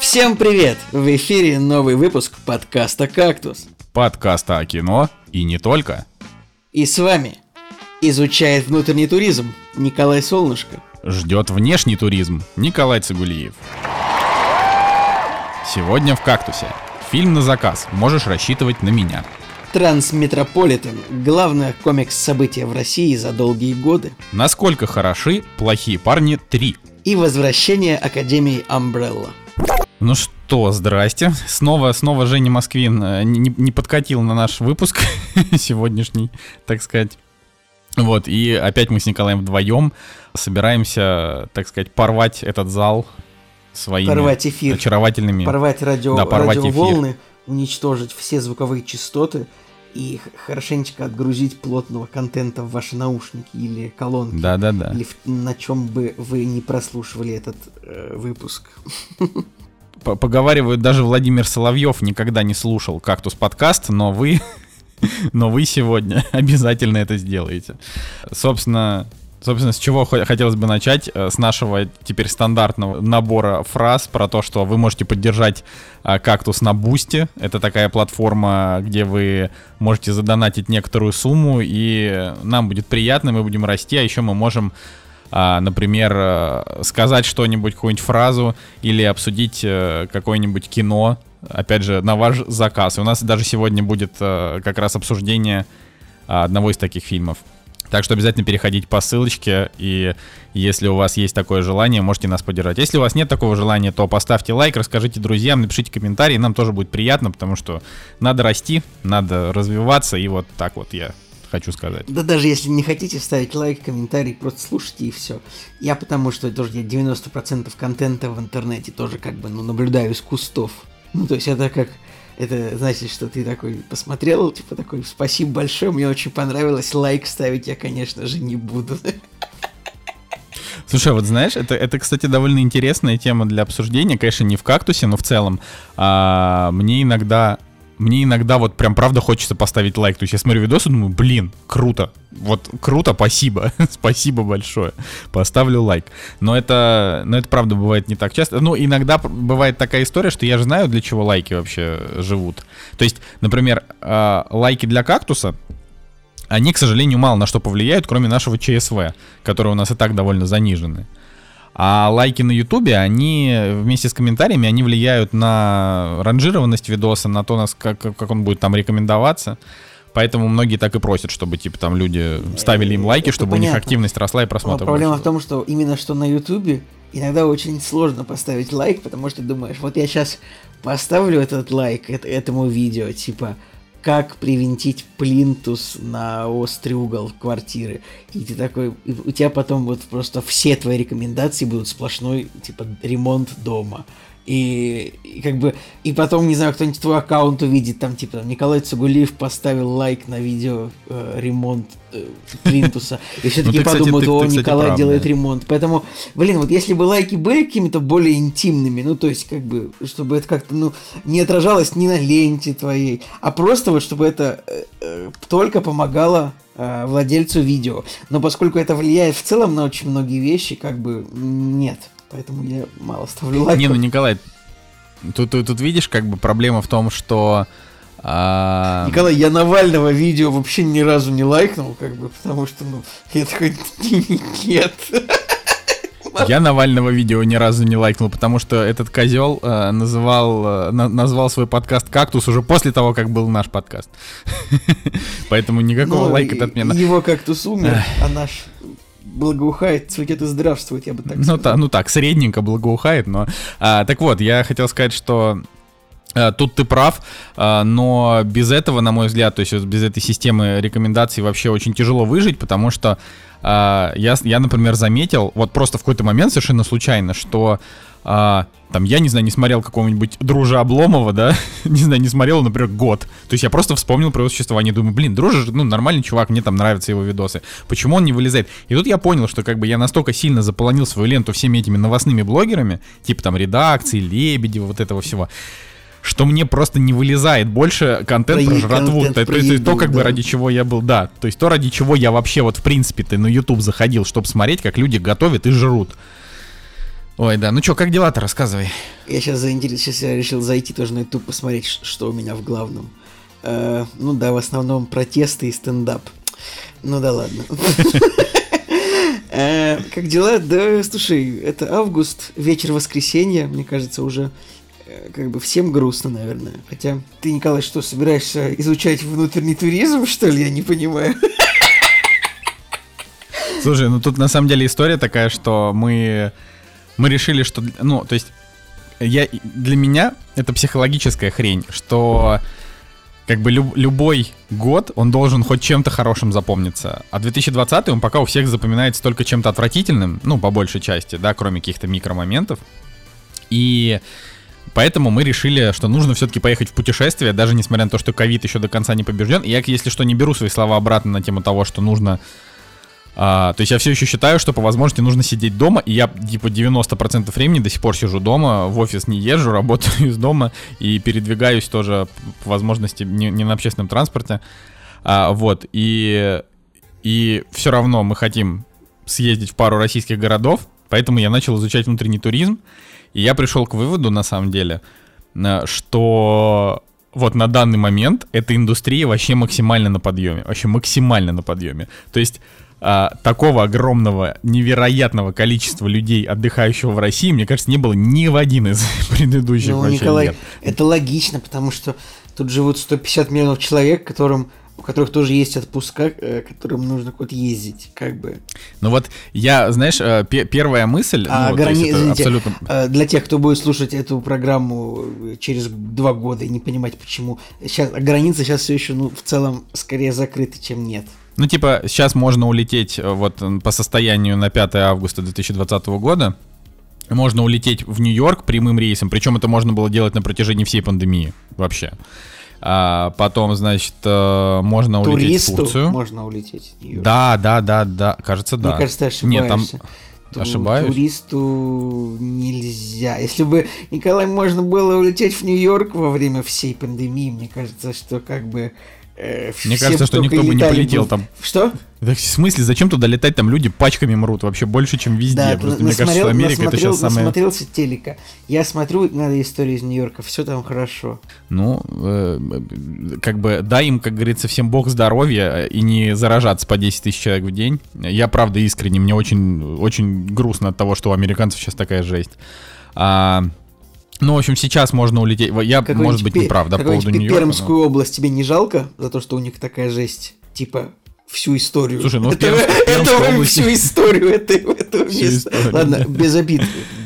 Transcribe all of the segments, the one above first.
Всем привет! В эфире новый выпуск подкаста «Кактус». Подкаста о кино и не только. И с вами изучает внутренний туризм Николай Солнышко. Ждет внешний туризм Николай Цигулиев. Сегодня в «Кактусе». Фильм на заказ. Можешь рассчитывать на меня. Трансметрополитен – главное комикс-событие в России за долгие годы. Насколько хороши «Плохие парни 3». И возвращение Академии Umbrella. Ну что, здрасте. Снова, снова Женя Москвин э, не, не подкатил на наш выпуск сегодняшний, так сказать. Вот, и опять мы с Николаем вдвоем собираемся, так сказать, порвать этот зал своими порвать эфир, очаровательными... Порвать радио, да, порвать радиоволны, эфир. уничтожить все звуковые частоты и хорошенечко отгрузить плотного контента в ваши наушники или колонки. Да, да, да. Или в, на чем бы вы не прослушивали этот э, выпуск. Поговаривают, даже Владимир Соловьев никогда не слушал «Кактус подкаст», но вы, но вы сегодня обязательно это сделаете. Собственно, Собственно, с чего хотелось бы начать? Э, с нашего теперь стандартного набора фраз про то, что вы можете поддержать э, кактус на Бусти. Это такая платформа, где вы можете задонатить некоторую сумму, и нам будет приятно, мы будем расти, а еще мы можем например, э, сказать что-нибудь, какую-нибудь фразу или обсудить какое-нибудь кино, опять же, на ваш заказ. И у нас даже сегодня будет как раз обсуждение одного из таких фильмов. Так что обязательно переходите по ссылочке, и если у вас есть такое желание, можете нас поддержать. Если у вас нет такого желания, то поставьте лайк, расскажите друзьям, напишите комментарии, нам тоже будет приятно, потому что надо расти, надо развиваться, и вот так вот я хочу сказать. Да даже если не хотите ставить лайк, комментарий, просто слушайте и все. Я потому что тоже я 90% контента в интернете тоже как бы ну, наблюдаю из кустов. Ну, то есть это как это значит, что ты такой посмотрел, типа такой, спасибо большое, мне очень понравилось, лайк ставить я, конечно же, не буду. Слушай, вот знаешь, это, это, кстати, довольно интересная тема для обсуждения, конечно, не в кактусе, но в целом. А, мне иногда мне иногда вот прям правда хочется поставить лайк. То есть я смотрю видосы, думаю, блин, круто. Вот круто, спасибо. спасибо большое. Поставлю лайк. Но это, но это правда бывает не так часто. Ну, иногда бывает такая история, что я же знаю, для чего лайки вообще живут. То есть, например, э, лайки для кактуса, они, к сожалению, мало на что повлияют, кроме нашего ЧСВ, который у нас и так довольно заниженный. А лайки на Ютубе, они вместе с комментариями, они влияют на ранжированность видоса, на то, как, как он будет там рекомендоваться. Поэтому многие так и просят, чтобы типа там люди ставили им лайки, Это чтобы понятно. у них активность росла и просмотр. Проблема в том, что именно что на Ютубе иногда очень сложно поставить лайк, потому что думаешь, вот я сейчас поставлю этот лайк этому видео, типа, как привинтить плинтус на острый угол квартиры. И ты такой, и у тебя потом вот просто все твои рекомендации будут сплошной, типа, ремонт дома. И, и как бы, и потом, не знаю, кто-нибудь твой аккаунт увидит, там, типа, Николай Цугулиев поставил лайк на видео э, ремонт э, плинтуса, и все-таки ну, подумают, о, Николай делает ремонт. Поэтому, блин, вот если бы лайки были какими-то более интимными, ну, то есть, как бы, чтобы это как-то, ну, не отражалось ни на ленте твоей, а просто вот, чтобы это э, э, только помогало э, владельцу видео. Но поскольку это влияет в целом на очень многие вещи, как бы, нет поэтому я мало ставлю лайков. Не, ну, Николай, тут, тут, тут видишь, как бы проблема в том, что... А... Николай, я Навального видео вообще ни разу не лайкнул, как бы, потому что, ну, я такой, нет. Я Навального видео ни разу не лайкнул, потому что этот козел э, называл, э, на, назвал свой подкаст «Кактус» уже после того, как был наш подкаст. Поэтому никакого ну, лайка от меня... Его «Кактус» умер, а наш благоухает, цветет и здравствует, я бы так сказал. Ну, та, ну так, средненько благоухает, но... А, так вот, я хотел сказать, что а, Тут ты прав, а, но без этого, на мой взгляд, то есть без этой системы рекомендаций вообще очень тяжело выжить, потому что а, я, я, например, заметил, вот просто в какой-то момент совершенно случайно, что а, там, я не знаю, не смотрел какого-нибудь Дружа Обломова, да, не знаю, не смотрел, например, год. То есть я просто вспомнил про его существование, думаю, блин, Дружа, ну, нормальный чувак, мне там нравятся его видосы. Почему он не вылезает? И тут я понял, что как бы я настолько сильно заполонил свою ленту всеми этими новостными блогерами, типа там редакции, Лебедева, вот этого всего, что мне просто не вылезает больше контент про, про жратву. Контент то, про то, еду, то, как да. бы ради чего я был, да. То есть то, ради чего я вообще вот в принципе-то на YouTube заходил, чтобы смотреть, как люди готовят и жрут. Ой, да, ну чё, как дела-то, рассказывай. Я сейчас заинтерес... сейчас я решил зайти тоже на YouTube посмотреть, что у меня в главном. Э, ну да, в основном протесты и стендап. Ну да ладно. Э, как дела? Да, слушай, это август, вечер воскресенья, мне кажется, уже э, как бы всем грустно, наверное. Хотя ты, Николай, что, собираешься изучать внутренний туризм, что ли? Я не понимаю. Слушай, ну тут на самом деле история такая, что мы, мы решили, что... Ну, то есть, я, для меня это психологическая хрень, что как бы люб, любой год, он должен хоть чем-то хорошим запомниться. А 2020 он пока у всех запоминается только чем-то отвратительным, ну, по большей части, да, кроме каких-то микромоментов. И поэтому мы решили, что нужно все-таки поехать в путешествие, даже несмотря на то, что ковид еще до конца не побежден. Я, если что, не беру свои слова обратно на тему того, что нужно а, то есть я все еще считаю, что по возможности нужно сидеть дома, и я типа 90% времени до сих пор сижу дома, в офис не езжу, работаю из дома и передвигаюсь тоже по возможности не, не на общественном транспорте. А, вот, и, и все равно мы хотим съездить в пару российских городов, поэтому я начал изучать внутренний туризм, и я пришел к выводу, на самом деле, что вот на данный момент эта индустрия вообще максимально на подъеме, вообще максимально на подъеме. То есть а, такого огромного, невероятного количества людей, отдыхающего в России, мне кажется, не было ни в один из предыдущих ну, вообще Николай, лет. это логично, потому что тут живут 150 миллионов человек, которым у которых тоже есть отпуска, э, которым нужно куда-то ездить, как бы. Ну вот я, знаешь, э, первая мысль, а, ну, грани... Извините, абсолютно... Э, для тех, кто будет слушать эту программу через два года и не понимать, почему, сейчас границы сейчас все еще, ну, в целом, скорее закрыты, чем нет. Ну, типа, сейчас можно улететь э, вот по состоянию на 5 августа 2020 года. Можно улететь в Нью-Йорк прямым рейсом, причем это можно было делать на протяжении всей пандемии вообще. А потом, значит, э, можно улететь в Турцию. можно улететь в Нью-Йорк. Да, да, да, да, кажется, да. Мне кажется, ошибаешься. Нет, там... Ту- Ошибаюсь? Туристу нельзя. Если бы, Николай, можно было улететь в Нью-Йорк во время всей пандемии, мне кажется, что как бы Э, Мне кажется, что никто бы не полетел бы... там. Что? в смысле, зачем туда летать? Там люди пачками мрут вообще больше, чем везде. Да, Просто мне кажется, что Америка это сейчас самое... Насмотрелся телека. Я смотрю, надо историю из Нью-Йорка, все там хорошо. Ну, э, как бы дай им, как говорится, всем бог здоровья э, и не заражаться по 10 тысяч человек в день. Я правда искренне, мне очень, очень грустно от того, что у американцев сейчас такая жесть. А, ну, в общем, сейчас можно улететь. Я, может быть, не прав, да, по поводу Нью-Йорка. Пермскую но... область тебе не жалко за то, что у них такая жесть? Типа, всю историю. Слушай, ну это, это области... всю историю этого, этого места. Ладно, без обид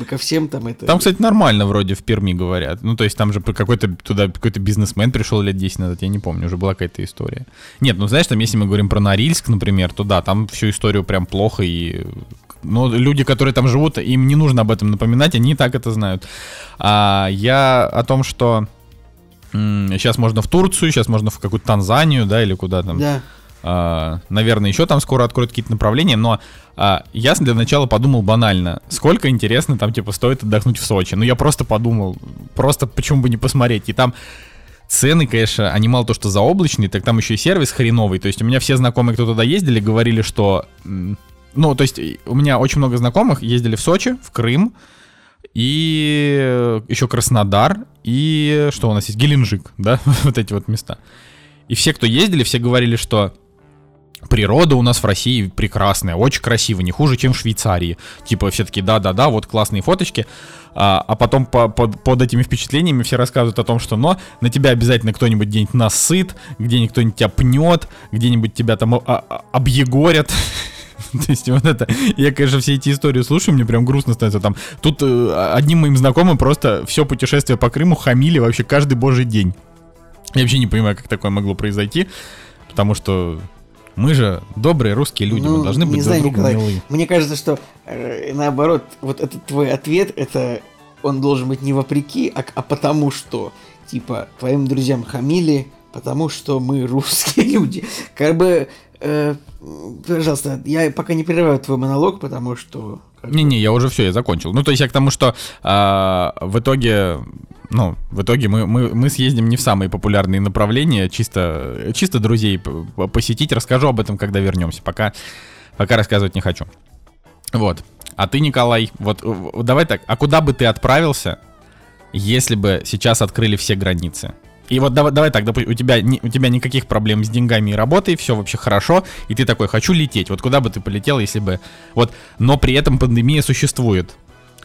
ко всем там это. Там, кстати, нормально вроде в Перми говорят. Ну, то есть там же какой-то туда какой-то бизнесмен пришел лет 10 назад, я не помню, уже была какая-то история. Нет, ну знаешь, там если мы говорим про Норильск, например, то да, там всю историю прям плохо и но люди, которые там живут, им не нужно об этом напоминать, они и так это знают. А я о том, что сейчас можно в Турцию, сейчас можно в какую-то Танзанию, да, или куда там. Да. А, наверное, еще там скоро откроют какие-то направления, но а, я для начала подумал банально, сколько интересно там, типа, стоит отдохнуть в Сочи. Ну, я просто подумал, просто почему бы не посмотреть. И там цены, конечно, они мало то, что заоблачные, так там еще и сервис хреновый. То есть у меня все знакомые, кто туда ездили, говорили, что ну, то есть у меня очень много знакомых ездили в Сочи, в Крым, и еще Краснодар, и что у нас есть, Геленджик, да, вот эти вот места. И все, кто ездили, все говорили, что природа у нас в России прекрасная, очень красиво, не хуже, чем в Швейцарии. Типа все таки да-да-да, вот классные фоточки. А, а потом по, по, под этими впечатлениями все рассказывают о том, что но на тебя обязательно кто-нибудь где-нибудь насыт, где-нибудь кто-нибудь тебя пнет, где-нибудь тебя там а, а, объегорят. То есть вот это, я, конечно, все эти истории слушаю, мне прям грустно становится там. Тут э, одним моим знакомым просто все путешествие по Крыму хамили вообще каждый божий день. Я вообще не понимаю, как такое могло произойти, потому что мы же добрые русские люди, ну, мы должны быть знаю, друг другу милы. Мне кажется, что э, наоборот, вот этот твой ответ, это он должен быть не вопреки, а, а потому что, типа, твоим друзьям хамили, потому что мы русские люди. Как бы Э, пожалуйста, я пока не прерываю твой монолог, потому что... Не-не, я уже все, я закончил. Ну, то есть я к тому, что а, в итоге, ну, в итоге мы, мы, мы съездим не в самые популярные направления, чисто, чисто друзей посетить. Расскажу об этом, когда вернемся. Пока, пока рассказывать не хочу. Вот. А ты, Николай, вот э, давай так, а куда бы ты отправился, если бы сейчас открыли все границы? И вот давай, давай так, допустим, у тебя, не, у тебя никаких проблем с деньгами и работой, все вообще хорошо, и ты такой, хочу лететь. Вот куда бы ты полетел, если бы... Вот, но при этом пандемия существует.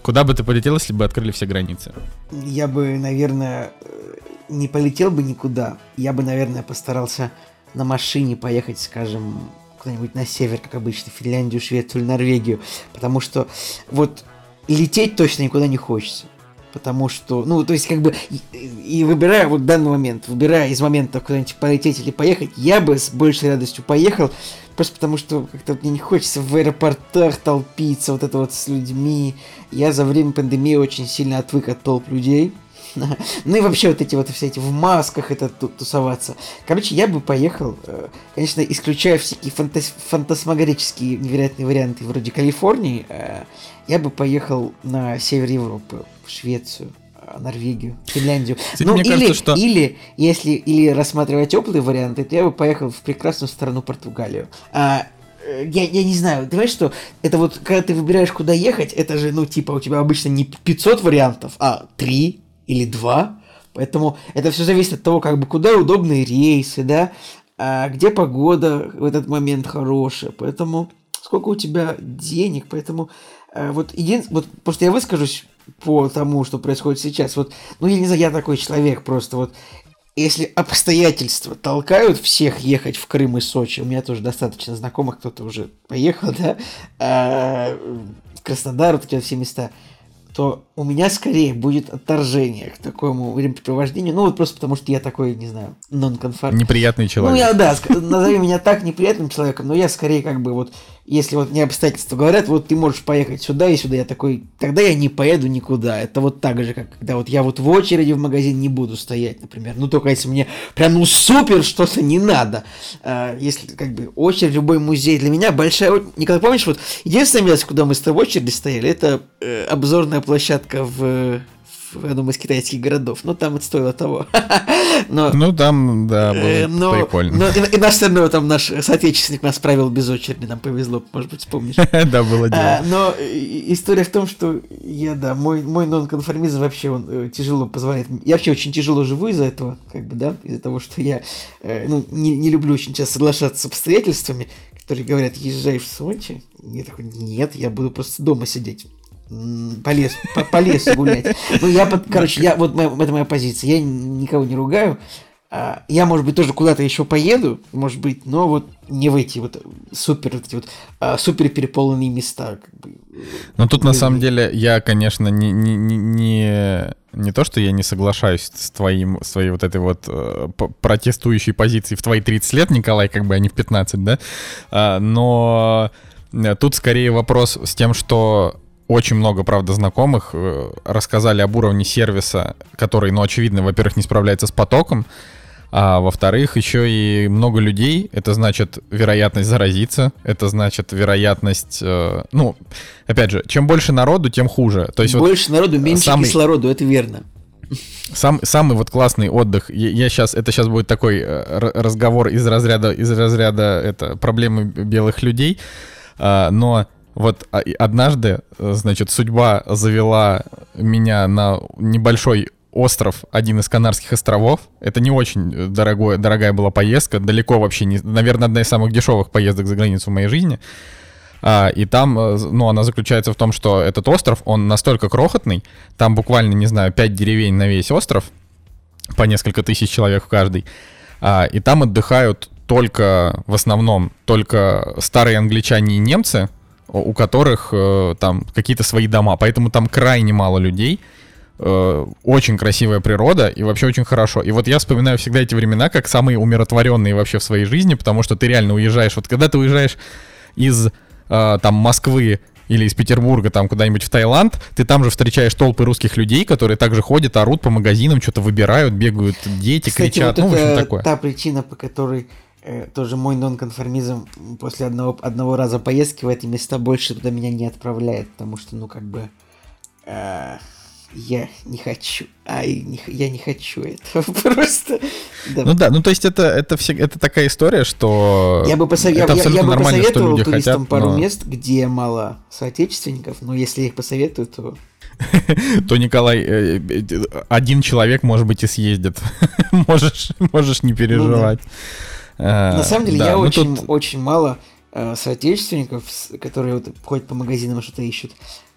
Куда бы ты полетел, если бы открыли все границы? Я бы, наверное, э, не полетел бы никуда. Я бы, наверное, постарался на машине поехать, скажем, куда-нибудь на север, как обычно, Финляндию, Швецию или Норвегию. Потому что вот лететь точно никуда не хочется. Потому что, ну, то есть, как бы, и, и выбирая вот данный момент, выбирая из момента куда-нибудь полететь или поехать, я бы с большей радостью поехал, просто потому что как-то мне не хочется в аэропортах толпиться, вот это вот с людьми. Я за время пандемии очень сильно отвык от толп людей. Ну и вообще вот эти вот все эти в масках это тусоваться. Короче, я бы поехал, э, конечно, исключая всякие фантас фантасмагорические невероятные варианты вроде Калифорнии, э, я бы поехал на север Европы, в Швецию. Э, Норвегию, Финляндию. Ну, или, кажется, что... или, если, или рассматривать теплые варианты, то я бы поехал в прекрасную страну Португалию. А, я, я не знаю, давай что, это вот, когда ты выбираешь, куда ехать, это же, ну, типа, у тебя обычно не 500 вариантов, а 3, или два. Поэтому это все зависит от того, как бы куда удобные рейсы, да, а где погода в этот момент хорошая. Поэтому сколько у тебя денег, поэтому а, вот единственное, вот просто я выскажусь по тому, что происходит сейчас. Вот, ну я не знаю, я такой человек просто вот. Если обстоятельства толкают всех ехать в Крым и Сочи, у меня тоже достаточно знакомых, кто-то уже поехал, да, а, в Краснодар, вот эти все места – то у меня скорее будет отторжение к такому времяпрепровождению. Ну, вот просто потому, что я такой, не знаю, нон-конформ. Неприятный человек. Ну, я, да, назови меня так неприятным человеком, но я скорее как бы вот если вот мне обстоятельства говорят, вот ты можешь поехать сюда и сюда, я такой, тогда я не поеду никуда. Это вот так же, как когда вот я вот в очереди в магазин не буду стоять, например. Ну, только если мне прям, ну, супер что-то не надо. А, если, как бы, очередь, любой музей для меня большая... Никогда помнишь, вот единственное место, куда мы с тобой в очереди стояли, это э, обзорная площадка в в одном из китайских городов. Но там это стоило того. но, ну, там, да, было э, но, прикольно. Но, и, и наш остальное, там наш соотечественник нас правил без очереди, нам повезло, может быть, вспомнишь. да, было дело. А, но история в том, что я, да, мой, мой нонконформизм вообще он э, тяжело позволяет. Я вообще очень тяжело живу из-за этого, как бы, да, из-за того, что я э, ну, не, не люблю очень часто соглашаться с обстоятельствами, которые говорят, езжай в Сочи. Я такой, нет, я буду просто дома сидеть по лесу, по, по лесу гулять. Ну, я, под, короче, я, вот моя, это моя позиция. Я никого не ругаю. А, я, может быть, тоже куда-то еще поеду, может быть, но вот не в эти вот супер, эти вот а, супер переполненные места. Как бы. Ну, тут, на самом деле, я, конечно, не, не, не, не то, что я не соглашаюсь с твоим, с твоей вот этой вот э, протестующей позицией в твои 30 лет, Николай, как бы, а не в 15, да, а, но э, тут скорее вопрос с тем, что очень много, правда, знакомых э, рассказали об уровне сервиса, который, ну, очевидно, во-первых, не справляется с потоком, а во-вторых, еще и много людей. Это значит вероятность заразиться, это значит вероятность, э, ну, опять же, чем больше народу, тем хуже. То есть больше вот народу, меньше самый... кислороду, это верно. Сам, самый вот классный отдых. Я, я сейчас, это сейчас будет такой э, разговор из разряда, из разряда это проблемы белых людей, э, но вот а, однажды, э, значит, судьба завела меня на небольшой остров, один из Канарских островов. Это не очень э, дорогое, дорогая была поездка, далеко вообще не... Наверное, одна из самых дешевых поездок за границу в моей жизни. А, и там, э, ну, она заключается в том, что этот остров, он настолько крохотный, там буквально, не знаю, 5 деревень на весь остров, по несколько тысяч человек в каждой. А, и там отдыхают только, в основном, только старые англичане и немцы, у которых э, там какие-то свои дома, поэтому там крайне мало людей, э, очень красивая природа и вообще очень хорошо. И вот я вспоминаю всегда эти времена как самые умиротворенные вообще в своей жизни, потому что ты реально уезжаешь, вот когда ты уезжаешь из э, там Москвы или из Петербурга там куда-нибудь в Таиланд, ты там же встречаешь толпы русских людей, которые также ходят, орут по магазинам, что-то выбирают, бегают дети, Кстати, кричат, вот ну, в общем, такое. та причина, по которой э, тоже мой нонконформизм после одного, одного раза поездки в эти места больше туда меня не отправляет, потому что, ну, как бы, э, я не хочу. Ай, не, я не хочу этого. Просто. Да. Ну да, ну то есть это, это, все, это такая история, что. Я бы, посов... это я, я бы посоветовал туристам хотят, пару но... мест, где мало соотечественников, но если я их посоветую, то. то Николай, э, э, один человек, может быть, и съездит. можешь, можешь не переживать. Ну, да. На самом деле, да, я ну, очень, тут... очень мало э, соотечественников, которые вот ходят по магазинам и что-то ищут.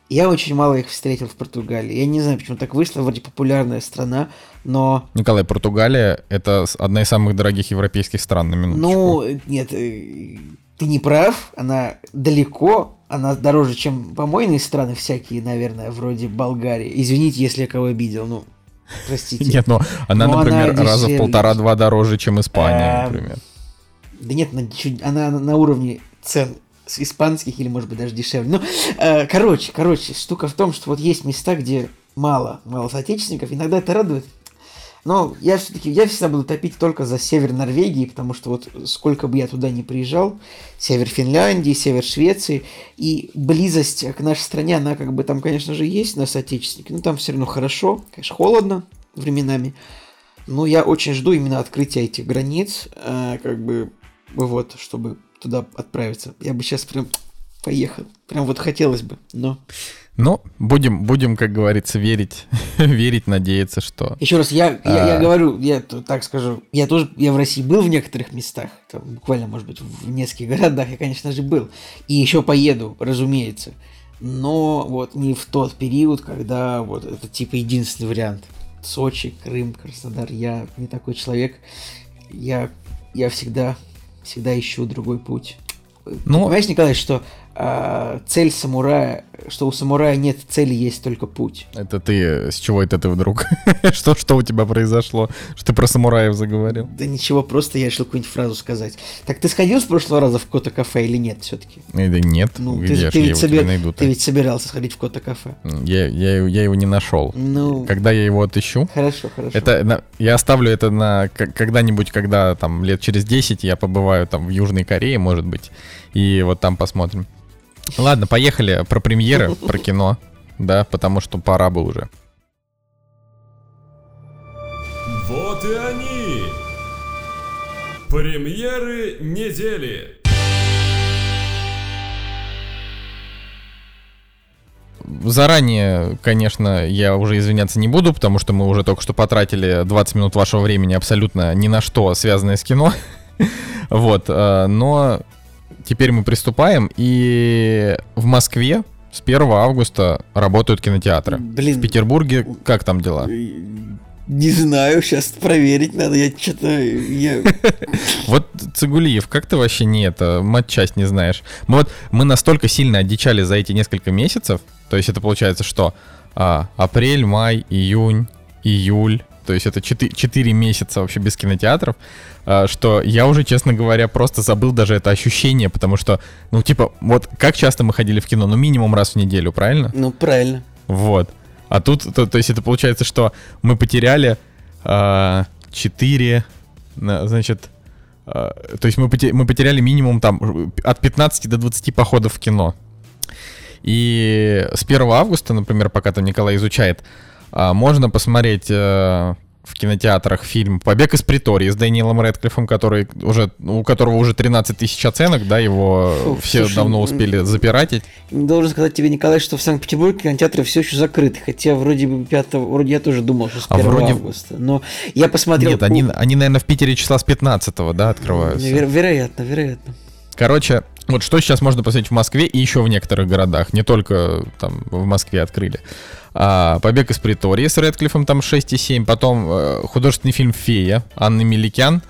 Я очень мало их встретил в Португалии. Я не знаю, почему так вышло, вроде популярная страна, но... Николай, Португалия — это одна из самых дорогих европейских стран, на минуточку. Ну, нет, э, ты не прав, она далеко, она дороже, чем помойные страны всякие, наверное, вроде Болгарии. Извините, если я кого обидел, ну, простите. Нет, но она, но например, она раза в полтора-два дороже, чем Испания, эм, например. Да нет, она на уровне цен с испанских или, может быть, даже дешевле. Ну, э, короче, короче, штука в том, что вот есть места, где мало, мало соотечественников. Иногда это радует. Но я все-таки, я всегда буду топить только за север Норвегии, потому что вот сколько бы я туда ни приезжал, север Финляндии, север Швеции, и близость к нашей стране, она как бы там, конечно же, есть на соотечественнике, но там все равно хорошо, конечно, холодно временами, но я очень жду именно открытия этих границ, э, как бы, вот, чтобы туда отправиться. Я бы сейчас прям поехал. Прям вот хотелось бы, но... Ну, будем, будем, как говорится, верить, верить, надеяться, что... Еще раз, я, а... я, я говорю, я так скажу, я тоже, я в России был в некоторых местах, там, буквально, может быть, в нескольких городах я, конечно же, был. И еще поеду, разумеется. Но вот не в тот период, когда вот это типа единственный вариант. Сочи, Крым, Краснодар. Я не такой человек. Я, я всегда всегда ищу другой путь. Ну, Понимаешь, Николай, что а, цель самурая, что у самурая нет цели, есть только путь. Это ты, с чего это ты вдруг? что, что у тебя произошло? Что ты про самураев заговорил? Да ничего, просто я решил какую-нибудь фразу сказать. Так ты сходил с прошлого раза в Кота кафе или нет все-таки? Да нет, ну, где ты, ты, ведь собер... найду ты ведь собирался сходить в Кота кафе. Я, я, я его не нашел. Ну... Когда я его отыщу... Хорошо, хорошо. Это, на, я оставлю это на когда-нибудь, когда там лет через 10 я побываю там в Южной Корее, может быть, и вот там посмотрим. Ладно, поехали про премьеры, про кино, да, потому что пора бы уже. Вот и они! Премьеры недели! Заранее, конечно, я уже извиняться не буду, потому что мы уже только что потратили 20 минут вашего времени абсолютно ни на что, связанное с кино. Вот, э, но теперь мы приступаем, и в Москве с 1 августа работают кинотеатры. Блин. В Петербурге как там дела? Не знаю, сейчас проверить надо, я что-то... Я... Вот, Цигулиев, как ты вообще не это, матчасть не знаешь? Мы вот, мы настолько сильно одичали за эти несколько месяцев, то есть это получается что? А, апрель, май, июнь, июль, то есть это 4, 4 месяца вообще без кинотеатров, а, что я уже, честно говоря, просто забыл даже это ощущение, потому что, ну, типа, вот как часто мы ходили в кино? Ну, минимум раз в неделю, правильно? Ну, правильно. Вот. А тут, то, то есть это получается, что мы потеряли э, 4, значит, э, то есть мы, потеряли, мы потеряли минимум там от 15 до 20 походов в кино. И с 1 августа, например, пока там Николай изучает, а, можно посмотреть э, в кинотеатрах фильм «Побег из притории» с Дэниелом Рэдклиффом, который уже, у которого уже 13 тысяч оценок, да, его Фу, все слушай, давно успели запиратить. Должен сказать тебе, Николай, что в Санкт-Петербурге кинотеатры все еще закрыты, хотя вроде бы 5 вроде я тоже думал, что с 1 а вроде... августа, но я посмотрел... Нет, они, они, наверное, в Питере числа с 15 да, открываются. Веро- вероятно, вероятно. Короче, вот что сейчас можно посмотреть в Москве и еще в некоторых городах, не только там в Москве открыли. А, «Побег из притории» с Редклиффом там 6,7. Потом э, художественный фильм «Фея» Анны Меликян.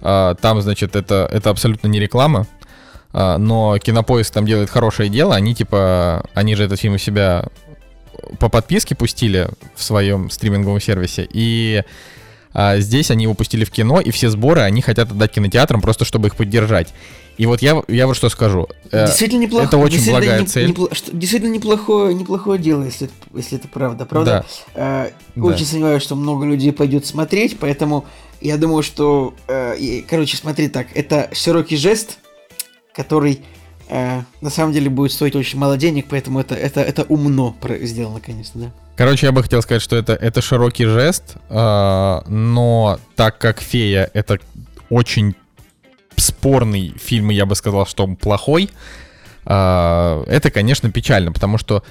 А, там, значит, это, это абсолютно не реклама. А, но Кинопоиск там делает хорошее дело. Они типа, они же этот фильм у себя по подписке пустили в своем стриминговом сервисе. И а здесь они его пустили в кино, и все сборы они хотят отдать кинотеатрам, просто чтобы их поддержать. И вот я, я вот что скажу. Э, действительно неплохо. Это очень благая не, цель. Непло, что, действительно неплохое, неплохое дело, если, если это правда. Правда? Да. Э, да. Очень сомневаюсь, что много людей пойдет смотреть, поэтому я думаю, что... Э, и, короче, смотри так. Это широкий жест, который э, на самом деле будет стоить очень мало денег, поэтому это, это, это умно сделано, конечно, да. Короче, я бы хотел сказать, что это, это широкий жест, э, но так как «Фея» — это очень спорный фильм, и я бы сказал, что он плохой, э, это, конечно, печально, потому что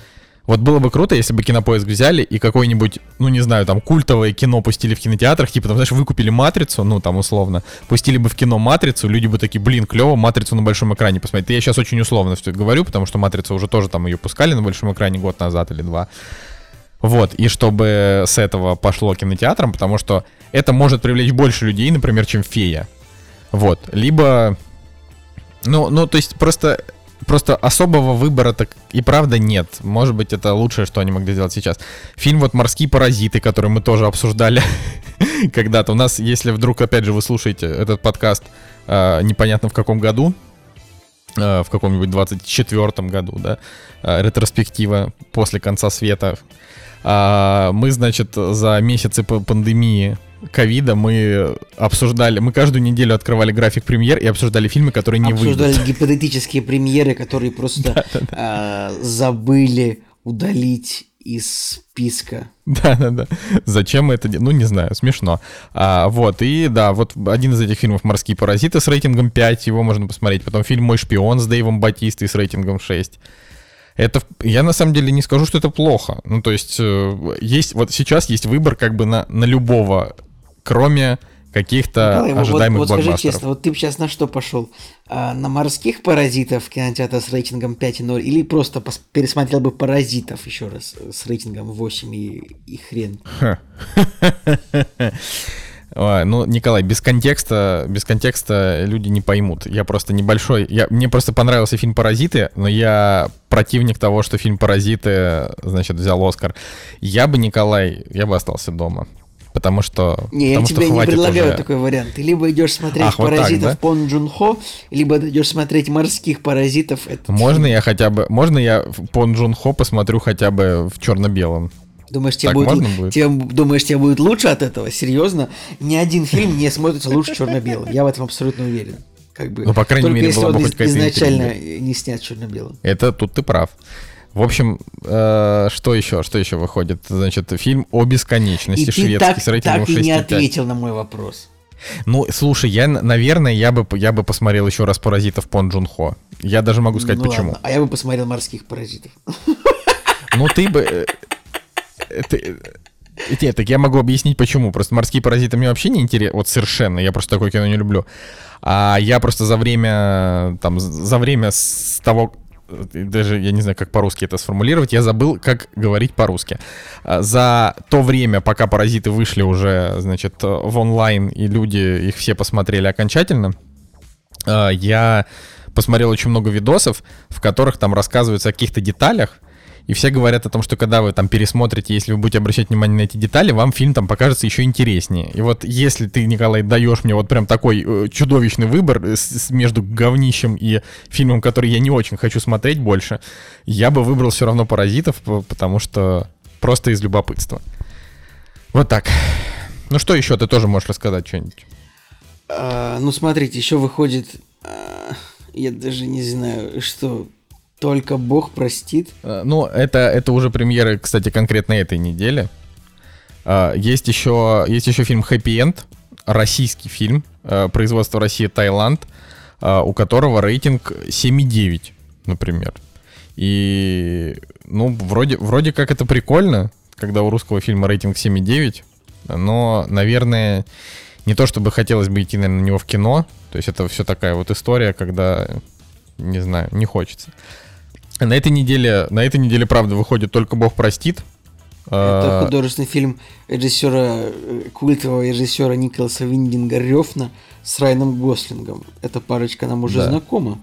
вот было бы круто, если бы кинопоиск взяли и какое-нибудь, ну не знаю, там культовое кино пустили в кинотеатрах, типа, там, знаешь, выкупили матрицу, ну там условно, пустили бы в кино матрицу, люди бы такие, блин, клево, матрицу на большом экране посмотреть. Я сейчас очень условно все говорю, потому что матрицу уже тоже там ее пускали на большом экране год назад или два. Вот, и чтобы с этого пошло кинотеатром, потому что это может привлечь больше людей, например, чем фея. Вот, либо... Ну, ну, то есть просто просто особого выбора так и правда нет. Может быть, это лучшее, что они могли сделать сейчас. Фильм вот «Морские паразиты», который мы тоже обсуждали когда-то. У нас, если вдруг, опять же, вы слушаете этот подкаст э, непонятно в каком году, э, в каком-нибудь 24-м году, да, э, ретроспектива после конца света, э, мы, значит, за месяцы пандемии ковида мы обсуждали, мы каждую неделю открывали график премьер и обсуждали фильмы, которые не обсуждали выйдут. гипотетические премьеры, которые просто а, забыли удалить из списка. Да-да-да. Зачем это? Ну, не знаю, смешно. А, вот, и да, вот один из этих фильмов «Морские паразиты» с рейтингом 5, его можно посмотреть. Потом фильм «Мой шпион» с Дэйвом Батистой с рейтингом 6. Это, я на самом деле не скажу, что это плохо. Ну, то есть, э, есть, вот сейчас есть выбор как бы на, на любого кроме каких-то Николай, ожидаемых вот, вот скажи честно, вот ты бы сейчас на что пошел? А, на морских паразитов кинотеатр с рейтингом 5,0 или просто пос- пересмотрел бы паразитов еще раз с рейтингом 8 и, и хрен? Ой, ну, Николай, без контекста, без контекста люди не поймут. Я просто небольшой. Я, мне просто понравился фильм «Паразиты», но я противник того, что фильм «Паразиты», значит, взял Оскар. Я бы, Николай, я бы остался дома. Потому что... Не, потому я тебе не предлагаю уже... такой вариант. Ты либо идешь смотреть Ах, паразитов вот так, да? Пон Джун Хо, либо идешь смотреть морских паразитов. Можно я хотя бы... Можно я Пон Джун Хо посмотрю хотя бы в черно-белом? Думаешь, тебе будет, будет? Тебе, думаешь, тебе будет лучше от этого? Серьезно? Ни один фильм не смотрится лучше черно-белым. Я в этом абсолютно уверен. Как бы, ну, по крайней мере, если была он бы хоть изначально не снят черно-белым. Это тут ты прав. В общем, э, что еще? Что еще выходит? Значит, фильм о бесконечности и шведский так, с рейтингом так и не ответил на мой вопрос. Ну, слушай, я, наверное, я бы, я бы посмотрел еще раз «Паразитов» Пон Джун Хо. Я даже могу сказать, ну, почему. Ладно. А я бы посмотрел «Морских паразитов». Ну, ты бы... Э, ты, нет, так я могу объяснить почему. Просто морские паразиты мне вообще не интересны. Вот совершенно. Я просто такое кино не люблю. А я просто за время, там, за время с того, даже я не знаю, как по-русски это сформулировать, я забыл, как говорить по-русски. А, за то время, пока паразиты вышли уже, значит, в онлайн, и люди их все посмотрели окончательно, а, я посмотрел очень много видосов, в которых там рассказываются о каких-то деталях, и все говорят о том, что когда вы там пересмотрите, если вы будете обращать внимание на эти детали, вам фильм там покажется еще интереснее. И вот если ты, Николай, даешь мне вот прям такой э, чудовищный выбор с, с, между говнищем и фильмом, который я не очень хочу смотреть больше, я бы выбрал все равно «Паразитов», потому что просто из любопытства. Вот так. Ну что еще ты тоже можешь рассказать что-нибудь? А, ну смотрите, еще выходит, а, я даже не знаю, что только Бог простит. Э, ну, это, это уже премьеры, кстати, конкретно этой недели. Э, есть еще, есть еще фильм «Хэппи Энд», российский фильм, э, производство России, Таиланд, у которого рейтинг 7,9, например. И, ну, вроде, вроде как это прикольно, когда у русского фильма рейтинг 7,9, но, наверное, не то чтобы хотелось бы идти, наверное, на него в кино, то есть это все такая вот история, когда, не знаю, не хочется. На этой неделе, на этой неделе, правда, выходит только Бог простит. Это а, художественный фильм режиссера, э, культового режиссера Николаса Виндинга Рёфна с Райаном Гослингом. Эта парочка нам уже да. знакома.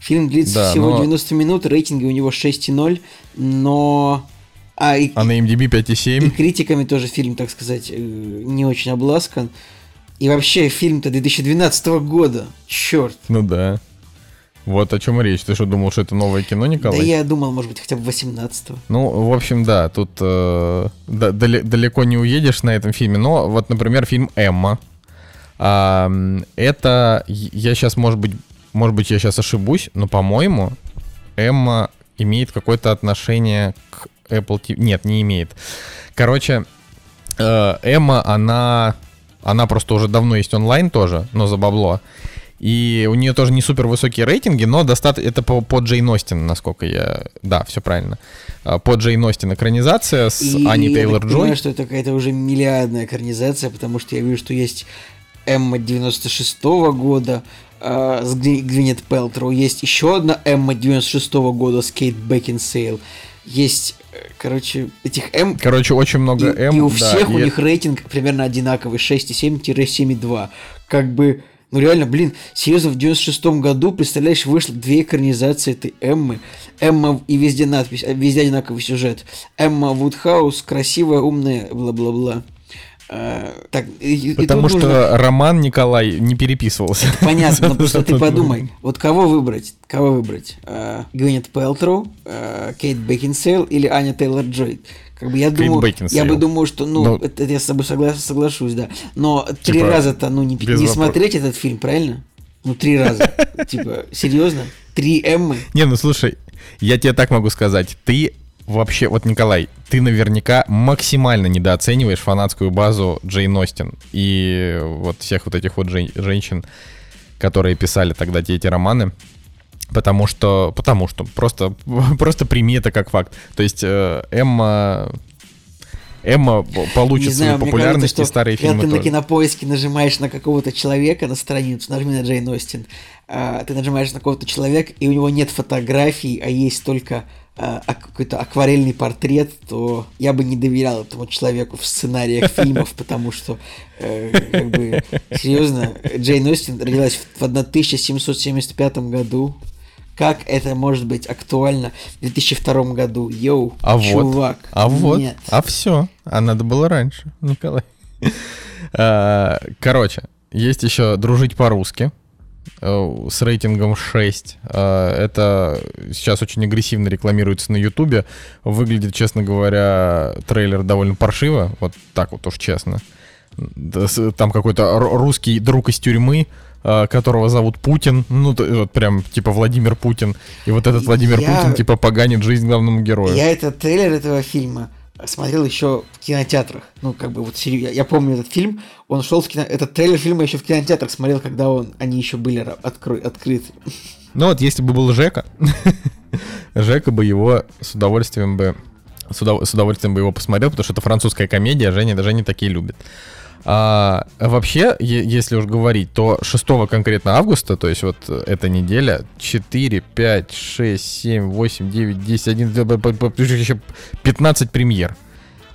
Фильм длится да, всего но... 90 минут, рейтинги у него 6,0, но... А, и, а на MDB 5,7. И критиками тоже фильм, так сказать, э, не очень обласкан. И вообще фильм-то 2012 года. Черт. Ну да. Вот о чем речь. Ты что, думал, что это новое кино, Николай? Да я думал, может быть, хотя бы 18-го. Ну, в общем, да, тут э, да, далеко не уедешь на этом фильме. Но вот, например, фильм «Эмма». Э, это, я сейчас, может быть, может быть, я сейчас ошибусь, но, по-моему, Эмма имеет какое-то отношение к Apple TV. Нет, не имеет. Короче, э, Эмма, она, она просто уже давно есть онлайн тоже, но за бабло. И у нее тоже не супер высокие рейтинги, но достаточно... Это по, по Джейн Остин, насколько я... Да, все правильно. А, по Джейн Остин экранизация с И Ани я Тейлор так Джой. понимаю, что это какая-то уже миллиардная экранизация, потому что я вижу, что есть Эмма 96 года э, с Гви- Гвинет Пелтроу, есть еще одна Эмма 96 года с Кейт Бекинсейл, есть, э, короче, этих М... Короче, очень И, много М. и у да, всех у и- них рейтинг примерно одинаковый, 6,7-7,2. Как бы, ну реально, блин, серьезно, в 96 году, представляешь, вышло две экранизации этой Эммы. Эмма и везде надпись, а везде одинаковый сюжет. Эмма Вудхаус, красивая, умная, бла-бла-бла. А, так, и- и Потому тут что нужно- Роман Николай не переписывался. Понятно, но просто ты подумай, вот кого выбрать? Кого выбрать? А, Гвинет Пелтроу, а, Кейт Бекинсейл или Аня Тейлор Джой? Как бы я думаю, я бы думал, что, ну, Ну, это, я с тобой согла- соглашусь, да. Но три Типа, раза-то, ну, не, не смотреть этот фильм, правильно? Ну, три раза. Типа, серьезно? Три Эммы? Не, ну слушай, я тебе так могу сказать. Ты вообще, вот, Николай, ты наверняка максимально недооцениваешь фанатскую базу Джейн Остин и вот всех вот этих вот жен- женщин, которые писали тогда те эти романы. Потому что, потому что, просто, просто прими это как факт. То есть э, Эмма, Эмма получит Не знаю, свою популярность, кажется, и старые когда фильмы ты на тоже. кинопоиске нажимаешь на какого-то человека на страницу, нажми на Джейн Остин, а, ты нажимаешь на какого-то человека, и у него нет фотографий, а есть только а, какой-то акварельный портрет, то я бы не доверял этому человеку в сценариях фильмов, потому что, э, как бы, серьезно, Джейн Остин родилась в 1775 году. Как это может быть актуально в 2002 году? Йоу, А вот, чувак. а вот, Нет. а все, а надо было раньше, Николай. А, Короче, есть еще «Дружить по-русски» э, с рейтингом 6. А, Это сейчас очень агрессивно рекламируется на Ютубе. Выглядит, честно говоря, трейлер довольно паршиво, вот так вот уж честно. Там какой-то русский друг из тюрьмы, а, которого зовут Путин, ну, вот прям типа Владимир Путин. И вот этот Владимир Я- Путин типа поганит жизнь главному герою. Я этот трейлер этого фильма смотрел еще в кинотеатрах. Ну, как бы вот. Я, я помню этот фильм. Он шел в кино... Этот трейлер фильма еще в кинотеатрах смотрел, когда он, они еще были откры- открыты. Ну вот, если бы был Жека, Жека бы его с удовольствием бы с, удов- с удовольствием бы его посмотрел, потому что это французская комедия, Женя, Женя такие любит. А, вообще, если уж говорить, то 6 конкретно августа, то есть вот э, эта неделя, 4, 5, 6, 7, 8, 9, 10, 11, еще 15 премьер.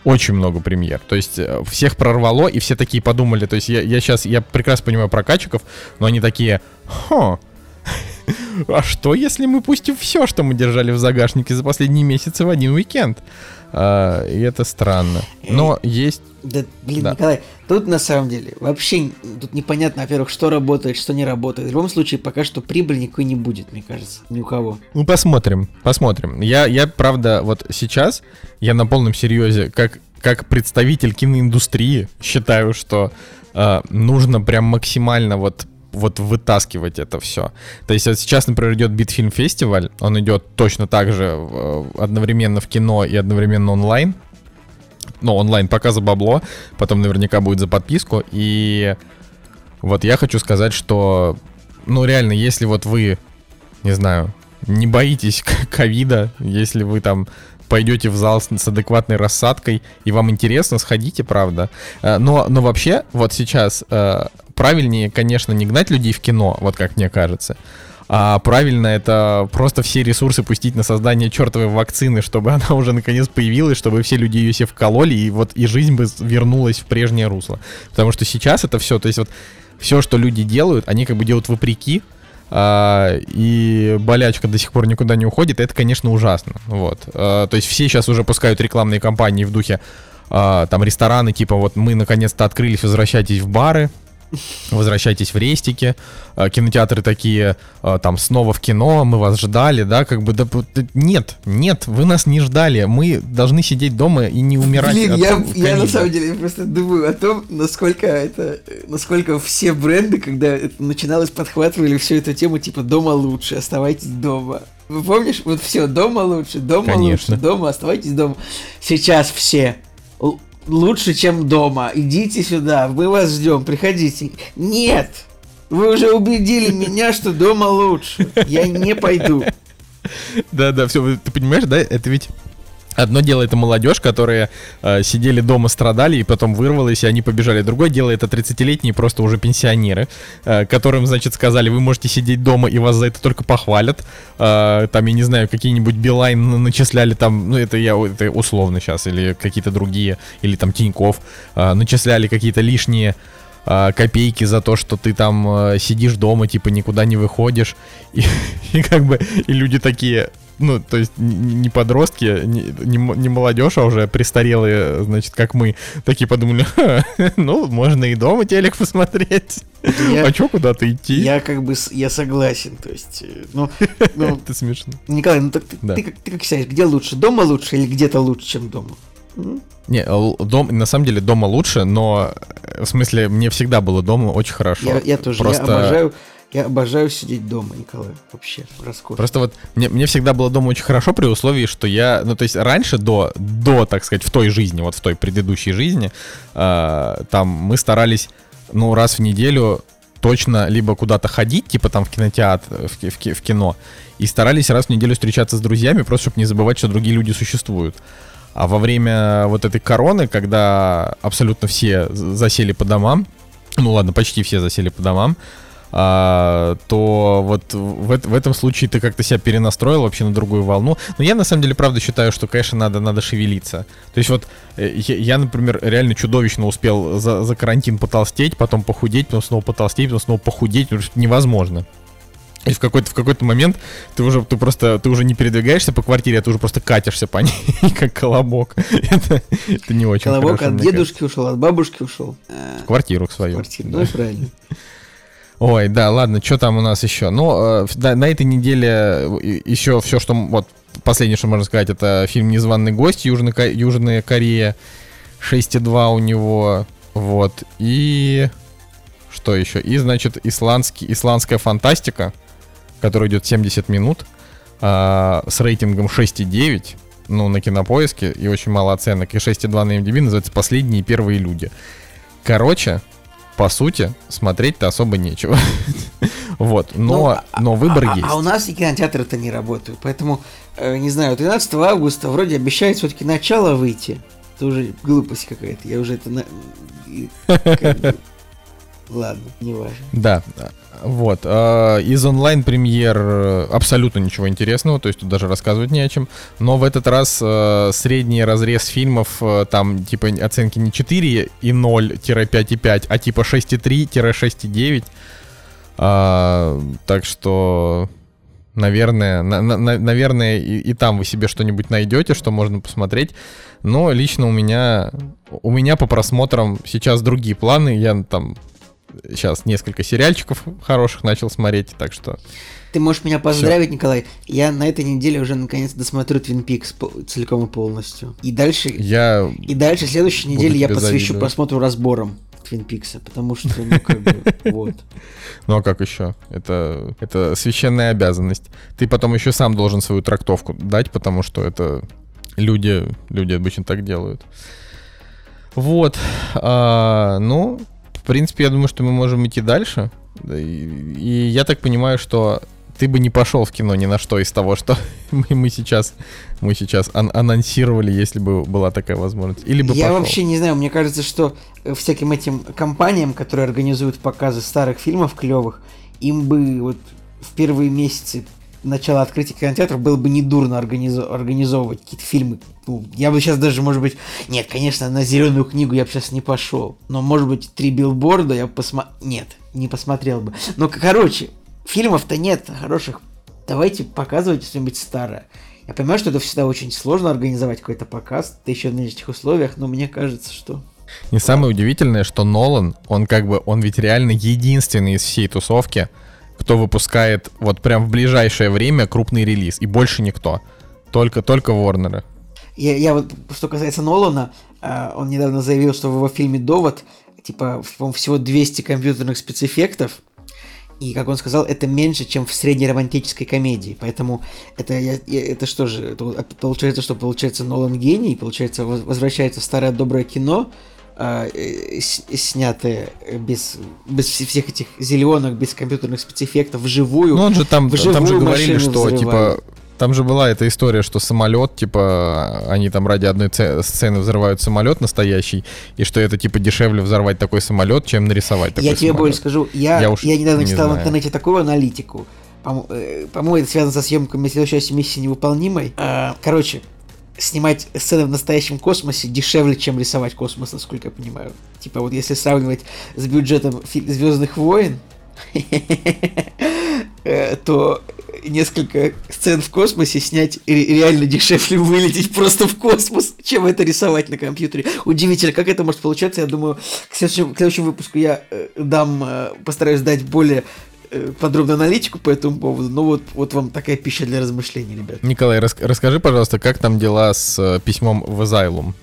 Очень много премьер. То есть э, всех прорвало, и все такие подумали. То есть я, я сейчас, я прекрасно понимаю прокачиков, но они такие, хо, а что, если мы пустим все, что мы держали в загашнике за последние месяцы в один уикенд? А, и это странно. Но есть... Да, блин, Да. Николай, тут на самом деле вообще тут непонятно, во-первых, что работает, что не работает. В любом случае, пока что прибыли никакой не будет, мне кажется, ни у кого. Ну, посмотрим, посмотрим. Я, я, правда, вот сейчас, я на полном серьезе, как, как представитель киноиндустрии, считаю, что э, нужно прям максимально вот вот вытаскивать это все. То есть вот сейчас, например, идет Битфильм фестиваль, он идет точно так же э, одновременно в кино и одновременно онлайн. Ну, онлайн пока за бабло, потом наверняка будет за подписку. И вот я хочу сказать, что, ну, реально, если вот вы, не знаю, не боитесь ковида, если вы там пойдете в зал с, с адекватной рассадкой, и вам интересно, сходите, правда. Э, Но, но вообще, вот сейчас э, правильнее, конечно, не гнать людей в кино, вот как мне кажется, а правильно это просто все ресурсы пустить на создание чертовой вакцины, чтобы она уже наконец появилась, чтобы все люди ее себе вкололи, и вот и жизнь бы вернулась в прежнее русло. Потому что сейчас это все, то есть вот все, что люди делают, они как бы делают вопреки, а, и болячка до сих пор никуда не уходит, это, конечно, ужасно. Вот. А, то есть все сейчас уже пускают рекламные кампании в духе а, там рестораны, типа вот мы наконец-то открылись, возвращайтесь в бары, возвращайтесь в рестики, А, кинотеатры такие, а, там снова в кино, мы вас ждали, да, как бы, да, нет, нет, вы нас не ждали, мы должны сидеть дома и не умирать Блин, от я, я на самом деле просто думаю о том, насколько это, насколько все бренды, когда это начиналось, подхватывали всю эту тему, типа дома лучше, оставайтесь дома. Вы помнишь, вот все, дома лучше, дома Конечно. лучше, дома, оставайтесь дома. Сейчас все лучше, чем дома. Идите сюда, мы вас ждем, приходите. Нет! Вы уже убедили меня, что дома лучше. Я не пойду. Да-да, все, ты понимаешь, да, это ведь Одно дело это молодежь, которые э, сидели дома, страдали, и потом вырвалось, и они побежали. Другое дело это 30-летние просто уже пенсионеры, э, которым, значит, сказали, вы можете сидеть дома, и вас за это только похвалят. Э, там, я не знаю, какие-нибудь Билайн на- начисляли там, ну это я это условно сейчас, или какие-то другие, или там Тиньков, э, начисляли какие-то лишние э, копейки за то, что ты там э, сидишь дома, типа никуда не выходишь. И, и как бы и люди такие, ну, то есть не, не подростки, не, не, м- не молодежь, а уже престарелые, значит, как мы, такие подумали, «Ха, ну, можно и дома телек посмотреть. Я- А чё куда-то идти? Я как бы, я согласен, то есть, э, ну, ну, Это смешно. Николай, ну так ты, Да. ты как, ты как считаешь, где лучше, дома лучше или где-то лучше, чем дома? Не, дом, на самом деле дома лучше, но э, в смысле мне всегда было дома очень хорошо. Я, я тоже, Просто... я обожаю, я обожаю сидеть дома, Николай, вообще, роскошь. Просто вот мне, мне всегда было дома очень хорошо при условии, что я, ну то есть раньше до, до, так сказать, в той жизни, вот в той предыдущей жизни, э, там мы старались, ну раз в неделю точно либо куда-то ходить, типа там в кинотеатр, в, ки- в ки- в кино, и старались раз в неделю встречаться с друзьями, просто чтобы не забывать, что другие люди существуют. А во время вот этой короны, когда абсолютно все засели по домам, ну ладно, почти все засели по домам, а, то вот в, в этом случае ты как-то себя перенастроил вообще на другую волну. Но я на самом деле правда считаю, что, конечно, надо, надо шевелиться. То есть вот э, я, я, например, реально чудовищно успел за, за карантин потолстеть, потом похудеть, потом снова потолстеть, потом снова похудеть, потому что невозможно. И в какой-то в какой-то момент ты уже ты просто ты уже не передвигаешься по квартире, а ты уже просто катишься по ней как колобок. Это, это не очень Колобок хорошо, от дедушки ушел, от бабушки ушел. кажется. в квартиру к свою. Квартиру, да. ну правильно. Ой, да, ладно, что там у нас еще? Ну, э, на этой неделе еще все, что... Вот, последнее, что можно сказать, это фильм «Незваный гость», Южная, Ко- Южная Корея, 6,2 у него, вот, и... Что еще? И, значит, исландский, исландская фантастика, которая идет 70 минут, а, с рейтингом 6,9, ну, на кинопоиске, и очень мало оценок, и 6,2 на MDB, называется «Последние первые люди». Короче, по сути, смотреть-то особо нечего. Вот, Ну, но, а- но выбор а, а- есть. А у нас и кинотеатры-то не работают, поэтому, э, не знаю, 13 августа вроде обещает все-таки начало выйти. Это уже глупость какая-то, я уже это... Ладно, не важно. Да, вот. а, Из онлайн-премьер э, абсолютно ничего интересного, то есть тут даже рассказывать не о чем. Но в этот раз э, средний разрез фильмов, э, там типа оценки не 4 и 0-5,5, а типа 6,3-6,9. А, так что, наверное, на- на- на- наверное, и, и там вы себе что-нибудь найдете, что можно посмотреть. Но лично у меня, у меня по просмотрам сейчас другие планы. Я там сейчас несколько сериальчиков хороших начал смотреть, так что Ты можешь меня поздравить, Николай. Я на этой неделе уже наконец досмотрю Твин Пикс целиком и полностью. И дальше, я и дальше следующей неделе я посвящу завидовать. просмотру разбором Твин Пикса, потому что, ну, как бы, вот. Ну а как еще? Это, это священная обязанность. Ты потом еще сам должен свою трактовку дать, потому что это люди, люди обычно так делают. Вот. А, ну, принципе, я думаю, что мы можем идти дальше. Да, И, и я так понимаю, что ты бы не пошел в кино ни на что из того, что мы, мы сейчас, мы сейчас ан- анонсировали, если бы была такая возможность. Или бы Я пошел. вообще не знаю, мне кажется, что э, всяким этим компаниям, которые организуют показы старых фильмов клевых, им бы вот в первые месяцы начала открытия кинотеатров было бы недурно организо- организовывать какие-то фильмы. Ну, я бы сейчас даже, может быть, нет, конечно, на зеленую книгу я бы сейчас не пошел, но, может быть, три билборда я бы посмотрел. Нет, не посмотрел бы. К- короче, фильмов-то нет хороших. Давайте показывайте что-нибудь старое. Я понимаю, что это всегда очень сложно организовать какой-то показ, да еще на этих условиях, но мне кажется, что... И самое удивительное, что Нолан, он как бы, он ведь реально единственный из всей тусовки, кто выпускает вот прям в ближайшее время крупный релиз. И больше никто. Только, только Ворнеры. Я, я вот, что касается Нолана, а, он недавно заявил, что в его фильме «Довод» типа, по-моему, всего 200 компьютерных спецэффектов, И, как он сказал, это меньше, чем в средней романтической комедии. Поэтому это, я, это что же, это получается, что получается Нолан гений, получается, воз- возвращается старое доброе кино, а, э, с- снятое без, без вс- всех этих зеленок, без компьютерных спецэффектов, вживую. Ну, он же там, Вживую там же говорили, что, взрывали. типа, там же была эта история, что самолет, типа, они там ради одной це- сцены взрывают самолет настоящий, и что это, типа, дешевле взорвать такой самолет, чем нарисовать такой я тебе самолет. больше скажу, я, Я я, уж недавно не читал в знаю. интернете такую аналитику. Э, По-моему, это связано со съемками следующей части миссии невыполнимой. А, Короче, снимать сцены в настоящем космосе дешевле, чем рисовать космос, насколько я понимаю. Типа вот если сравнивать с бюджетом Звездных войн, то несколько сцен в космосе снять ре- реально дешевле вылететь просто в космос, чем это рисовать на компьютере. Удивительно, как это может получаться. Я думаю, к следующему, к следующему выпуску я э, дам, э, постараюсь дать более э, подробную аналитику по этому поводу. Но вот, вот вам такая пища для размышлений, ребят. Николай, рас- расскажи, пожалуйста, как там дела с э, письмом в Asylum?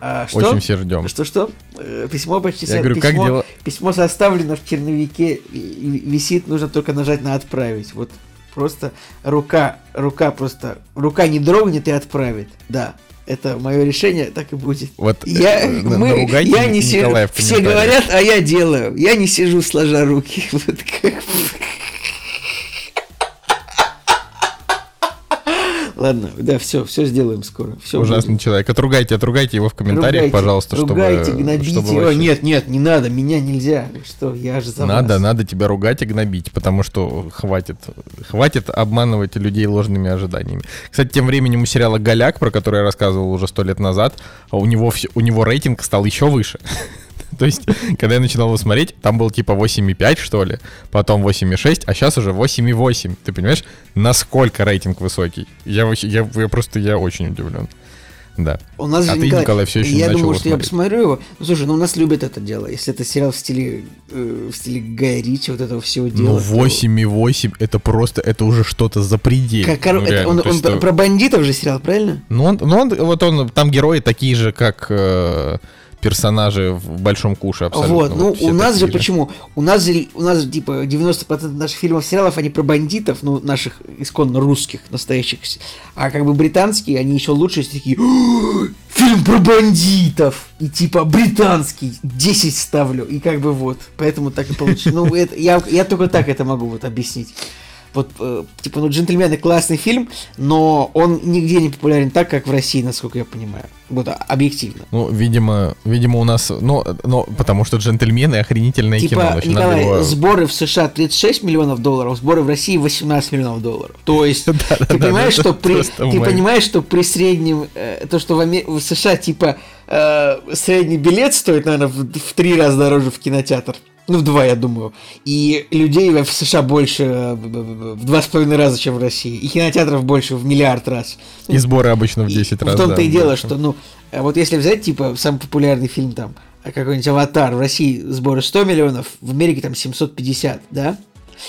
А, что? Очень все ждем. Что-что? Э, Письмо почти Я со- говорю, как письмо, дела? письмо составлено в черновике, висит, нужно только нажать на отправить. Вот просто рука, рука просто, рука не дрогнет и отправит. Да, это мое решение, так и будет. Вот Я, э, на- мы, наругайте я не сижу, все говорят, а я делаю. Я не сижу сложа руки. Вот как... Ладно, да, все, все сделаем скоро. Все Ужасный человек. Отругайте, отругайте его в комментариях, Ругайте, пожалуйста, чтобы... ругайте, гнобите чтобы его. вообще- Нет, нет, не надо, меня нельзя. Что, я же за Надо, вас. надо тебя ругать и гнобить, потому что хватит, хватит обманывать людей ложными ожиданиями. Кстати, тем временем у сериала «Голяк», про который я рассказывал уже сто лет назад, у него, у него рейтинг стал еще выше. То есть, когда я начинал его смотреть, там был типа 8,5, что ли, потом 8,6, а сейчас уже 8,8. Ты понимаешь, насколько рейтинг высокий? Я, я, я просто, я очень удивлен. Да. У нас А же ты, Николай, всё еще не Я думаю, его что я смотреть. посмотрю его. Ну, слушай, ну у нас любят это дело. Если это сериал в стиле, э, в стиле Гая Ричи, вот этого всего дела. Ну, то- 8,8 это просто, это уже что-то запредельное. Как, коро- Ну, это реально, он, то он что- про бандитов же сериал, правильно? Ну, он, ну, он, вот он, там герои такие же, как э, персонажи в Большом Куше абсолютно. Вот, ну все у нас же почему? У нас же, у нас же, типа 90% наших фильмов, сериалов, они про бандитов, ну, наших исконно русских, настоящих. А как бы британские, они еще лучше, если такие, «О, фильм про бандитов! И типа британский, 10 ставлю, и как бы вот. Поэтому так и получилось. Ну, это, я, я только так это могу вот объяснить. Вот, э, типа, ну, «Джентльмены» классный фильм, но он нигде не популярен так, как в России, насколько я понимаю. Вот, а- объективно. Ну, видимо, видимо, у нас, ну, ну, потому что джентльмены охренительное кино. Типа, значит, надо Николай, его- сборы в США 36 миллионов долларов, сборы в России 18 миллионов долларов. То есть, ты понимаешь, что при, ты понимаешь, что при среднем, э, то, что в США, типа, э, средний билет стоит, наверное, в, в три раза дороже в кинотеатр. Ну, в два, я думаю. И людей в США больше э, в- в в два с половиной раза, чем в России. И кинотеатров больше в миллиард раз. И сборы обычно в И 10 в раз. том-то да, и дело, больше. что, ну, а вот если взять, типа, самый популярный фильм там, а какой-нибудь «Аватар», в России сборы 100 миллионов, в Америке там 750, да?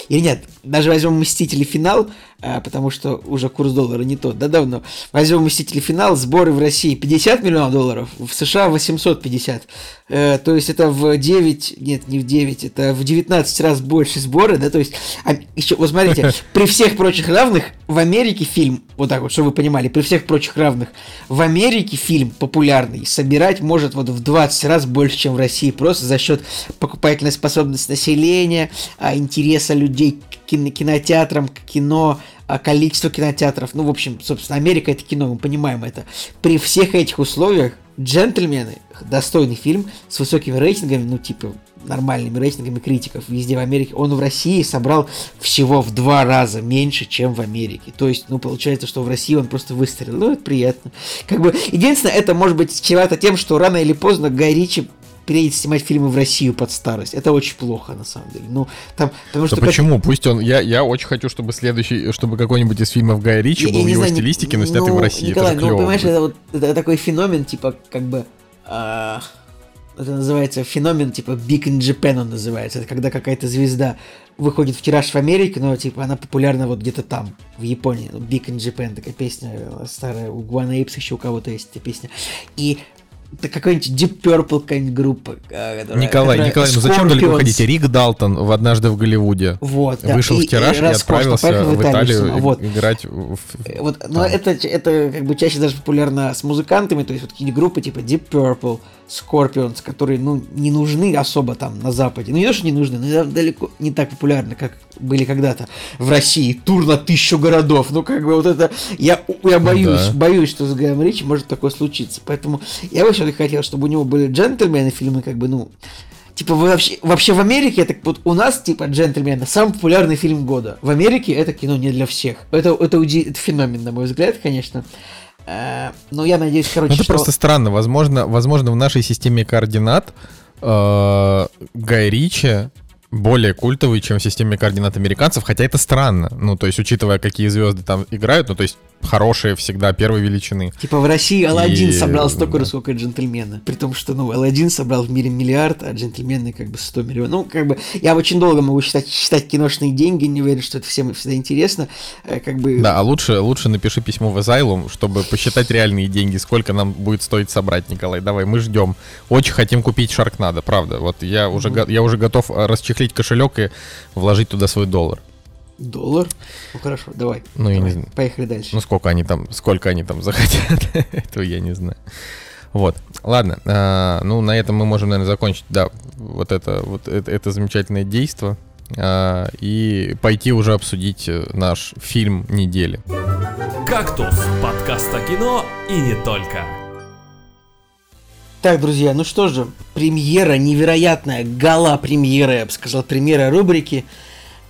Или нет, даже возьмем «Мстители. Финал», потому что уже курс доллара не тот, да, давно. Возьмем «Мстители. Финал», сборы в России 50 миллионов долларов, в США 850. Э, то есть это в 9, нет, не в 9, это в 19 раз больше сборы, да, то есть, а, еще, вот смотрите, при всех прочих равных, в Америке фильм, вот так вот, чтобы вы понимали, при всех прочих равных, в Америке фильм популярный собирать может вот в 20 раз больше, чем в России, просто за счет покупательной способности населения, а, интереса людей к кино- кинотеатрам, к кино, а, количество кинотеатров. Ну, в общем, собственно, Америка это кино, мы понимаем это. При всех этих условиях «Джентльмены» достойный фильм с высокими рейтингами, ну, типа, нормальными рейтингами критиков везде в Америке. Он в России собрал всего в два раза меньше, чем в Америке. То есть, ну, получается, что в России он просто выстрелил. Ну, это приятно. Как бы, единственное, это может быть чревато тем, что рано или поздно Гай Ричи переедет снимать фильмы в Россию под старость. Это очень плохо, на самом деле. Ну, там, потому Да что... как- почему? Пусть он. Я, я очень хочу, чтобы следующий, чтобы какой-нибудь из фильмов Гая Ричи Я- был я в его знаю, стилистике, но ну, снятый в России. Николай, это ну, понимаешь, это вот это такой феномен, типа, как бы... а, это называется феномен, типа, Big in Japan он называется. Это когда какая-то звезда выходит в тираж в Америке, но, типа, она популярна вот где-то там, в Японии. Ну, Big in Japan, такая песня э, старая, у Гуана Эйпса еще у кого-то есть эта песня. И это какой-нибудь Deep Purple какая-нибудь группа. э, которая- Николай, которая Николай, ну зачем далеко Scorpions. ходить? Рик Далтон в «Однажды в Голливуде». Вот, да. Вышел И- в тираж и и, отправился в Италию снимать. Вот. играть в... Э, Вот, но там. это, это как бы чаще даже популярно с музыкантами, то есть вот какие-нибудь группы типа Deep Purple, Scorpions, которые, ну, не нужны особо там на Западе. Ну, не то, что не нужны, но да- далеко не так популярны, как были когда-то в России. Тур на тысячу городов. Ну, как бы вот это... Я, я боюсь, да. боюсь, что с Гаем Ричи может такое случиться. Поэтому я бы все-таки хотел, чтобы у него были джентльмены фильмы, как бы, ну, Типа вы вообще, вообще в Америке это вот у нас типа джентльмены самый популярный фильм года. В Америке это кино не для всех. Это это, это феномен на мой взгляд, конечно. Э, Но я надеюсь, короче, Ну, это что просто странно. Возможно, возможно, в нашей системе координат э, Гай Ричи более культовый, чем в системе координат американцев, хотя это странно. Ну, то есть, учитывая, какие звезды там играют, ну, то есть, хорошие всегда первой величины. типа в России Алладин И, собрал столько же, сколько джентльмены. При том, что ну Алладин собрал в мире миллиард, а джентльмены как бы 100 миллионов. Ну, как бы я очень долго могу считать, считать киношные деньги, не уверен, что это всем всегда интересно. Э, Как бы Да, а лучше, лучше напиши письмо в Asylum, чтобы посчитать реальные деньги, сколько нам будет стоить собрать, Николай. Давай, мы ждем. Очень хотим купить Шаркнадо, правда. Вот я уже, го- я уже готов э, расчехлить кошелек и вложить туда свой доллар. Доллар. Ну хорошо, давай. Ну, я не Давай, знаю. Поехали дальше. Ну, сколько они там, сколько они там захотят, этого я не знаю. Вот, ладно, а, ну, на этом мы можем, наверное, закончить, да, вот это, вот это, это замечательное действо а, и пойти уже обсудить э, наш фильм недели. «Кактус» – подкаст о кино и не только. Так, друзья, ну что же, премьера невероятная, гала-премьера, я бы сказал, премьера рубрики.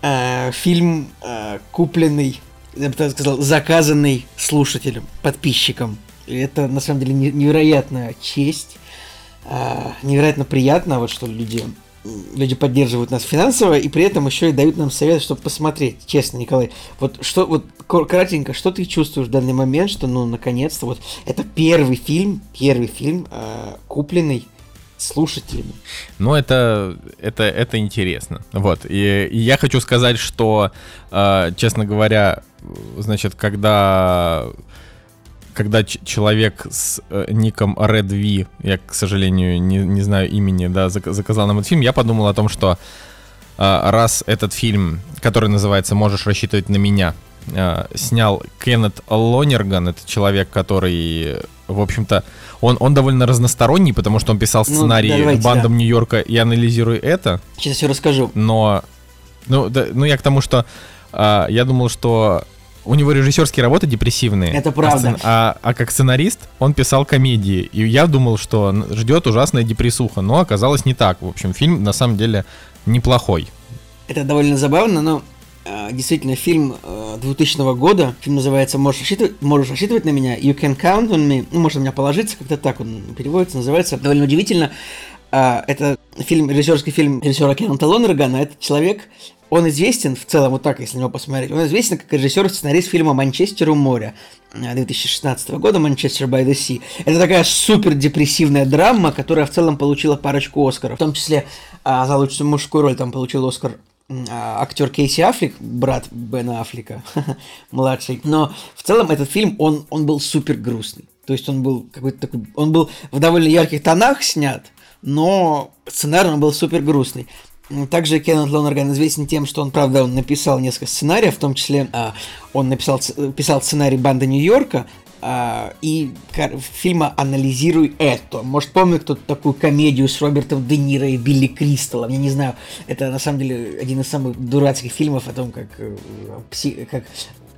Э, фильм, э, купленный, я бы так сказал, заказанный слушателем, подписчиком. И это, на самом деле, не- невероятная честь. э, невероятно приятно, вот что люди, люди поддерживают нас финансово, и при этом еще и дают нам совет, чтобы посмотреть. Честно, Николай, вот что, вот кратенько, что ты чувствуешь в данный момент, что, ну, наконец-то, вот это первый фильм, первый фильм, э, купленный слушателями. Ну, это, это, это интересно. Вот. И, и я хочу сказать, что, э, честно говоря, значит, когда когда человек с э, ником Red V, я, к сожалению, не, не знаю имени, да, зак- заказал нам этот фильм, я подумал о том, что э, раз этот фильм, который называется «Можешь рассчитывать на меня», э, снял Кеннет Лонерган, это человек, который, в общем-то, он, он довольно разносторонний, потому что он писал Ну, сценарий давайте, «Бандам Нью-Йорка» и «Анализируй это», Сейчас все расскажу. но, ну, да, ну я к тому, что а, я думал, что у него режиссерские работы депрессивные. Это А правда. сцен- А, а как сценарист он писал комедии. И я думал, что ждет ужасная депрессуха, но оказалось не так. В общем, фильм на самом деле неплохой. Это довольно забавно, но действительно фильм э, 2000 года, фильм называется «Можешь рассчитывать, «Можешь рассчитывать на меня», «You can count on me», ну, можно на меня положиться, как-то так он переводится, называется, довольно удивительно. А, это фильм, режиссерский фильм режиссера Кеннета Лонергана, этот человек, он известен в целом, вот так, если на него посмотреть, он известен как режиссер сценарист фильма «Манчестер у моря» э, 2016 года «Манчестер by the Sea». Это такая супер депрессивная драма, которая в целом получила парочку Оскаров, в том числе за лучшую мужскую роль там получил Оскар актер Кейси Аффлек, брат Бена Аффлека, младший. Но в целом этот фильм, он, он был супер грустный. То есть он был какой-то такой... Он был в довольно ярких тонах снят, но сценарий был супер грустный. Также Кеннет Лонерган известен тем, что он, правда, он написал несколько сценариев, в том числе а, он написал писал сценарий «Банда Нью-Йорка», а, и кар- фильма «Анализируй это». Может, помнит кто-то такую комедию с Робертом Де Ниро и Билли Кристаллом? Я не знаю. Это, на самом деле, один из самых дурацких фильмов о том, как, э, пси- как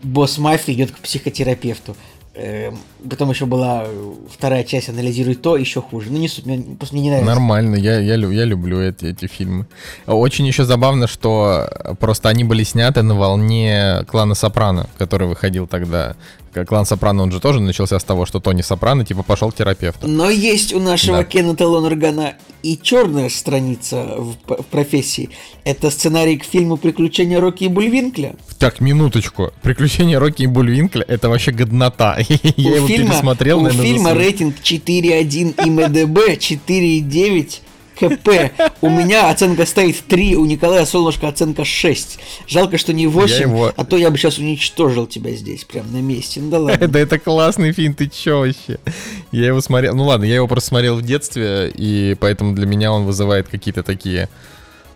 босс мафии идет к психотерапевту. Эм, Потом еще была вторая часть «Анализируй то», еще хуже. Ну, не суть, мне, просто мне не нравится. Нормально, я, я, я люблю эти, эти фильмы. Очень еще забавно, что просто они были сняты на волне клана Сопрано, который выходил тогда. К- Клан Сопрано, он же тоже начался с того, что Тони Сопрано, типа, пошел к терапевту. Но есть у нашего Да. Кеннета Лонергана и черная страница в, в профессии. Это сценарий к фильму «Приключения Рокки и Бульвинкля». Так, минуточку. Приключения Рокки и Бульвинкля это вообще годнота. Я его пересмотрел, у фильма рейтинг 4.1 ИМДБ, 4.9 КП. У меня оценка стоит 3, у Николая Солнышко оценка 6. Жалко, что не 8, его- а то я бы сейчас уничтожил тебя здесь, прям на месте. Ну да ладно. Да это классный фильм, ты чё вообще? Я его смотрел, ну ладно, я его просто смотрел в детстве, и поэтому для меня он вызывает какие-то такие,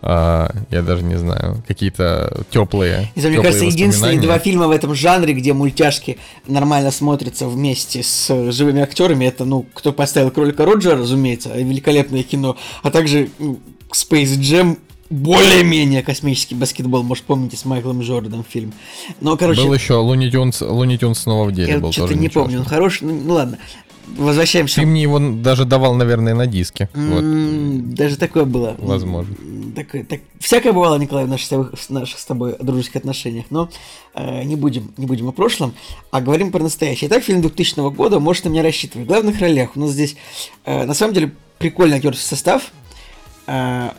а, я даже не знаю, какие-то теплые. Знаю, мне кажется, единственные два фильма в этом жанре, где мультяшки нормально смотрятся вместе с живыми актерами, это, ну, кто поставил кролика Роджера, разумеется, великолепное кино, а также ну, Space Jam более-менее космический баскетбол, может, помните, с Майклом Джорданом фильм. Но, короче... Был еще Луни Тюнс, Луни Тюнс снова в деле я был что-то не помню, он хороший, ну, ну ладно. Возвращаемся. Ты мне его даже давал, наверное, на диске. Mm, вот. Даже такое было. Возможно. Так, так, всякое бывало, Николай, в наших, в наших с тобой дружеских отношениях, но э, не, будем, не будем о прошлом, а говорим про настоящее. Итак, фильм 2000 года, может на меня рассчитывать. В главных ролях у нас здесь, э, на самом деле, прикольный актерский состав. Э,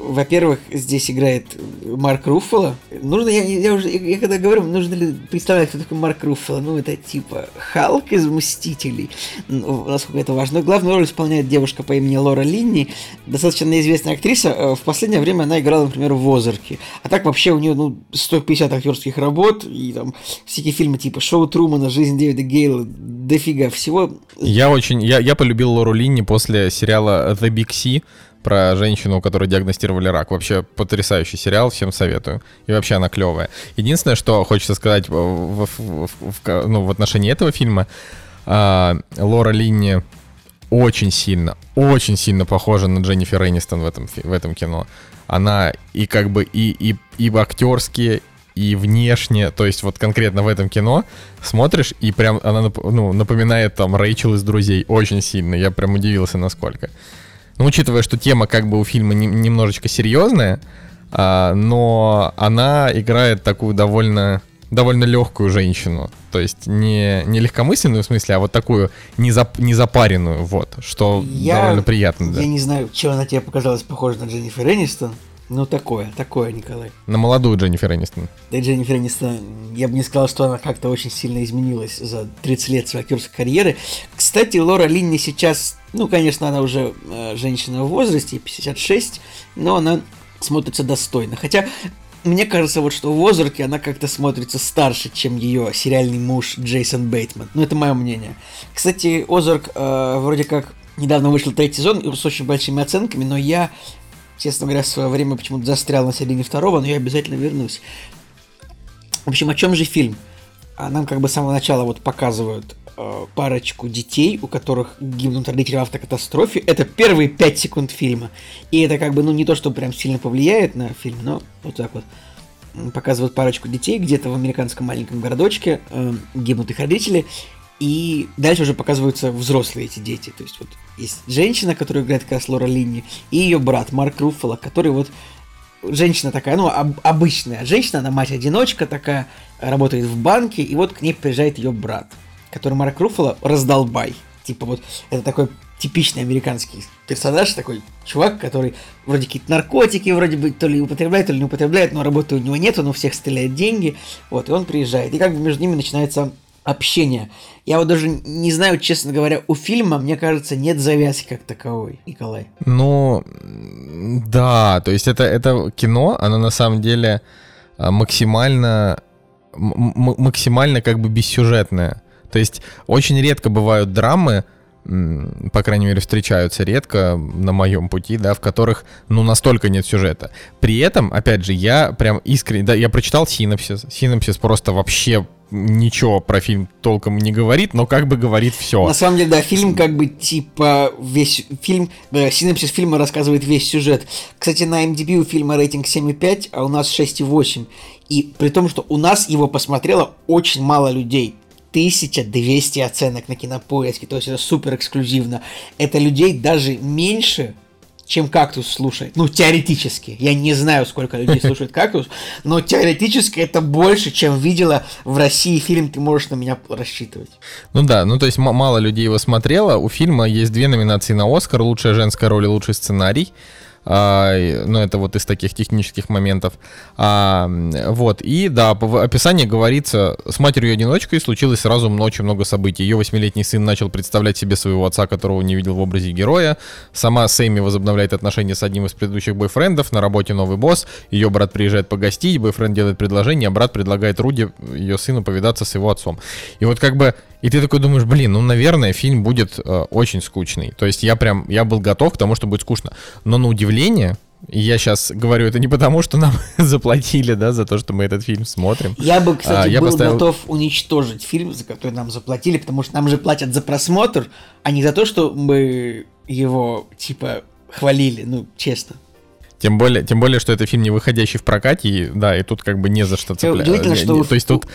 во-первых, здесь играет Марк Руффало. Нужно, я, я уже, я, когда говорю, нужно ли представлять, кто такой Марк Руффало? Ну, это типа Халк из Мстителей, ну, насколько это важно. Главную роль исполняет девушка по имени Лора Линни, достаточно известная актриса. Э, в последнее время она играла, например, в Озарке. А так вообще у нее, ну, 150 актерских работ, и там всякие фильмы типа Шоу Трумана, Жизнь Дэвида Гейла, дофига всего. Я очень, я, я полюбил Лору Линни после сериала The Big Sea, про женщину, у которой диагностировали рак. Вообще потрясающий сериал, всем советую. И вообще она клевая. Единственное, что хочется сказать в, в, в, в, ну, в отношении этого фильма, э, Лора Линни очень сильно, очень сильно похожа на Дженнифер Энистон в этом, в этом кино. Она и как бы и, и, и актерские, и внешне, то есть вот конкретно в этом кино смотришь, и прям она ну, напоминает там Рэйчел из «Друзей» очень сильно. Я прям удивился, насколько. Ну, учитывая, что тема как бы у фильма не, немножечко серьезная, а, но она играет такую довольно довольно легкую женщину. То есть не, не легкомысленную в смысле, а вот такую незап, незапаренную, вот, что я, довольно приятно. Да. Я не знаю, чем она тебе показалась похожа на Дженнифер Энистон, ну, такое, такое, Николай. На молодую Дженнифер Энистон. Да, Дженнифер Энистон, я бы не сказал, что она как-то очень сильно изменилась за 30 лет своей актерской карьеры. Кстати, Лора Линни сейчас, ну, конечно, она уже э, женщина в возрасте, 56, но она смотрится достойно. Хотя, мне кажется, вот что в Озарке она как-то смотрится старше, чем ее сериальный муж Джейсон Бейтман. Ну, это мое мнение. Кстати, Озарк э, вроде как недавно вышел третий сезон с очень большими оценками, но я честно говоря, в свое время почему-то застрял на середине второго, но я обязательно вернусь. В общем, о чем же фильм? А нам как бы с самого начала вот показывают э, парочку детей, у которых гибнут родители в автокатастрофе. Это первые пять секунд фильма. И это как бы, ну, не то, что прям сильно повлияет на фильм, но вот так вот. Показывают парочку детей где-то в американском маленьком городочке, э, гибнут их родители, и дальше уже показываются взрослые эти дети. То есть вот есть женщина, которая играет как раз Лора Линни, и ее брат Марк Руффало, который вот женщина такая, ну, об, обычная женщина, она мать-одиночка такая, работает в банке, и вот к ней приезжает ее брат, который Марк Руффало раздолбай. Типа вот, это такой типичный американский персонаж, такой чувак, который вроде какие-то наркотики, вроде бы то ли употребляет, то ли не употребляет, но работы у него нет, он у всех стреляет деньги, вот, и он приезжает. И как бы между ними начинается общения. Я вот даже не знаю, честно говоря, у фильма, мне кажется, нет завязки как таковой, Николай. Ну, да, то есть это, это кино, оно на самом деле а, максимально, максимально как бы бессюжетное. То есть очень редко бывают драмы, по крайней мере, встречаются редко на моем пути, да, в которых, ну, настолько нет сюжета. При этом, опять же, я прям искренне, да, я прочитал синопсис, синопсис просто вообще ничего про фильм толком не говорит, но как бы говорит все. На самом деле, да, фильм как бы типа весь фильм, да, синопсис фильма рассказывает весь сюжет. Кстати, на MDB у фильма рейтинг 7,5, а у нас 6,8. И при том, что у нас его посмотрело очень мало людей. 1200 оценок на кинопоиске, то есть это супер эксклюзивно. Это людей даже меньше, чем кактус слушает. Ну, теоретически. Я не знаю, сколько людей слушает кактус, но теоретически это больше, чем видела в России фильм «Ты можешь на меня рассчитывать». Ну да, ну то есть мало людей его смотрело. У фильма есть две номинации на Оскар. Лучшая женская роль и лучший сценарий. А, ну, это вот из таких технических моментов. А, вот, и да, в описании говорится, с матерью-одиночкой случилось сразу очень много событий. Ее восьмилетний сын начал представлять себе своего отца, которого не видел в образе героя. Сама Сэмми возобновляет отношения с одним из предыдущих бойфрендов, на работе новый босс, ее брат приезжает погостить, бойфренд делает предложение, а брат предлагает Руди, ее сыну, повидаться с его отцом. И вот как бы и ты такой думаешь, блин, ну, наверное, фильм будет э, очень скучный. То есть я прям, я был готов к тому, что будет скучно. Но на удивление, и я сейчас говорю это не потому, что нам заплатили, да, за то, что мы этот фильм смотрим. Я бы, кстати, а, я был поставил... готов уничтожить фильм, за который нам заплатили, потому что нам же платят за просмотр, а не за то, что мы его, типа, хвалили, ну, честно. Тем более, тем более, что это фильм не выходящий в прокате, и, да, и тут как бы не за что цепляться. Удивительно, что то есть тут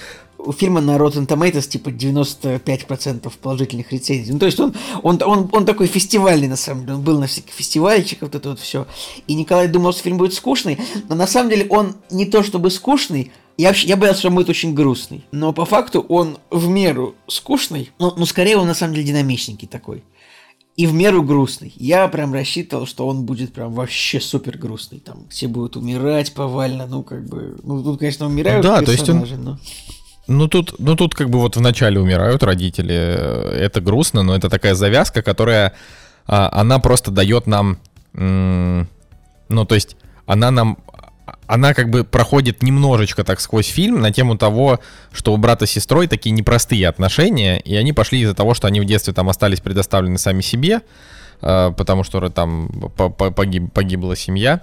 у фильма на Rotten Tomatoes типа 95% положительных рецензий. Ну, то есть он, он, он, он такой фестивальный, на самом деле. Он был на всяких фестивальчиках, вот это вот все. И Николай думал, что фильм будет скучный, но на самом деле он не то чтобы скучный, я вообще, я боялся, что он будет очень грустный. Но по факту он в меру скучный, но, но скорее он на самом деле динамичненький такой. И в меру грустный. Я прям рассчитывал, что он будет прям вообще супер грустный. Там все будут умирать повально, ну как бы... Ну тут, конечно, умирают да, то есть он... но... Ну тут, ну тут как бы вот вначале умирают родители, это грустно, но это такая завязка, которая, а, она просто дает нам, ну то есть она нам, она как бы проходит немножечко так сквозь фильм на тему того, что у брата с сестрой такие непростые отношения, и они пошли из-за того, что они в детстве там остались предоставлены сами себе, а, потому что там погиб, погибла семья,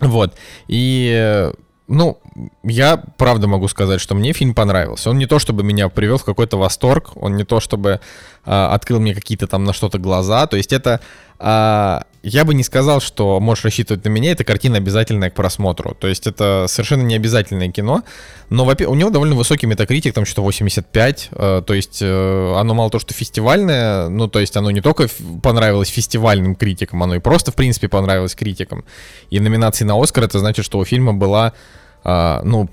вот, и ну, я правда могу сказать, что мне фильм понравился. Он не то чтобы меня привел в какой-то восторг, он не то чтобы э, открыл мне какие-то там на что-то глаза. То есть это э, я бы не сказал, что можешь рассчитывать на меня. Эта картина обязательная к просмотру. То есть это совершенно не обязательное кино. Но у него довольно высокий метакритик, там что-то 85. Э, то есть э, оно мало то, что фестивальное, ну то есть оно не только понравилось фестивальным критикам, оно и просто в принципе понравилось критикам. И номинации на Оскар это значит, что у фильма была а, ну,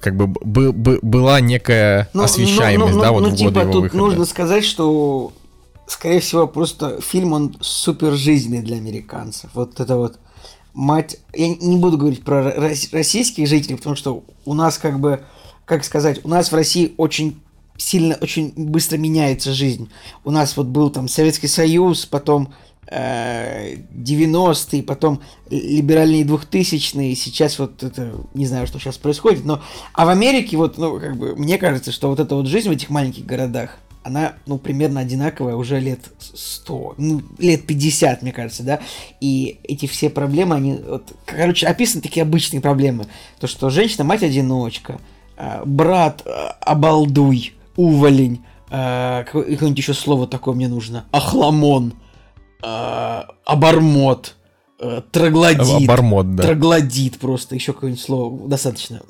как бы б, б, была некая ну, освещаемость, ну, ну, да, вот ну, в типа, годы его тут выхода. нужно сказать, что, скорее всего, просто фильм, он супер жизненный для американцев. Вот это вот мать... Я не буду говорить про российских жителей, потому что у нас как бы, как сказать, у нас в России очень сильно, очень быстро меняется жизнь. У нас вот был там Советский Союз, потом 90-е, потом либеральные 2000-е, сейчас вот это, не знаю, что сейчас происходит, но, а в Америке вот, ну, как бы, мне кажется, что вот эта вот жизнь в этих маленьких городах, она, ну, примерно одинаковая уже лет 100, ну, лет 50, мне кажется, да, и эти все проблемы, они, вот, короче, описаны такие обычные проблемы, то, что женщина мать-одиночка, а, брат а, обалдуй, уволень, а, какое-нибудь еще слово такое мне нужно, охламон, э, обормот, э, троглодит. Обормот, да. Троглодит просто, еще какое-нибудь слово достаточно.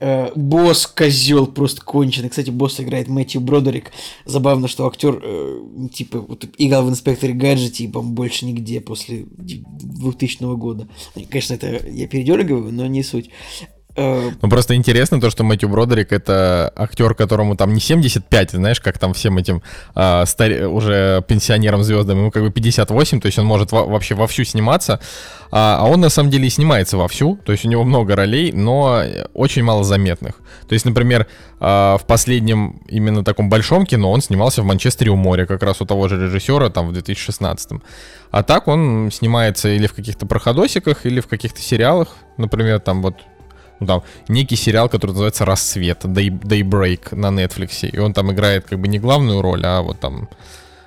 Э, босс козел просто конченый. Кстати, босс играет Мэтью Бродерик. Забавно, что актер э, типа вот, играл в инспекторе гаджете, типа больше нигде после 2000 года. Конечно, это я передергиваю, но не суть. Э, ну, просто интересно то, что Мэтью Бродерик — это актер, которому там не 75, знаешь, как там всем этим э, стар... уже пенсионерам-звездам, ему как бы 58, то есть он может во- вообще вовсю сниматься, а, а он на самом деле и снимается вовсю, то есть у него много ролей, но очень мало заметных. То есть, например, э, в последнем именно таком большом кино он снимался в «Манчестере у моря», как раз у того же режиссера, там, в 2016 А так он снимается или в каких-то проходосиках, или в каких-то сериалах, например, там вот ну, там, некий сериал, который называется «Рассвет», Day, Daybreak на Netflix, и он там играет как бы не главную роль, а вот там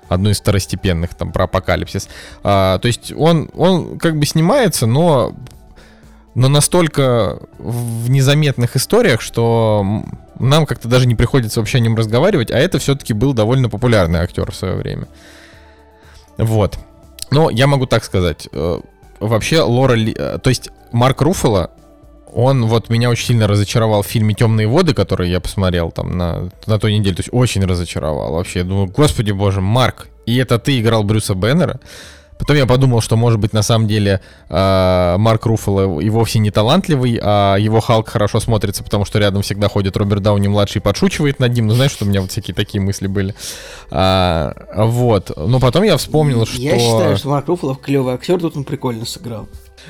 одну из второстепенных, там, про апокалипсис. А, то есть он, он как бы снимается, но, но настолько в незаметных историях, что нам как-то даже не приходится вообще о нем разговаривать, а это все-таки был довольно популярный актер в свое время. Вот. Но я могу так сказать. Э, вообще, Лора. Э, то есть, Марк Руффало он вот меня очень сильно разочаровал в фильме «Темные воды», который я посмотрел там на, на той неделе. То есть очень разочаровал вообще. Я думаю, господи боже, Марк, и это ты играл Брюса Беннера? Потом я подумал, что, может быть, на самом деле э, Марк Руффало и вовсе не талантливый, а его Халк хорошо смотрится, потому что рядом всегда ходит Роберт Дауни-младший и подшучивает над ним. Ну, знаешь, что у меня вот всякие такие мысли были. А, вот. Но потом я вспомнил, что... Я считаю, что Марк Руффало клевый актер, тут он прикольно сыграл.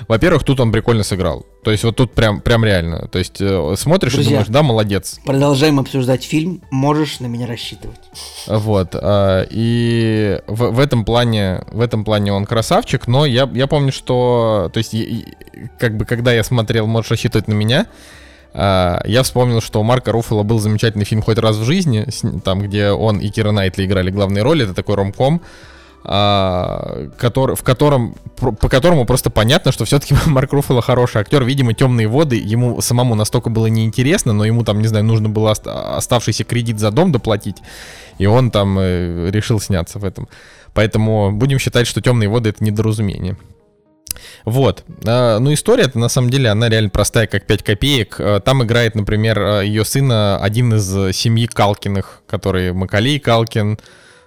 Во-первых, тут он прикольно сыграл. То есть вот тут прям, прям реально. То есть э, смотришь Друзья, и думаешь, да, молодец. Продолжаем обсуждать фильм, можешь на меня рассчитывать. Вот. э, и в, в этом плане, в этом плане он красавчик, но я, я помню, что, то есть, как бы, когда я смотрел «Можешь рассчитывать на меня», э, я вспомнил, что у Марка Руффало был замечательный фильм «Хоть раз в жизни», там, где он и Кира Найтли играли главные роли, это такой ромком, а, который, в котором, по которому просто понятно, что все-таки Марк Руффало хороший актер. Видимо, темные воды ему самому настолько было неинтересно, но ему там, не знаю, нужно было ост- оставшийся кредит за дом доплатить, и он там э, решил сняться в этом. Поэтому будем считать, что темные воды это недоразумение. Вот. А, Ну, история это на самом деле, она реально простая, как 5 копеек. А, Там играет, например, а, ее сына один из э, семьи Калкиных, которые Макалей Калкин,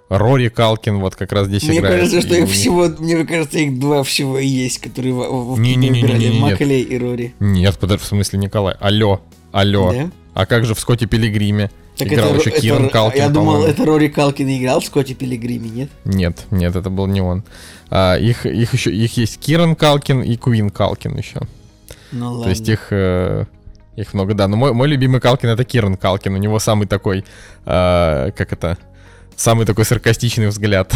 Рори Калкин, вот как раз здесь Мне играет. кажется, что И их всего, мне кажется, их два всего и есть, которые в, в, в Не-не-не-не-не, кино играли. нет. Макалей и Рори. Нет, подожди, в смысле Николай. Алло, алло. Да? А как же в Скотте Пилигриме? Так Играл это, еще это- Киран Калкин, Я думал, это Рори Калкин играл в Скотте Пилигриме, нет? Нет, нет, это был не он. А, их, их еще, их есть Киран Калкин и Куин Калкин еще. Ну ладно. То есть их, э, их много, да. Но мой, мой любимый Калкин это Киран Калкин. У него самый такой, э, как это, самый такой саркастичный взгляд.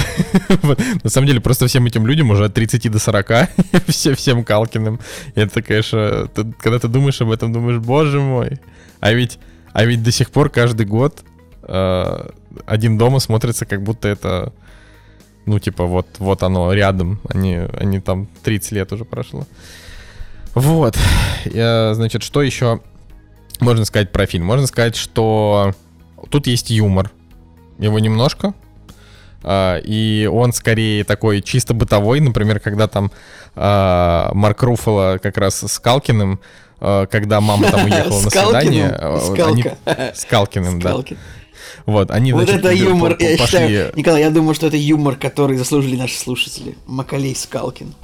На самом деле, просто всем этим людям уже от 30 до 40, все, всем Калкиным. Это, конечно, ты- когда ты думаешь об этом, думаешь, боже мой. А ведь, а ведь до сих пор каждый год э, один дома смотрится, как будто это, ну, типа, вот, вот оно рядом. Они, они там 30 лет уже прошло. Вот. Я, значит, что еще можно сказать про фильм? Можно сказать, что тут есть юмор. Его немножко. А, и он скорее такой чисто бытовой. Например, когда там а, Марк Руффало как раз с Калкиным, а, когда мама там уехала на свидание. С Калкиным, да. Вот, они, Вот значит, это юмор, я считаю, Николай, я думаю, что это юмор, который заслужили наши слушатели. Макалей Скалкин.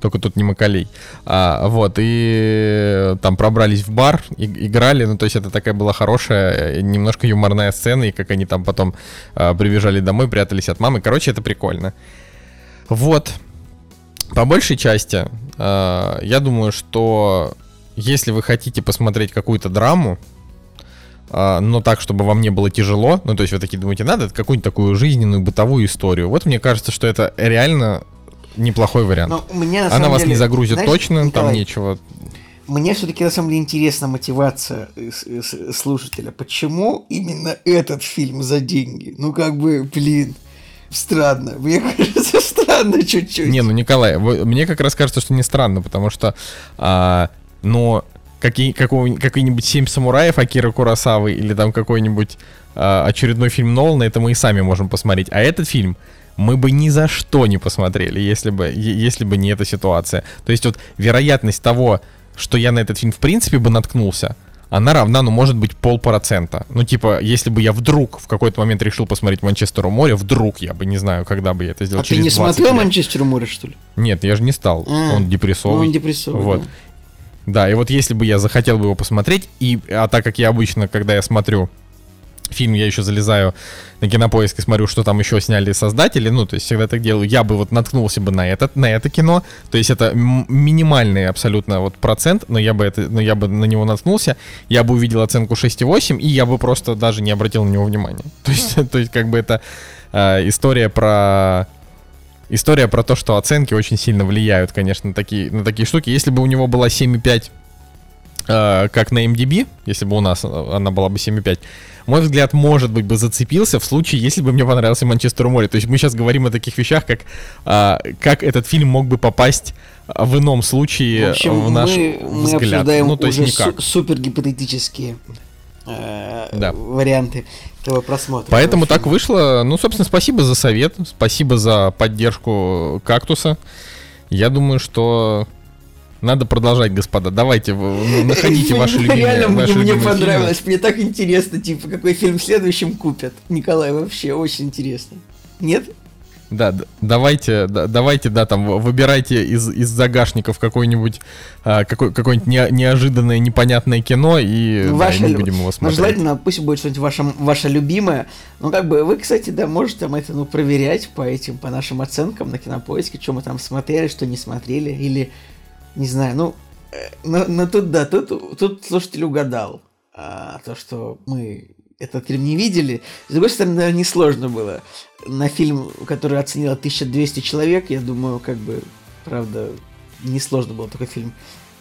Только тут не Макалей. А, вот, и там пробрались в бар, и, играли, ну, то есть это такая была хорошая, э, немножко юморная сцена, и как они там потом а, прибежали домой, прятались от мамы. Короче, это прикольно. Вот. По большей части, а, я думаю, что если вы хотите посмотреть какую-то драму, а, но так, чтобы вам не было тяжело, ну, то есть вы такие думаете, надо какую-нибудь такую жизненную, бытовую историю. Вот мне кажется, что это реально неплохой вариант. Но мне, на Она вас деле, не загрузит знаешь, точно, там Николай, нечего. Мне все-таки на самом деле интересна мотивация э, э, с- слушателя. Почему именно этот фильм за деньги? Ну, как бы, блин, странно. Мне кажется, странно чуть-чуть. Не, ну Николай, вы- мне как раз кажется, что не странно, потому что, а, но какие, какого- какой-нибудь «Семь самураев» Акира Курасавы или там какой-нибудь а, очередной фильм Нолана, это мы и сами можем посмотреть. А этот фильм мы бы ни за что не посмотрели, если бы, если бы не эта ситуация. То есть вот вероятность того, что я на этот фильм в принципе бы наткнулся, она равна, ну, может быть, полпроцента. Ну, типа, если бы я вдруг в какой-то момент решил посмотреть «Манчестер у моря», вдруг я бы, не знаю, когда бы я это сделал, а ты не 20 смотрел лет. «Манчестер у моря», что ли? Нет, я же не стал. А, он депрессовый. Он депрессовый. Вот. да. Да, и вот если бы я захотел бы его посмотреть, и, а так как я обычно, когда я смотрю фильм, я еще залезаю на кинопоиск и смотрю, что там еще сняли создатели, ну, то есть всегда так делаю, я бы вот наткнулся бы на, этот, на это кино, то есть это минимальный абсолютно вот процент, но я бы, это, но я бы на него наткнулся, я бы увидел оценку 6,8, и я бы просто даже не обратил на него внимания. То есть, то есть как бы это э, история про история про то, что оценки очень сильно влияют, конечно, на такие, на такие штуки. Если бы у него была 7,5, э, как на MDB, если бы у нас э, она была бы 7,5, мой взгляд, может быть, бы зацепился в случае, если бы мне понравился Манчестер у моря. То есть мы сейчас говорим о таких вещах, как а, как этот фильм мог бы попасть а, в ином случае В общем, в наш мы, мы взгляд. обсуждаем ну, то есть уже никак. су- супер гипотетические э, Да. варианты этого просмотра. Поэтому так вышло. Ну, собственно, спасибо за совет, спасибо за поддержку кактуса. Я думаю, что надо продолжать, господа. Давайте, ну, находите ваши любимые, Реально, мне, ваши мне любимые фильмы. понравилось. Мне так интересно, типа, какой фильм следующим купят. Николай, вообще очень интересно. Нет? Да, давайте, да, давайте, да, там выбирайте из, из загашников какой-нибудь а, какой, какое-нибудь не- неожиданное, непонятное кино, и, да, и мы будем его Ну, смотреть. желательно, пусть будет что-нибудь ваше, ваше любимое. Ну, как бы, вы, кстати, да, можете там это, ну, проверять по этим, по нашим оценкам на кинопоиске, что мы там смотрели, что не смотрели, или, не знаю, ну, но, но тут, да, тут, тут слушатель угадал. А, то, что мы этот фильм не видели. С другой стороны, наверное, несложно было. На фильм, который оценило 1200 человек, я думаю, как бы, правда, несложно было такой фильм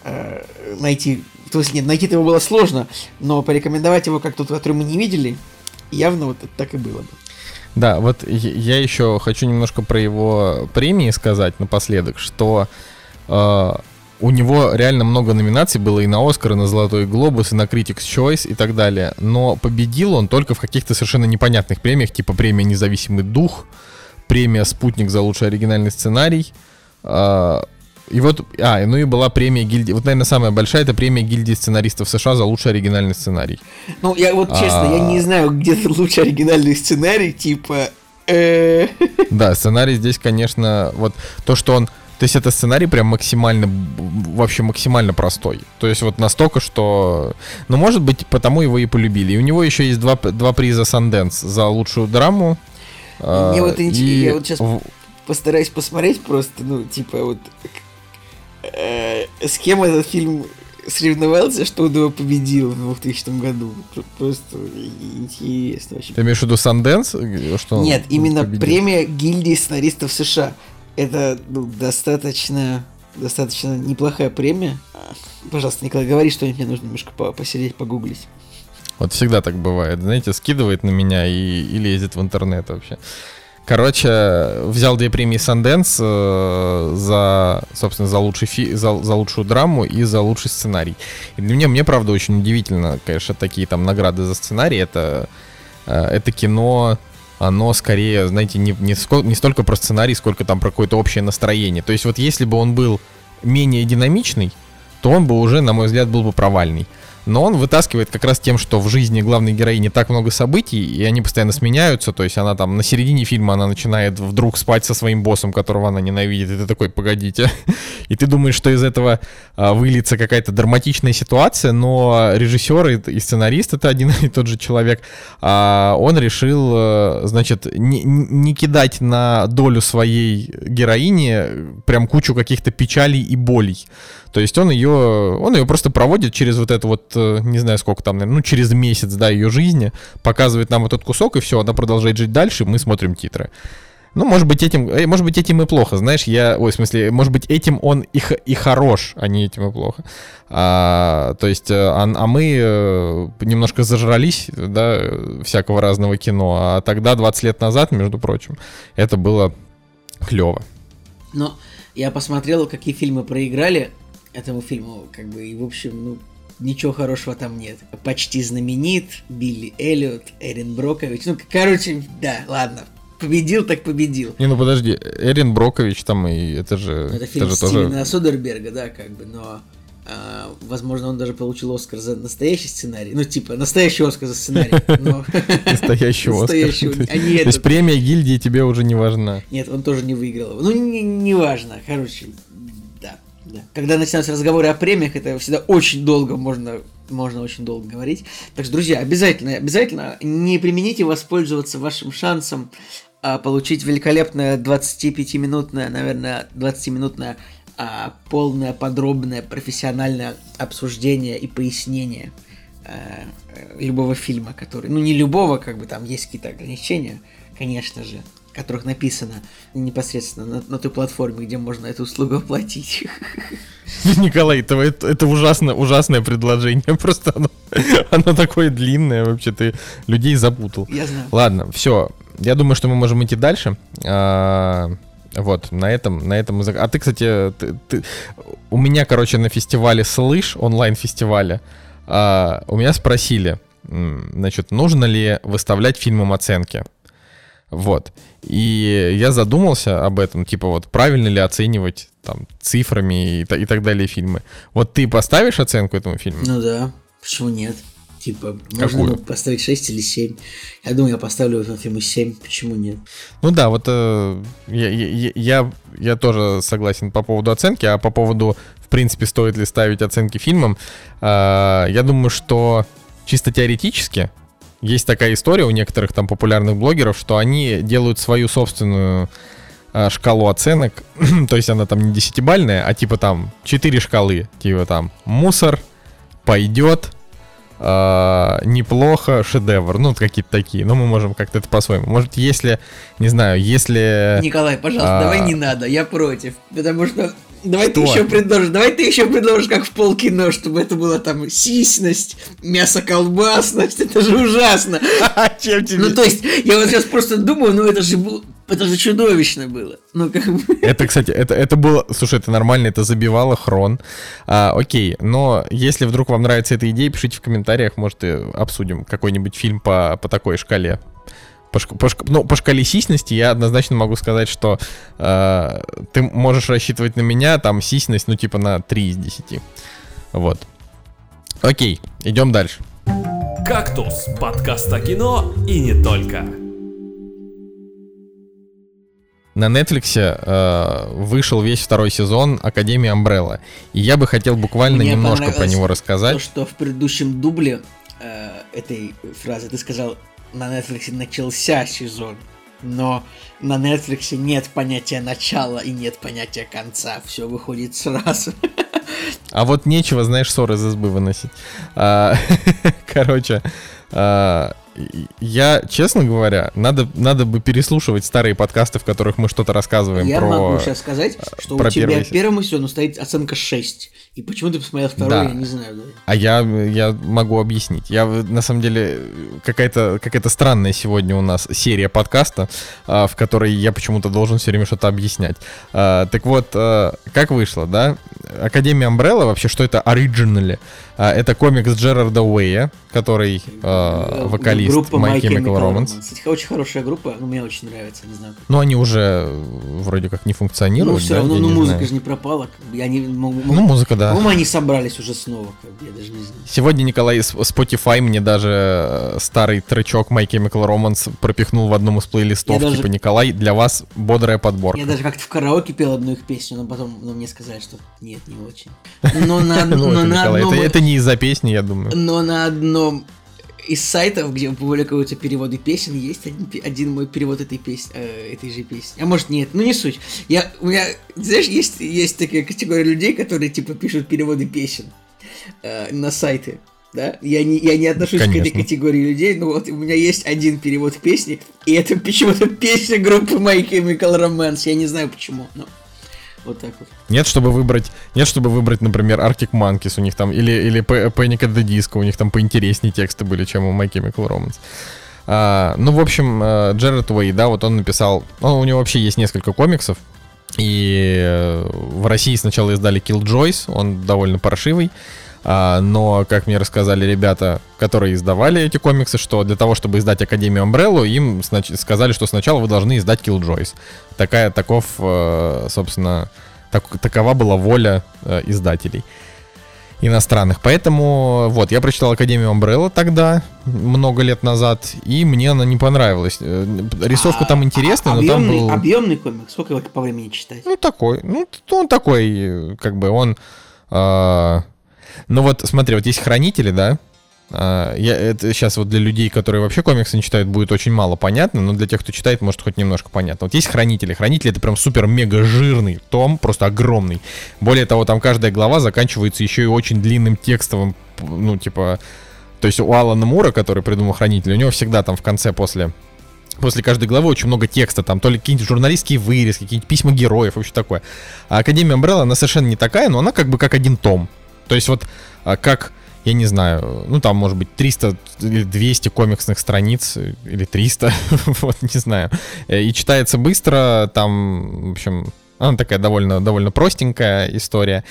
э, найти. То есть, нет, найти его было сложно, но порекомендовать его как тот, который мы не видели, явно вот так и было бы. Да, вот я еще хочу немножко про его премии сказать напоследок, что э, у него реально много номинаций было и на Оскар, и на Золотой Глобус, и на Critics' Choice и так далее. Но победил он только в каких-то совершенно непонятных премиях, типа премия «Независимый дух», премия «Спутник» за лучший оригинальный сценарий. э, и вот, а, ну и была премия гильдии, вот, наверное, самая большая, это премия гильдии сценаристов США за лучший оригинальный сценарий. Ну, я вот честно, я не А. знаю, где лучше оригинальный сценарий, типа... э, Да, сценарий здесь, конечно, вот то, что он... То есть это сценарий прям максимально, вообще максимально простой. То есть вот настолько, что... Ну, может быть, потому его и полюбили. И у него еще есть два, два приза Sundance за лучшую драму. Мне вот инте- и я вот щас- в- Постараюсь посмотреть просто, ну, типа, вот... э, с кем этот фильм соревновался, что он его победил в 2000 году. Пр- Просто интересно вообще. Ты имеешь в виду Sundance? э, Что Нет, именно победил? премия гильдии сценаристов США. Это ну, достаточно, достаточно неплохая премия. Пожалуйста, Николай, говори что-нибудь, мне нужно немножко по- посидеть, погуглить. Вот всегда так бывает, знаете, скидывает на меня и, и лезет в интернет вообще. Короче, взял две премии Sundance э, за, собственно, за, лучший фи- за, за лучшую драму и за лучший сценарий. И для меня, мне, правда, очень удивительно, конечно, такие там награды за сценарий. Это, э, это кино, оно скорее, знаете, не, не, ско- не столько про сценарий, сколько там про какое-то общее настроение. То есть вот если бы он был менее динамичный, то он бы уже, на мой взгляд, был бы провальный. Но он вытаскивает как раз тем, что в жизни главной героини так много событий, и они постоянно сменяются. То есть она там на середине фильма она начинает вдруг спать со своим боссом, которого она ненавидит, и ты такой, погодите. И ты думаешь, что из этого а, выльется какая-то драматичная ситуация, но режиссер и, сценарист это один и тот же человек. А он решил, э, значит, не кидать на долю своей героини прям кучу каких-то печалей и болей. То есть он ее, он ее просто проводит через вот это вот, э, не знаю сколько там, наверное, ну через месяц, да, ее жизни, показывает нам этот кусок, и все, она продолжает жить дальше, мы смотрим титры. Ну, может быть, этим, э, может быть, этим и плохо, знаешь, я, ой, в смысле, может быть, этим он и, и хорош, а не этим и плохо. А, то есть, э, а, а мы немножко зажрались, да, всякого разного кино, а тогда, 20 лет назад, между прочим, это было клево. Но я посмотрел, какие фильмы проиграли этому фильму, как бы, и, в общем, ну, ничего хорошего там нет. Почти знаменит, Билли Эллиот, Эрин Брокович. Ну, короче, да, ладно. Победил, так победил. Не, ну подожди, Эрин Брокович там и это же, Ну, Это фильм же Стивена Содерберга, да, как бы, но а, возможно, он даже получил Оскар за настоящий сценарий. Ну, типа, настоящий Оскар за сценарий. настоящий Оскар. Настоящий, То есть- а То есть премия гильдии тебе уже не важна. Нет, он тоже не выиграл. Ну, не важно. Короче, да, да. Когда начинаются разговоры о премиях, это всегда очень долго можно, можно очень долго говорить. Так что, друзья, обязательно, обязательно не примените воспользоваться вашим шансом а, получить великолепное 25-минутное, наверное, 20-минутное а, полное, подробное, профессиональное обсуждение и пояснение э, любого фильма, который, ну не любого, как бы там есть какие-то ограничения, конечно же, которых написано непосредственно на, на той платформе, где можно эту услугу оплатить. Николай, это, это, это ужасно, ужасное предложение. Просто оно, оно такое длинное, вообще ты людей запутал. Я знаю. Ладно, все. Я думаю, что мы можем идти дальше. А, вот, на этом, на этом А ты, кстати, ты- ты- у меня, короче, на фестивале Слышь, онлайн-фестивале, а, у меня спросили, значит, нужно ли выставлять фильмам оценки. Вот. И я задумался об этом, типа вот правильно ли оценивать там цифрами и, и так далее фильмы. Вот ты поставишь оценку этому фильму? Ну да, почему нет? Типа, можно Какую? было поставить 6 или 7. Я думаю, я поставлю этому фильму 7. Почему нет? Ну да, вот э, я, я, я, я тоже согласен по поводу оценки, а по поводу, в принципе, стоит ли ставить оценки фильмам, э, я думаю, что чисто теоретически есть такая история у некоторых там популярных блогеров, что они делают свою собственную э, шкалу оценок, то есть она там не десятибальная, а типа там 4 шкалы, типа там мусор, пойдет, э, неплохо, шедевр, ну какие-то такие, но мы можем как-то это по-своему. Может, если, не знаю, если... Николай, пожалуйста, а- давай не надо, я против. Потому что давай ты Что? еще предложишь, давай ты еще предложишь, как в полкино, чтобы это было там сисьность, мясо-колбасность, это же ужасно. Чем тебе? Ну, то есть, я вот сейчас просто думаю, ну это же было, это же чудовищно было. Ну, как бы... Это, кстати, это, это было... Слушай, это нормально, это забивало хрон. А, окей, но если вдруг вам нравится эта идея, пишите в комментариях, может, и обсудим какой-нибудь фильм по, по такой шкале. По, по ну, по шкале сисьности я однозначно могу сказать, что э, ты можешь рассчитывать на меня, там сисьность, ну, типа на 3 из 10. Вот. Окей, идем дальше. «Кактус» – подкаст о кино и не только. На Netflix э, вышел весь второй сезон Академии Амбрелла. И я бы хотел буквально Мне немножко про него То, рассказать. что в предыдущем дубле э, этой фразы ты сказал, на Netflix начался сезон, но на Netflix нет понятия начала и нет понятия конца. Все выходит сразу. А вот нечего, знаешь, ссор из избы выносить. А, Короче, а, я, честно говоря, надо, надо бы переслушивать старые подкасты, в которых мы что-то рассказываем Я про... могу сейчас сказать, что про у тебя первый первому сезону стоит оценка 6. И почему ты посмотрел второй, Да. я не знаю. А я, я могу объяснить. Я, на самом деле, какая-то какая странная сегодня у нас серия подкаста, а, в которой я почему-то должен все время что-то объяснять. А, Так вот, а, как вышло, да? Академия Umbrella, вообще, что это оригинали? Это комикс Джерарда Уэя, который Э, вокалист Группа My My Chemical Romance. Кстати, очень хорошая группа, ну, мне очень нравится, не знаю. Но они уже э, вроде как не функционируют, Ну, все да? равно, ну, музыка знаю. же не пропала. как бы, они, м- Ну, музыка, да. По-моему, они собрались уже снова, как бы, я даже не знаю. Сегодня Николай из Spotify мне даже э, старый тречок My Chemical Romance пропихнул в одном из плейлистов. Я даже- Типа, Николай, для вас бодрая подборка. Я даже как-то в караоке пел одну их песню, но потом ну, мне сказали, что нет, не очень. Но на, Ну, но на одном... это не из-за песни, я думаю. Но на одном из сайтов, где публикуются переводы песен, есть один, один мой перевод этой песни, э, этой же песни. А может нет, ну не суть. Я, у меня, знаешь, есть, есть такая категория людей, которые типа пишут переводы песен э, на сайты. Да? Я не, я не отношусь к этой Конечно. категории людей, но вот у меня есть один перевод песни, и это почему-то песня группы My Chemical Romance. Я не знаю почему, но вот так вот. Нет, чтобы выбрать, нет, чтобы выбрать, например, Arctic Monkeys у них там, или, или Panic at the Disco, у них там поинтереснее тексты были, чем у My Chemical Romance. А, ну, в общем, э, Джеред Уэй, да, вот он написал, ну, у него вообще есть несколько комиксов, и э, в России сначала издали Killjoys, он довольно паршивый, но, как мне рассказали ребята, которые издавали эти комиксы, что для того, чтобы издать Академию Umbrella, им сказали, что сначала вы должны издать Killjoys. Такая, таков, э, собственно, так- такова была воля э, издателей иностранных. Поэтому, вот, я прочитал Академию Umbrella тогда, много лет назад, и мне она не понравилась. Э, Рисовка там интересная, но там объемный, был... объемный комик, сколько по времени читать? Ну, такой. Ну, он такой, э, как бы, он... а, Ну, вот, смотри, вот есть хранители, да? А, Я, это сейчас вот для людей, которые вообще комиксы не читают, будет очень мало понятно, но для тех, кто читает, может хоть немножко понятно. Вот есть хранители. Хранители это прям супер-мега жирный том, просто огромный. Более того, там каждая глава заканчивается еще и очень длинным текстовым, ну, типа... То есть у Алана Мура, который придумал хранитель, у него всегда там в конце после После каждой главы очень много текста, там то ли какие-нибудь журналистские вырезки, какие-нибудь письма героев, вообще такое. А Академия Umbrella, она совершенно не такая, но она как бы как один том. То есть вот а, как, я не знаю, ну там может быть 300 или 200 комиксных страниц, или 300, вот, не знаю. Э, И читается быстро, там, в общем, она такая довольно, довольно простенькая история.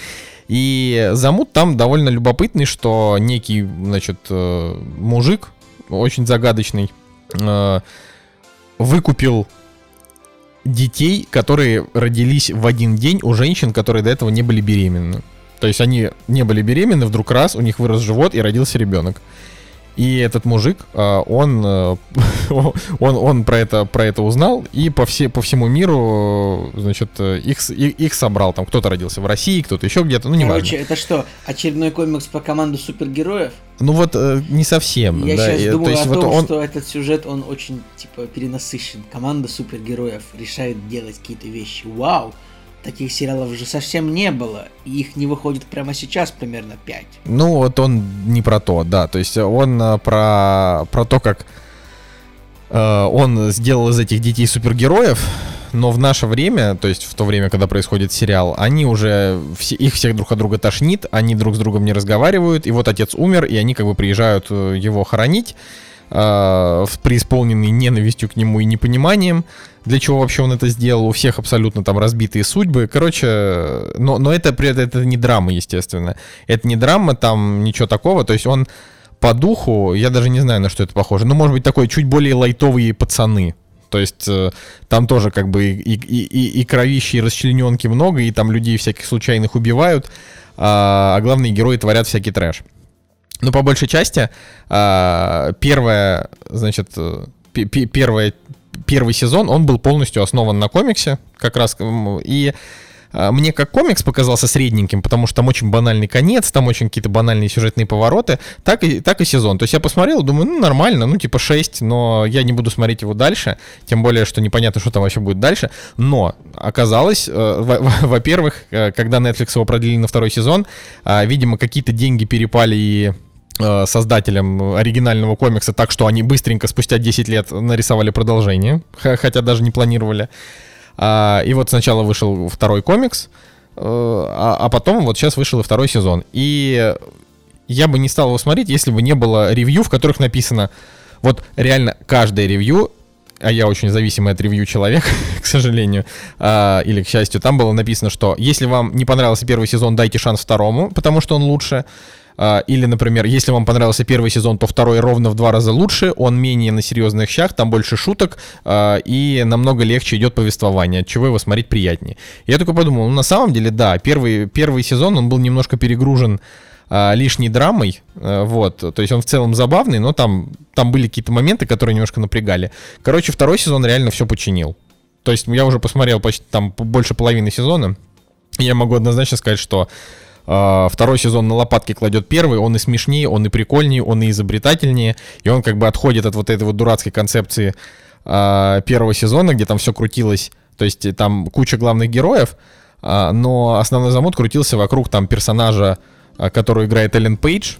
И замут там довольно любопытный, что некий, значит, э, мужик, очень загадочный, э, выкупил детей, которые родились в один день у женщин, которые до этого не были беременны. То есть они не были беременны, вдруг раз, у них вырос живот и родился ребенок. И этот мужик, а, он, э, он, он про, это, про это узнал и по, все, по всему миру, значит, их, их, их собрал. Там кто-то родился в России, кто-то еще где-то, ну не Короче, это что, очередной комикс по команду супергероев? Ну вот э, не совсем. Я да, сейчас думаю то есть о вот том, он... что этот сюжет, он очень, типа, перенасыщен. Команда супергероев решает делать какие-то вещи. Вау! Таких сериалов же совсем не было. И их не выходит прямо сейчас примерно 5. Ну, вот он не про то, да. То есть он э, про, про то, как э, он сделал из этих детей супергероев, но в наше время, то есть в то время, когда происходит сериал, они уже, все, их всех друг от друга тошнит, они друг с другом не разговаривают, и вот отец умер, и они как бы приезжают э, его хоронить, э, преисполненный ненавистью к нему и непониманием, для чего вообще он это сделал, у всех абсолютно там разбитые судьбы, короче, но, но это, это, не драма, естественно, это не драма, там ничего такого, то есть он по духу, я даже не знаю, на что это похоже, но может быть такой чуть более лайтовые пацаны, то есть э, там тоже как бы и, и, и, и кровищи, и расчлененки много, и там людей всяких случайных убивают, а, а главные герои творят всякий трэш. Но по большей части а, первая, значит, э, первая, первый сезон, он был полностью основан на комиксе, как раз, и а, мне как комикс показался средненьким, потому что там очень банальный конец, там очень какие-то банальные сюжетные повороты, так и, так и сезон. То есть я посмотрел, думаю, ну нормально, ну типа 6, но я не буду смотреть его дальше, тем более, что непонятно, что там вообще будет дальше. Но оказалось, э, во-первых, э, когда Netflix его продлили на второй сезон, э, видимо, какие-то деньги перепали и создателям оригинального комикса, так что они быстренько спустя 10 лет нарисовали продолжение, хотя даже не планировали. А, и вот сначала вышел второй комикс, э, а, а потом вот сейчас вышел и второй сезон. И я бы не стал его смотреть, если бы не было ревью, в которых написано, вот реально каждое ревью, а я очень зависимый от ревью человек, к сожалению, а, или к счастью, там было написано, что если вам не понравился первый сезон, дайте шанс второму, потому что он лучше. А, или, например, если вам понравился первый сезон, то второй ровно в два раза лучше, он менее на серьезных щах, там больше шуток, а, и намного легче идет повествование, чего его смотреть приятнее. Я только подумал, ну на самом деле, да, первый, первый сезон, он был немножко перегружен а, лишней драмой, вот, то есть он в целом забавный, но там, там были какие-то моменты, которые немножко напрягали. Короче, второй сезон реально все починил. То есть я уже посмотрел почти там больше половины сезона, я могу однозначно сказать, что второй сезон на лопатки кладет первый, он и смешнее, он и прикольнее, он и изобретательнее, и он как бы отходит от вот этой вот дурацкой концепции uh, первого сезона, где там все крутилось, то есть там куча главных героев, uh, но основной замут крутился вокруг там персонажа, который играет Эллен Пейдж,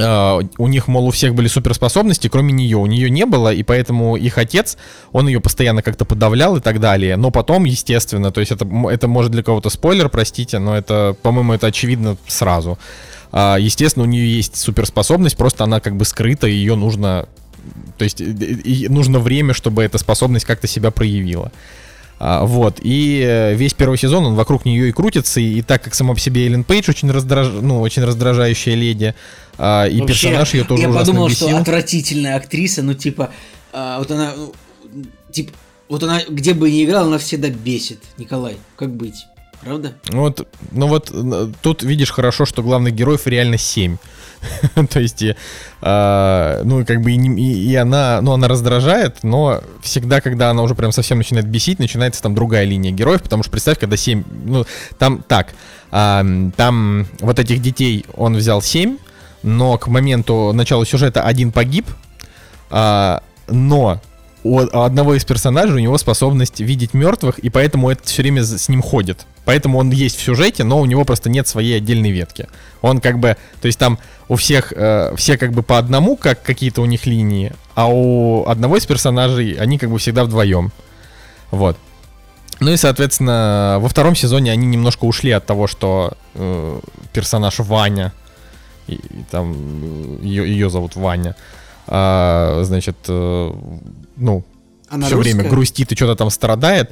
Uh, у них, мол, у всех были суперспособности, кроме нее. У нее не было, и поэтому их отец, он ее постоянно как-то подавлял и так далее. Но потом, естественно, то есть это, это может для кого-то спойлер, простите, но это, по-моему, это очевидно сразу. Uh, естественно, у нее есть суперспособность, просто она как бы скрыта, ее нужно... То есть и нужно время, чтобы эта способность как-то себя проявила. А, вот, и э, весь первый сезон он вокруг нее и крутится, и, и так как сама по себе Эллен Пейдж очень, раздраж... ну, очень раздражающая леди, а, и Вообще, персонаж ее тоже Я подумал, бесил. что отвратительная актриса, ну, типа, а, вот она, ну, типа, вот она где бы ни играла, она всегда бесит. Николай, как быть? Правда? Вот, ну вот тут видишь хорошо, что главных героев реально семь. То есть, э, ну, как бы и, и, и она, ну, она раздражает, но всегда, когда она уже прям совсем начинает бесить, начинается там другая линия героев, потому что представь, когда 7, ну, там так, э, там вот этих детей он взял 7, но к моменту начала сюжета один погиб, э, но у одного из персонажей у него способность видеть мертвых, и поэтому это все время с ним ходит. Поэтому он есть в сюжете, но у него просто нет своей отдельной ветки. Он как бы, то есть там у всех, э, все как бы по одному, как какие-то у них линии, а у одного из персонажей они как бы всегда вдвоем. Вот. Ну и, соответственно, во втором сезоне они немножко ушли от того, что э, персонаж Ваня, и, и там ее, ее зовут Ваня, а, значит, э, ну, Она все русская? время грустит и что-то там страдает.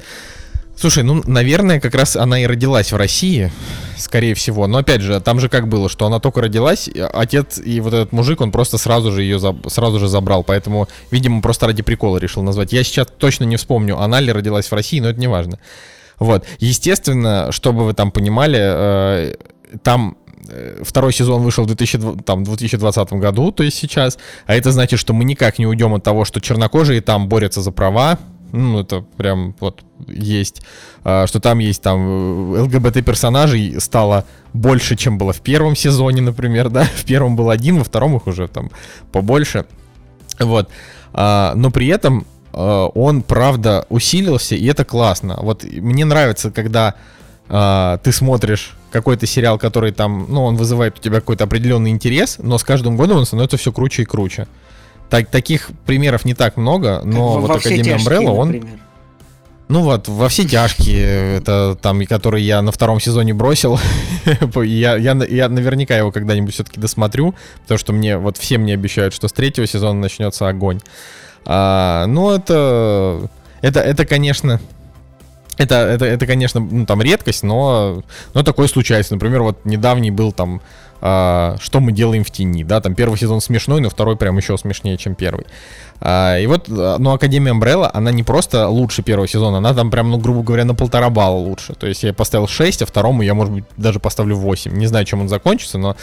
Слушай, ну, наверное, как раз она и родилась в России, скорее всего. Но опять же, там же как было, что она только родилась, отец и вот этот мужик, он просто сразу же ее заб... сразу же забрал. Поэтому, видимо, просто ради прикола решил назвать. Я сейчас точно не вспомню, она ли родилась в России, но это не важно. Вот. Естественно, чтобы вы там понимали, э, там второй сезон вышел в 2000, там, 2020 году, то есть сейчас, а это значит, что мы никак не уйдем от того, что чернокожие там борются за права, ну, это прям вот есть, а, что там есть там э, ЛГБТ-персонажей стало больше, чем было в первом сезоне, например, да, в первом был один, во втором их уже там побольше, вот, а, но при этом а, он, правда, усилился, и это классно, вот мне нравится, когда ты смотришь какой-то сериал, который там, ну, он вызывает у тебя какой-то определенный интерес, но с каждым годом он становится все круче и круче. Так, таких примеров не так много, но Как во- вот во Академия Umbrella, он... например. Ну вот, во все тяжкие, это там, который я на втором сезоне бросил. я, я, я наверняка его когда-нибудь все-таки досмотрю, потому что мне, вот все мне обещают, что с третьего сезона начнется огонь. А, ну, это, это, это, конечно, это, это, это, конечно, ну, там редкость, но, но такое случается. Например, вот недавний был там а, «Что мы делаем в тени», да, там первый сезон смешной, но второй прям еще смешнее, чем первый. А, и вот, а, ну, Академия Umbrella, она не просто лучше первого сезона, она там прям, ну, грубо говоря, на полтора балла лучше. То есть я поставил 6, а второму я, может быть, даже поставлю 8. Не знаю, чем он закончится, но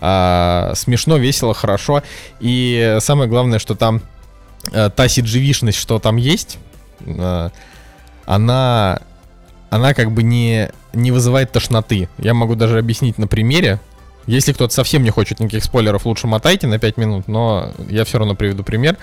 а, смешно, весело, хорошо. И самое главное, что там а, та CGV-шность, что там есть, а, она, она как бы не, не вызывает тошноты. Я могу даже объяснить на примере. Если кто-то совсем не хочет никаких спойлеров, лучше мотайте на 5 минут, но я все равно приведу пример.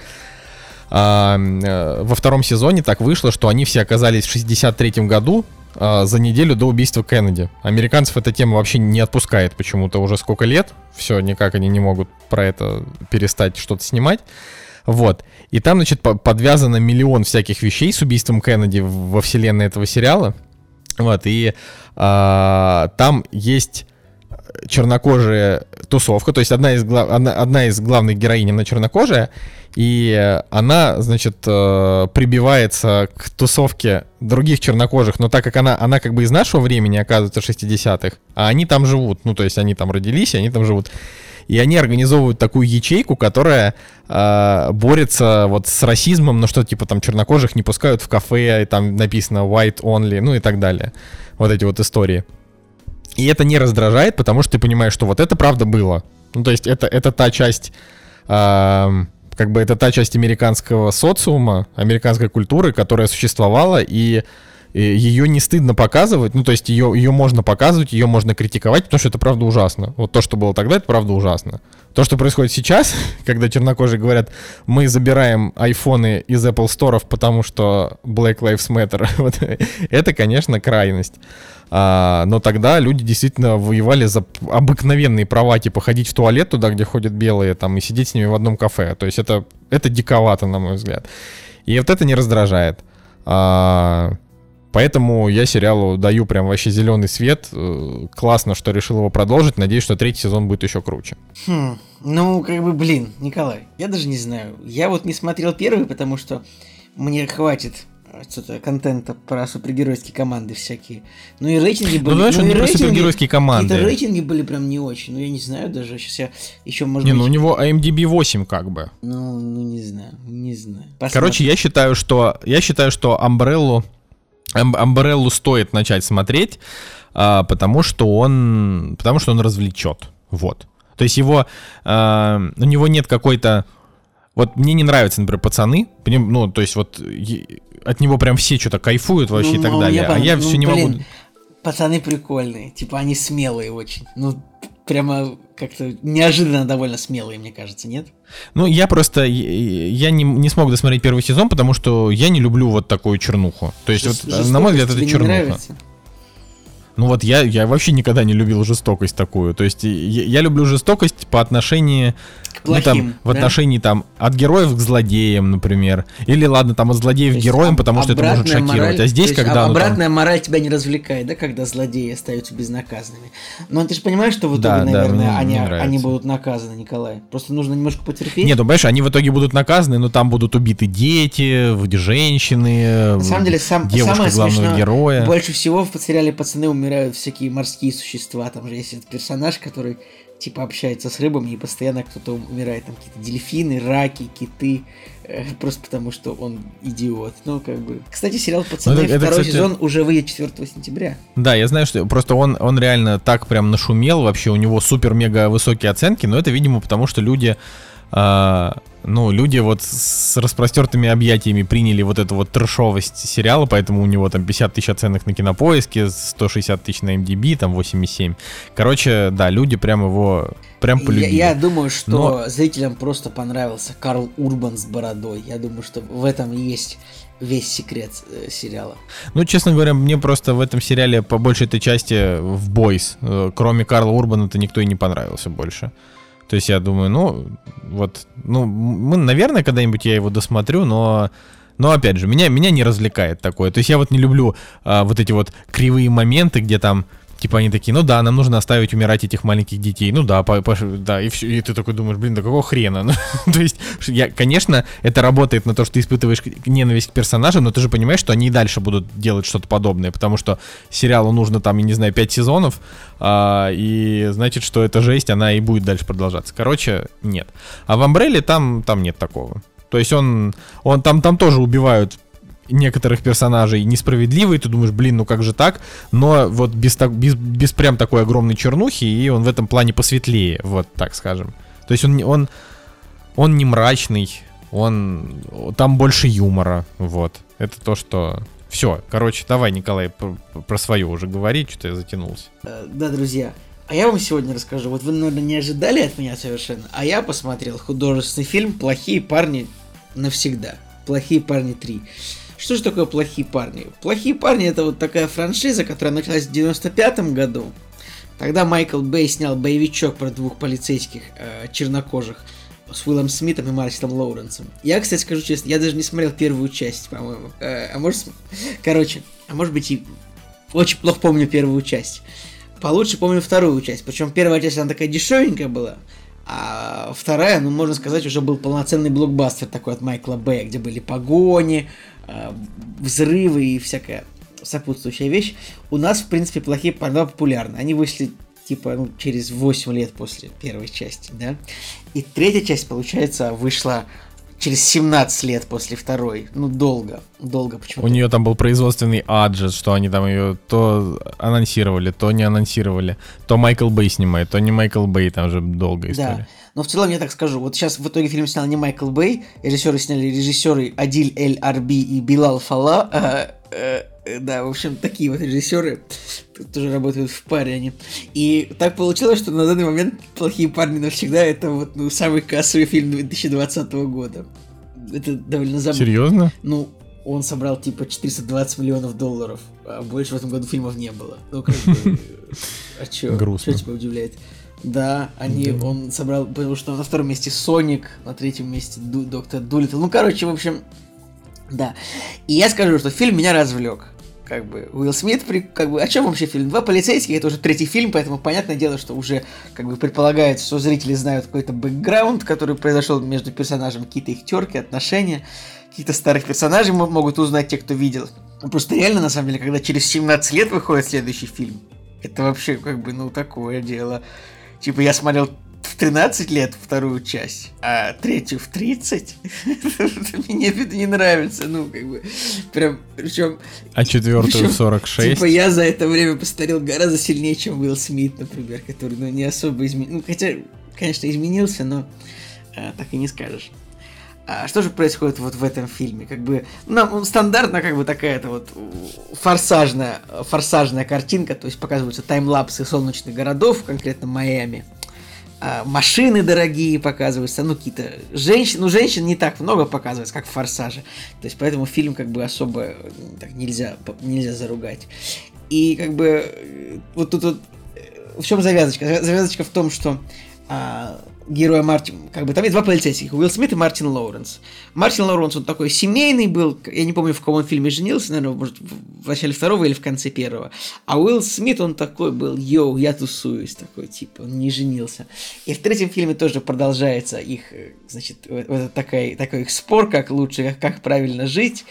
А, э, во втором сезоне так вышло, что они все оказались в 63-м году а, за неделю до убийства Кеннеди. Американцев эта тема вообще не отпускает почему-то уже сколько лет. Все, никак они не могут про это перестать что-то снимать. Вот. И там, значит, по- подвязано миллион всяких вещей с убийством Кеннеди во вселенной этого сериала. Вот. И а, там есть чернокожая тусовка, то есть одна из, гла- одна, одна из главных героинь, она чернокожая, и она, значит, э, прибивается к тусовке других чернокожих, но так как она, она как бы из нашего времени, оказывается, 60-х, а они там живут, ну, то есть они там родились, они там живут. И они организовывают такую ячейку, которая э, борется вот с расизмом, ну что типа там чернокожих не пускают в кафе, и там написано white only, ну и так далее. Вот эти вот истории. И это не раздражает, потому что ты понимаешь, что вот это правда было. Ну то есть это, это та часть, э, как бы это та часть американского социума, американской культуры, которая существовала, и ее не стыдно показывать, ну, то есть ее, ее можно показывать, ее можно критиковать, потому что это правда ужасно. Вот то, что было тогда, это правда ужасно. То, что происходит сейчас, когда чернокожие говорят, мы забираем айфоны из Apple Store, потому что Black Lives Matter, вот, это, конечно, крайность. А, но тогда люди действительно воевали за обыкновенные права, типа ходить в туалет туда, где ходят белые, там, и сидеть с ними в одном кафе. То есть это, это диковато, на мой взгляд. И вот это не раздражает. А, Поэтому я сериалу даю прям вообще зеленый свет. Э, Классно, что решил его продолжить. Надеюсь, что третий сезон будет еще круче. Хм, ну, как бы, блин, Николай, я даже не знаю. Я вот не смотрел первый, потому что мне хватит э, что-то контента про супергеройские команды всякие. Ну и рейтинги были. Ну, знаешь, ну, не про рейтинги- супергеройские команды. Какие-то рейтинги были прям не очень. Ну, я не знаю даже. Сейчас я еще, может Не, быть... ну у него IMDb 8 как бы. Ну, ну, не знаю, не знаю. Короче, я считаю, что я считаю, что Ам- Амбреллу стоит начать смотреть, а, потому что он потому что он развлечет. Вот. То есть его а, у него нет какой-то вот мне не нравятся, например, пацаны, ну, то есть вот от него прям все что-то кайфуют вообще и так Ну, далее, я а я ну, все не блин, могу. Пацаны прикольные. Типа, они смелые очень. Ну, прямо как-то неожиданно довольно смелые, мне кажется, нет? Ну, я просто, я не, не смог досмотреть первый сезон, потому что я не люблю вот такую чернуху. То есть, Жест- вот, на мой взгляд, это чернуха. нравится? Ну вот я, я вообще никогда не любил жестокость такую. То есть я, я люблю жестокость по отношению, К ну, плохим, там, в да? отношении там от героев к злодеям, например. Или ладно, там от злодеев к героям, об- потому что это может шокировать. мораль- а здесь, есть когда а- ну, там- обратная мораль тебя не развлекает, да, когда злодеи остаются безнаказанными. Но ты же понимаешь, что в итоге, Да, да, наверное, мне они, они будут наказаны, Николай. Просто нужно немножко потерпеть. Нет, ну понимаешь, они в итоге будут наказаны, но там будут убиты дети, женщины, На самом деле, сам, девушка самое главного смешное, героя. больше всего в сериале «Пацаны» умирают всякие морские существа. Там же есть этот персонаж, который типа общается с рыбами, и постоянно кто-то умирает. Там какие-то дельфины, раки, киты, Э, просто потому, что он идиот. Ну, как бы... Кстати, сериал «Пацаны» Ну, это, это, второй кстати- сезон уже выйдет 4 сентября. Да, я знаю, что просто он, он реально так прям нашумел, вообще у него супер-мега высокие оценки, но это, видимо, потому что люди, ну, люди вот с распростертыми объятиями приняли вот эту вот трешовость сериала, поэтому у него там 50 тысяч оценок на кинопоиске, 160 тысяч на MDB, там 8,7. Короче, да, люди прям его, прям Я, полюбили. я думаю, что зрителям просто понравился Карл Урбан с бородой. Я думаю, что в этом есть весь секрет э, сериала. Ну, честно говоря, мне просто в этом сериале по большей этой части в Бойс, э, кроме Карла Урбана-то никто и не понравился больше. То есть я думаю, ну, вот, ну, мы, наверное, когда-нибудь я его досмотрю, но, но опять же, меня, меня не развлекает такое. То есть я вот не люблю а, вот эти вот кривые моменты, где там, типа они такие, ну да, нам нужно оставить умирать этих маленьких детей, ну да, по- да, и все, и ты такой думаешь, блин, да какого хрена? Ну, То есть, я, конечно, это работает на то, что ты испытываешь ненависть к персонажам, но ты же понимаешь, что они и дальше будут делать что-то подобное, потому что сериалу нужно там, я не знаю, 5 сезонов, а, и значит, что эта жесть, она и будет дальше продолжаться. Короче, нет. А в Амбрелле там, там нет такого. То есть он, он там, там тоже убивают некоторых персонажей несправедливо, и ты думаешь, блин, ну как же так? Но вот без, так, без, без прям такой огромной чернухи, и он в этом плане посветлее, вот так скажем. То есть он, он, он не мрачный, он, там больше юмора, вот. Это то, что... Все, короче, давай, Николай, про, про свое уже говори, что-то я затянулся. Э, Да, друзья, а я вам сегодня расскажу. Вот вы, наверное, не ожидали от меня совершенно, а я посмотрел художественный фильм «Плохие парни навсегда». «Плохие парни 3». Что же такое «Плохие парни»? «Плохие парни» это вот такая франшиза, которая началась в 95 году. Тогда Майкл Бэй снял боевичок про двух полицейских э, чернокожих с Уиллом Смитом и Марсилом Лоуренсом. Я, кстати, скажу честно, я даже не смотрел первую часть, по-моему. Э, а может, короче, а может быть и очень плохо помню первую часть. Получше помню вторую часть. Причем первая часть, она такая дешевенькая была. А вторая, ну, можно сказать, уже был полноценный блокбастер такой от Майкла Бэя, где были погони, а, взрывы и всякая сопутствующая вещь. У нас, в принципе, плохие порно популярны. Они вышли типа ну, через 8 лет после первой части, да. И третья часть, получается, вышла через 17 лет после второй. Ну, долго, долго почему-то. У нее там был производственный аджет, что они там ее то анонсировали, то не анонсировали. То Майкл Бэй снимает, то не Майкл Бэй, там же долгая Да. история. Но в целом я так скажу. Вот сейчас в итоге фильм снял не Майкл Бэй, режиссеры сняли режиссеры Адиль Эль Арби и Билал Фала. А, э, э, да, в общем, такие вот режиссеры тоже работают в паре они. И так получилось, что на данный момент «Плохие парни навсегда» это вот ну, самый кассовый фильм 2020 года. Это довольно забавно. Серьезно? Ну, он собрал типа 420 миллионов долларов, а больше в этом году фильмов не было. Ну, как бы, а чё? Грустно. Что тебя удивляет? Да, они, он собрал, потому что на втором месте Соник, на третьем месте Доктор Дулиттл. Ну, короче, в общем, да. И я скажу, что фильм меня развлек. Как бы Уилл Смит, при- как бы, о чем вообще фильм? Два полицейских, это уже третий фильм, поэтому понятное дело, что уже как бы предполагается, что зрители знают какой-то бэкграунд, который произошел между персонажами, какие-то их терки, отношения, каких-то старых персонажей мо- могут узнать те, кто видел. Ну, Просто реально, на самом деле, когда через 17 лет выходит следующий фильм, это вообще как бы, ну, такое дело. Типа, я смотрел в 13 лет вторую часть, а третью в 30. Мне это не нравится, ну, как бы, прям, причем, А четвертую в 46? типа, я за это время постарел гораздо сильнее, чем Уилл Смит, например, который, ну, не особо изменился. Ну, хотя, конечно, изменился, но а, так и не скажешь. А что же происходит вот в этом фильме? Как бы, ну, стандартно, как бы такая-то вот форсажная, форсажная картинка, то есть показываются таймлапсы солнечных городов, конкретно Майами. А, машины дорогие показываются, ну какие-то женщины, ну женщин не так много показывается, как в Форсаже, то есть поэтому фильм как бы особо так нельзя, нельзя заругать. И как бы э, вот тут вот э, в чем завязочка? Завя- Завязочка в том, что а, героя Мартин, как бы там есть два полицейских, Уилл Смит и Мартин Лоуренс. Мартин Лоуренс, он такой семейный был, я не помню, в каком он фильме женился, наверное, может, в начале второго или в конце первого. А Уилл Смит, он такой был, йоу, я тусуюсь, такой, типа, он не женился. И в третьем фильме тоже продолжается их, э, значит, вот такой, такой их спор, как лучше, как, как правильно жить,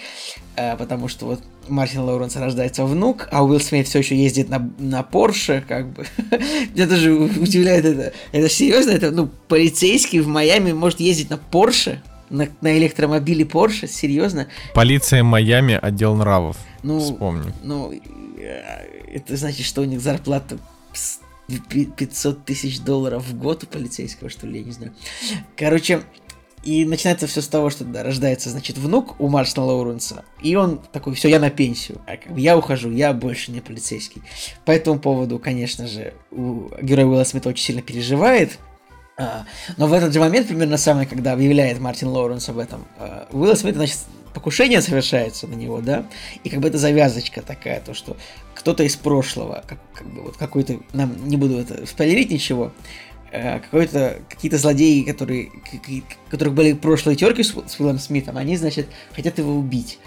э, потому что вот Мартин Лоуренс рождается внук, а Уилл Смит все еще ездит на, на Порше, как бы. Меня даже удивляет это. Это серьезно? Это, ну, полицейский в Майами может ездить на Порше? на, на электромобиле Porsche, серьезно. Полиция Майами, отдел нравов. Ну, Вспомни. Ну, это значит, что у них зарплата с 500 тысяч долларов в год у полицейского, что ли, я не знаю. Короче, и начинается все с того, что да, рождается, значит, внук у Марсона Лоуренса, и он такой, все, я на пенсию, а я ухожу, я больше не полицейский. По этому поводу, конечно же, у героя Уилла Смита очень сильно переживает, а, но в этот же момент, примерно самое, когда объявляет Мартин Лоуренс об этом, а, Уилла Смита, значит, покушение совершается на него, да, и как бы это завязочка такая, то, что кто-то из прошлого, как, как бы вот какой-то, нам не буду это спойлерить ничего, какой-то какие-то злодеи, которые, которых были прошлые терки с, с Уиллом Смитом, они, значит, хотят его убить.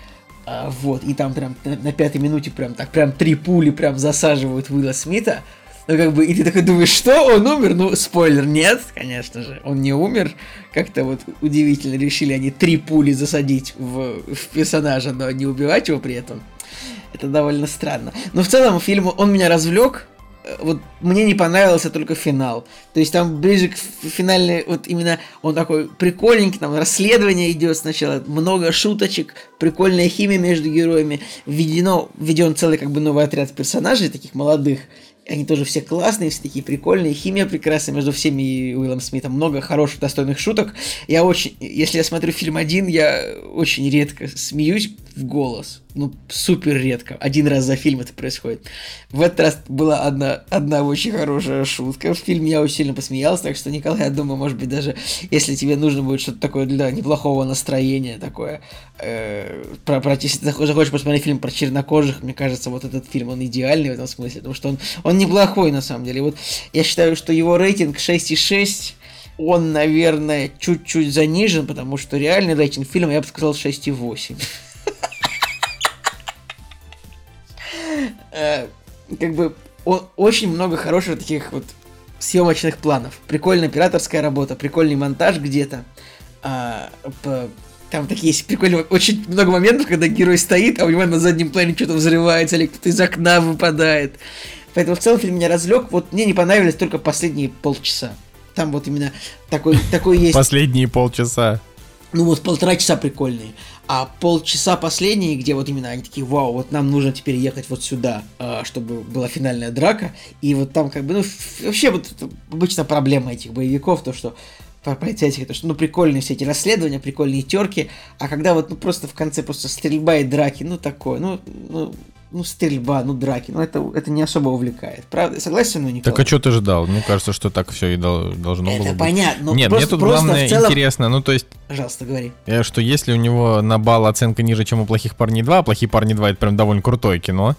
А, вот, и там прям на, на пятой минуте прям так, прям три пули прям засаживают Уилла Смита. Ну, как бы, и ты такой думаешь, что, он умер? Ну, спойлер, нет, конечно же, он не умер. Как-то вот удивительно решили они три пули засадить в, в персонажа, но не убивать его при этом. Это довольно странно. Но в целом фильм, он меня развлек, Э, вот мне не понравился только финал. То есть там ближе к финальной, вот именно он такой прикольненький, там расследование идет сначала, много шуточек, прикольная химия между героями, введено, введен целый как бы новый отряд персонажей, таких молодых, они тоже все классные, все такие прикольные, химия прекрасная между всеми и Уиллом Смитом, много хороших, достойных шуток. Я очень, если я смотрю фильм один, я очень редко смеюсь в голос, ну, супер редко, один раз за фильм это происходит. В этот раз была одна, одна очень хорошая шутка. В фильме, я очень сильно посмеялся, так что, Николай, я думаю, может быть, даже если тебе нужно будет что-то такое для неплохого настроения, такое, э, про, про, если ты захочешь посмотреть фильм про чернокожих, мне кажется, вот этот фильм, он идеальный в этом смысле, потому что он, он неплохой на самом деле. Вот я считаю, что его рейтинг 6,6 он, наверное, чуть-чуть занижен, потому что реальный рейтинг фильма, я бы сказал, 6,8. Э, как бы очень много хороших таких вот съемочных планов. Прикольная операторская работа, прикольный монтаж где-то. А, там такие есть прикольные, очень много моментов, когда герой стоит, а у него на заднем плане что-то взрывается, или кто-то из окна выпадает. Поэтому в целом фильм меня разлег. Вот мне не понравились только последние полчаса. Там вот именно такой, такой есть... Последние полчаса. Ну вот полтора часа прикольные. А полчаса последние, где вот именно они такие, вау, вот нам нужно теперь ехать вот сюда, а, чтобы была финальная драка. И вот там как бы, ну, вообще вот обычно проблема этих боевиков, то, что про полицейских, то что, ну, прикольные все эти расследования, прикольные терки, а когда вот, ну, просто в конце просто стрельба и драки, ну, такое, ну, ну, ну, стрельба, ну, драки, ну, это, это не особо увлекает. Правда, согласен, ну, Николай? Так а что ты ждал? Мне кажется, что так все и должно это было понятно, быть. Нет, просто, мне тут главное целом... интересно, ну, то есть... Пожалуйста, говори. Что если у него на балл оценка ниже, чем у «Плохих парней 2», а «Плохие парни 2» — это прям довольно крутое кино,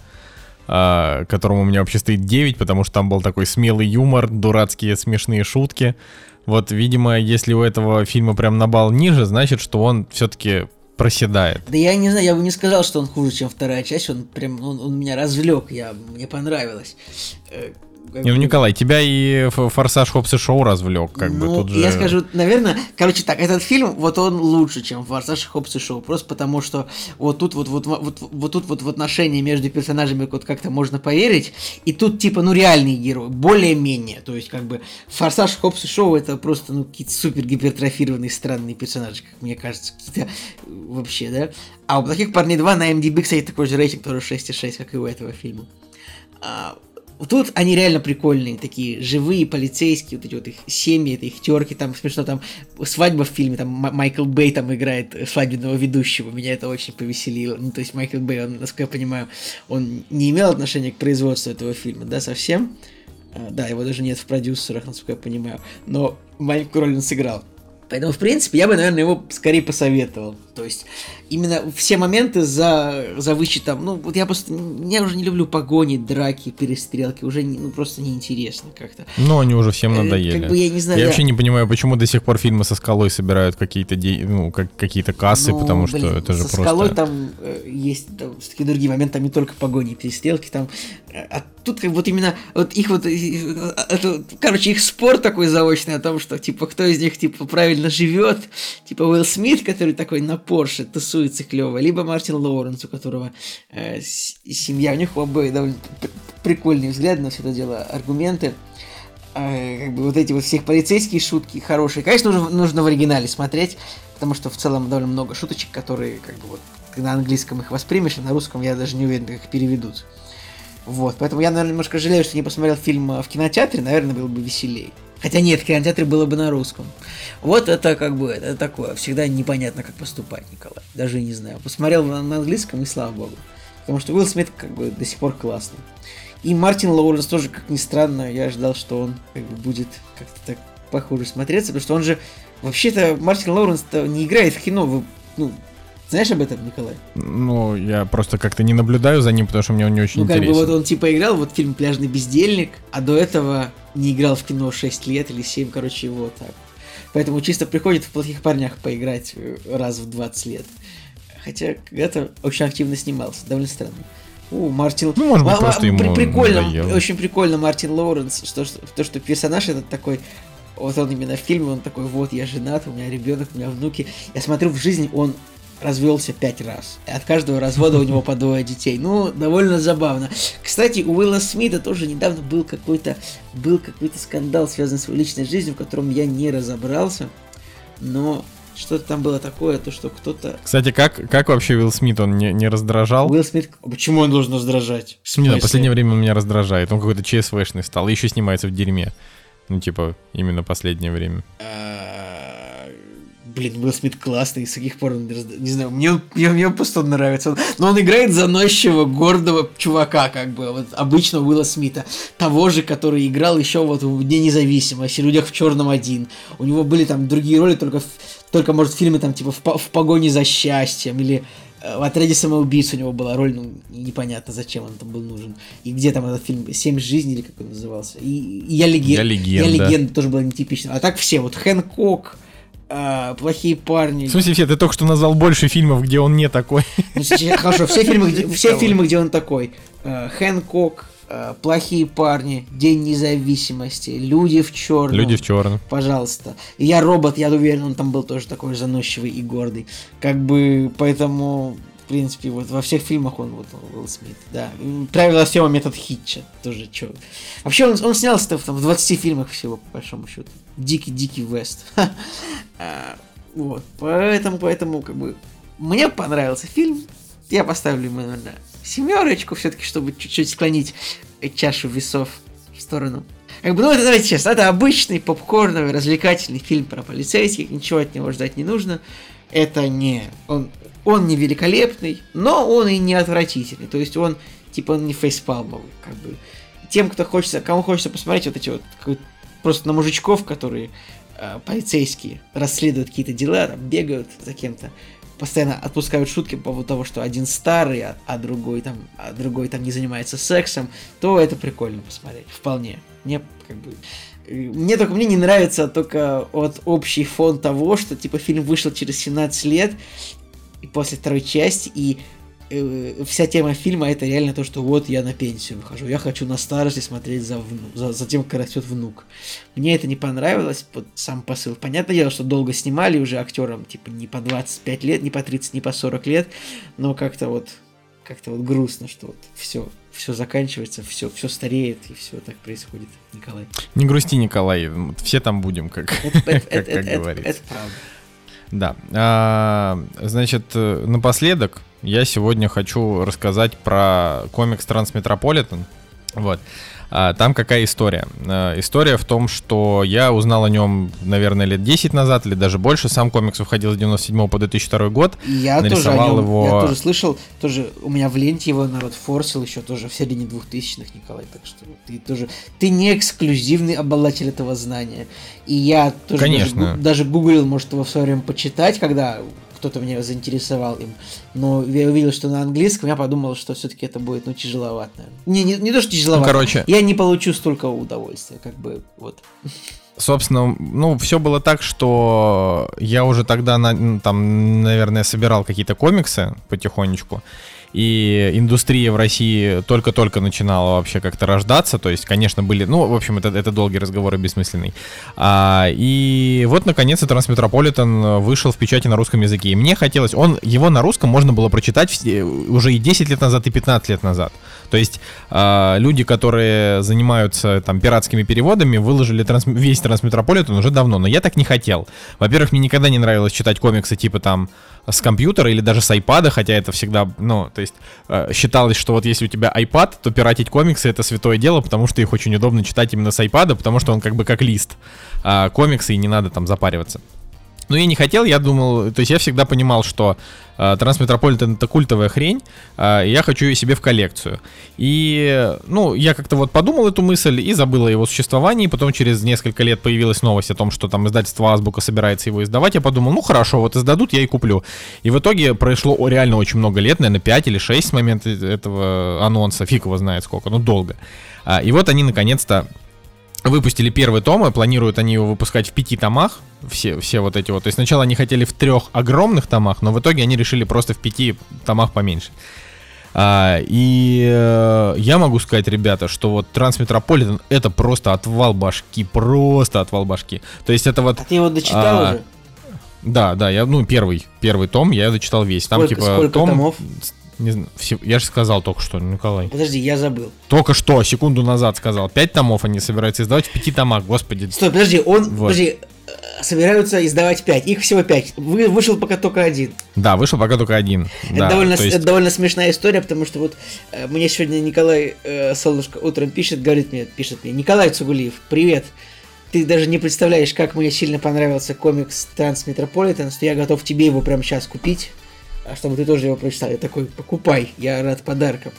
а, которому у меня вообще стоит 9, потому что там был такой смелый юмор, дурацкие смешные шутки. Вот, видимо, если у этого фильма прям на балл ниже, значит, что он все-таки проседает. Да я не знаю, я бы не сказал, что он хуже, чем вторая часть. Он прям, он, он меня развлек, я, мне понравилось. Э, ну, Николай, тебя и «Форсаж Хопс и Шоу» развлек, как ну, бы тут же... я скажу, наверное, короче так, этот фильм, вот он лучше, чем «Форсаж Хопс и Шоу», просто потому что вот тут вот, вот, вот, вот тут вот в отношении между персонажами вот как-то можно поверить, и тут типа, ну, реальный герой, более-менее, то есть как бы «Форсаж Хопс и Шоу» это просто, ну, какие-то супер гипертрофированные странные персонажи, как мне кажется, какие-то вообще, да? А у «Плохих парней 2» на MDB, кстати, такой же рейтинг, тоже 6,6, как и у этого фильма. Тут они реально прикольные, такие живые полицейские, вот эти вот их семьи, это их терки, там смешно, там свадьба в фильме, там Майкл Бэй там играет свадебного ведущего, меня это очень повеселило. Ну, то есть Майкл Бэй, он, насколько я понимаю, он не имел отношения к производству этого фильма, да, совсем. А, да, его даже нет в продюсерах, насколько я понимаю, но маленькую роль он сыграл. Поэтому, в принципе, я бы, наверное, его скорее посоветовал. То есть, именно все моменты за, за вычетом, ну, вот я просто, я уже не люблю погони, драки, перестрелки, уже, не, ну, просто неинтересно как-то. Ну, они уже всем э, надоели. Как бы, я не знаю, я да. вообще не понимаю, почему до сих пор фильмы со скалой собирают какие-то, ну, как, какие-то кассы, ну, потому блин, что это же со просто... скалой там э, есть там, такие другие моменты, там не только погони и перестрелки, там, э, а тут как вот именно, вот их вот, э, это, короче, их спор такой заочный о том, что, типа, кто из них, типа, правильно живет, типа Уилл Смит, который такой на Порше тусуется клево, либо Мартин Лоуренс, у которого э, семья, у них оба довольно прикольный взгляд на все это дело, аргументы. э, как бы вот эти вот всех полицейские шутки хорошие. Конечно, нужно, нужно в оригинале смотреть, потому что в целом довольно много шуточек, которые как бы вот на английском их воспримешь, а на русском я даже не уверен, как их переведут. Вот, поэтому я, наверное, немножко жалею, что не посмотрел фильм э, в кинотеатре, наверное, было бы веселее. Хотя нет, в кинотеатре было бы на русском. Вот это как бы, это такое, всегда непонятно, как поступать, Николай. Даже не знаю. Посмотрел на, на английском, и слава богу. Потому что Уилл Смит как бы до сих пор классный. И Мартин Лоуренс тоже, как ни странно, я ожидал, что он как бы будет как-то так похоже смотреться, потому что он же... Вообще-то Мартин Лоуренс-то не играет в кино, вы, ну, знаешь об этом, Николай? Ну, я просто как-то не наблюдаю за ним, потому что мне он не очень ну, как интересен. бы вот он типа играл вот фильм «Пляжный бездельник», а до этого не играл в кино 6 лет или 7, короче, его так. Поэтому чисто приходит в «Плохих парнях» поиграть э, раз в 20 лет. Хотя когда-то очень активно снимался, довольно странно. У, Мартин... Ну, может быть, просто ему прикольно, надоело. очень прикольно Мартин Лоуренс, что, что, то, что персонаж этот такой, вот он именно в фильме, он такой, вот, я женат, у меня ребенок, у меня внуки. Я смотрю, в жизни он развелся пять раз. И от каждого развода у него по двое детей. Ну, довольно забавно. Кстати, у Уилла Смита тоже недавно был какой-то был какой-то скандал, связанный с его личной жизнью, в котором я не разобрался. Но что-то там было такое, то что кто-то... Кстати, как, как вообще Уилл Смит, он не, не раздражал? Уилл Смит... Почему он должен раздражать? В Не, смысле? в последнее время он меня раздражает. Он какой-то ЧСВшный стал. И еще снимается в дерьме. Ну, типа, именно последнее время. А, Блин, Уилл Смит классный, с каких пор он Не знаю, мне, мне, мне просто он нравится. Но он играет заносчивого, гордого чувака, как бы, вот обычного Уилла Смита. Того же, который играл еще вот в Дне независимости, Людях в черном один. У него были там другие роли, только, только может, фильмы там, типа, в, в погоне за счастьем, или э, в отряде самоубийц у него была роль, ну, непонятно, зачем он там был нужен. И где там этот фильм «Семь жизней» или как он назывался. И, и я легенда. «Я легенда». Я легенда тоже была нетипична. А так все, вот Хэнкок, а, плохие парни. В смысле, все, ты только что назвал больше фильмов, где он не такой. Ну, Хорошо, все фильмы, где, все фильмы, где он такой. Э, Хэнкок, э, плохие парни, День независимости, Люди в черном. Люди в черном. Пожалуйста. Я робот, я уверен, он там был тоже такой заносчивый и гордый. Как бы, поэтому, в принципе, вот во всех фильмах он вот он, Уилл Смит, да. М, Правила съема метод Хитча, тоже чё. Вообще он, он снялся в, там, в 20 фильмах всего, по большому счету. Дикий-дикий Вест. А, Вот, поэтому, поэтому, как бы, мне понравился фильм. Я поставлю ему, наверное, семерочку, все-таки, чтобы чуть-чуть склонить чашу весов в сторону. Как бы, ну, это, давайте честно, это обычный попкорновый, развлекательный фильм про полицейских, ничего от него ждать не нужно. Это не... Он, он не великолепный, но он и не отвратительный. То есть он, типа, он не фейспалмовый, как бы. Тем, кто хочется, кому хочется посмотреть вот эти вот, просто на мужичков, которые э, полицейские расследуют какие-то дела, там, бегают за кем-то, постоянно отпускают шутки по поводу того, что один старый, а, а другой там, а другой там не занимается сексом, то это прикольно посмотреть, вполне. Мне как бы э, мне только мне не нравится только вот общий фон того, что типа фильм вышел через 17 лет и после второй части и э, вся тема фильма это реально то, что вот я на пенсию выхожу, я хочу на старости смотреть за, вну- за, за тем, как растет внук. Мне это не понравилось, вот сам посыл. Понятное дело, что долго снимали уже актерам, типа не по 25 лет, не по 30, не по 40 лет, но как-то вот как-то вот грустно, что вот все, все заканчивается, все, все стареет и все так происходит, Николай. Не грусти, Николай, все там будем, как, Это, это- как- это- как это- говорится. это правда. Да. А, значит, э, напоследок я сегодня хочу рассказать про комикс Трансметрополитен. Вот. А, там какая история? А, история в том, что я узнал о нем, наверное, лет 10 назад, или даже больше. Сам комикс выходил с 97 по 2002 год. Я тоже о нарисовал нем, его- я тоже слышал, тоже у меня в ленте его народ форсил еще тоже в середине 2000-х, Николай, так что ты тоже, ты не эксклюзивный обладатель этого знания. И я тоже Конечно. Даже, даже гуглил, может, его в свое время почитать, когда кто-то меня заинтересовал им. Но я увидел, что на английском, я подумал, что все-таки это будет, ну, тяжеловато. Не, не, не то, что тяжеловато. Ну, короче. Я не получу столько удовольствия, как бы, вот. Собственно, ну, все было так, что я уже тогда, на- там, наверное, собирал какие-то комиксы потихонечку. И индустрия в России только-только начинала вообще как-то рождаться. То есть, конечно, были... Ну, в общем, это, это долгий разговор и бессмысленный. А, и вот, наконец-то, Трансметрополитен вышел в печати на русском языке. И мне хотелось... Он, его на русском можно было прочитать все- уже и 10 лет назад, и 15 лет назад. То есть э, люди, которые занимаются там пиратскими переводами, выложили транс... весь Трансметрополитен уже давно, но я так не хотел. Во-первых, мне никогда не нравилось читать комиксы типа там с компьютера или даже с iPad, хотя это всегда, ну, то есть э, считалось, что вот если у тебя iPad, то пиратить комиксы это святое дело, потому что их очень удобно читать именно с iPad, потому что он как бы как лист э, комиксы и не надо там запариваться. Но я не хотел, я думал, то есть я всегда понимал, что э, Трансметрополитен это культовая хрень, э, я хочу ее себе в коллекцию. И, ну, я как-то вот подумал эту мысль и забыл о его существовании, потом через несколько лет появилась новость о том, что там издательство Азбука собирается его издавать, я подумал, ну хорошо, вот издадут, я и куплю. И в итоге прошло реально очень много лет, наверное, 5 или 6 с момента этого анонса, фиг его знает сколько, ну долго. А, и вот они наконец-то выпустили первый том, и планируют они его выпускать в пяти томах, все, все вот эти вот. То есть сначала они хотели в трех огромных томах, но в итоге они решили просто в пяти томах поменьше. А, и э, я могу сказать, ребята, что вот Трансметрополитен это просто отвал башки, просто отвал башки. То есть это вот... А ты его дочитал а, уже? Да, да, я, ну, первый, первый том, я дочитал весь. Там, сколько, типа, сколько том, томов? Не знаю, все, я же сказал только что, Николай. Подожди, я забыл. Только что, секунду назад сказал. Пять томов они собираются издавать в пяти томах, господи. Стой, подожди, он, вот. подожди, э, собираются издавать пять, их всего пять. Вы, вышел пока только один. Да, вышел пока только один. Это, да, довольно, есть... это довольно смешная история, потому что вот э, мне сегодня Николай э, Солнышко утром пишет, говорит мне, пишет мне, Николай Цугулиев, привет. Ты даже не представляешь, как мне сильно понравился комикс Трансметрополитен, что я готов тебе его прямо сейчас купить чтобы ты тоже его прочитал. Я такой, покупай, я рад подаркам.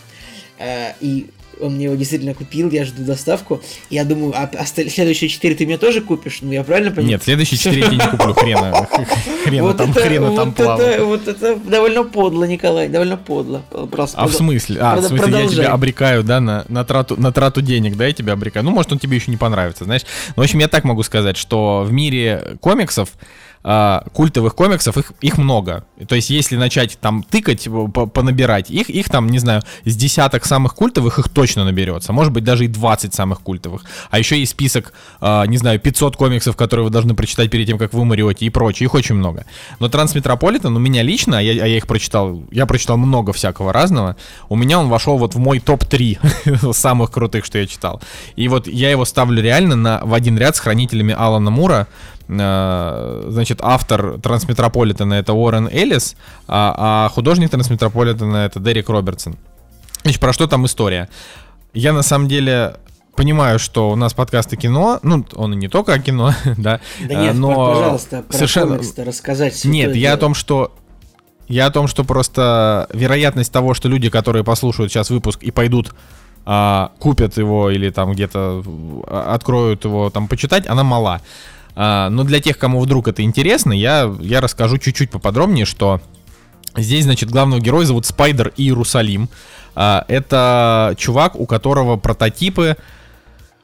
А, и он мне его действительно купил, я жду доставку. Я думаю, а следующие четыре ты мне тоже купишь? Ну, я правильно понимаю? Нет, следующие четыре я не куплю, хрена. Хрена вот там, это, хрена вот там это, плавает. Вот это довольно подло, Николай, довольно подло. Просто а в смысле? А, в смысле, я тебя обрекаю, да, на, на, трату, на трату денег, да, я тебя обрекаю. Ну, может, он тебе еще не понравится, знаешь. Ну, в общем, я так могу сказать, что в мире комиксов а, культовых комиксов, их, их много. То есть, если начать там тыкать, понабирать, их, их там, не знаю, с десяток самых культовых их точно наберется. Может быть, даже и 20 самых культовых. А еще есть список, а, не знаю, 500 комиксов, которые вы должны прочитать перед тем, как вы умрете и прочее. Их очень много. Но Трансметрополитен у меня лично, а я, а я их прочитал, я прочитал много всякого разного, у меня он вошел вот в мой топ-3 самых крутых, что я читал. И вот я его ставлю реально на, в один ряд с хранителями Алана Мура, Э, значит, автор Трансметрополитена это Уоррен Эллис, а, а художник Трансметрополитена это Дерек Робертсон. Значит, про что там история? Я на самом деле понимаю, что у нас подкасты кино, ну, он и не только о кино, да, да нет, но пожалуйста, про совершенно... рассказать. Нет, я о том, что я о том, что просто вероятность того, что люди, которые послушают сейчас выпуск и пойдут а, купят его или там где-то откроют его там почитать, она мала. А, но для тех, кому вдруг это интересно, я, я расскажу чуть-чуть поподробнее, что здесь, значит, главного героя зовут Спайдер Иерусалим. А, это чувак, у которого прототипы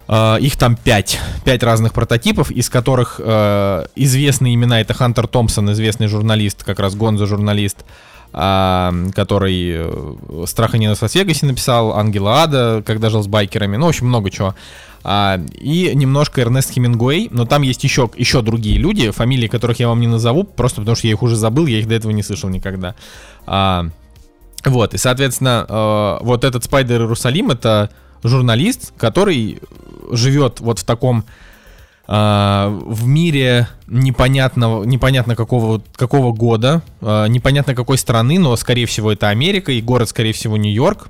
Uh, их там пять. Пять разных прототипов, из которых uh, известные имена это Хантер Томпсон, известный журналист, как раз Гонзо журналист, uh, который э, «Страх и ненависть в Лас-Вегасе» написал, «Ангела Ада», когда жил с байкерами, ну, в общем, много чего. А, и немножко Эрнест Хемингуэй, но там есть еще, еще другие люди, фамилии которых я вам не назову, просто потому что я их уже забыл, я их до этого не слышал никогда. А, вот, и, соответственно, э, вот этот Спайдер Иерусалим это журналист, который живет вот в таком э, в мире непонятного, непонятно какого, какого года, э, непонятно какой страны, но, скорее всего, это Америка, и город, скорее всего, Нью-Йорк.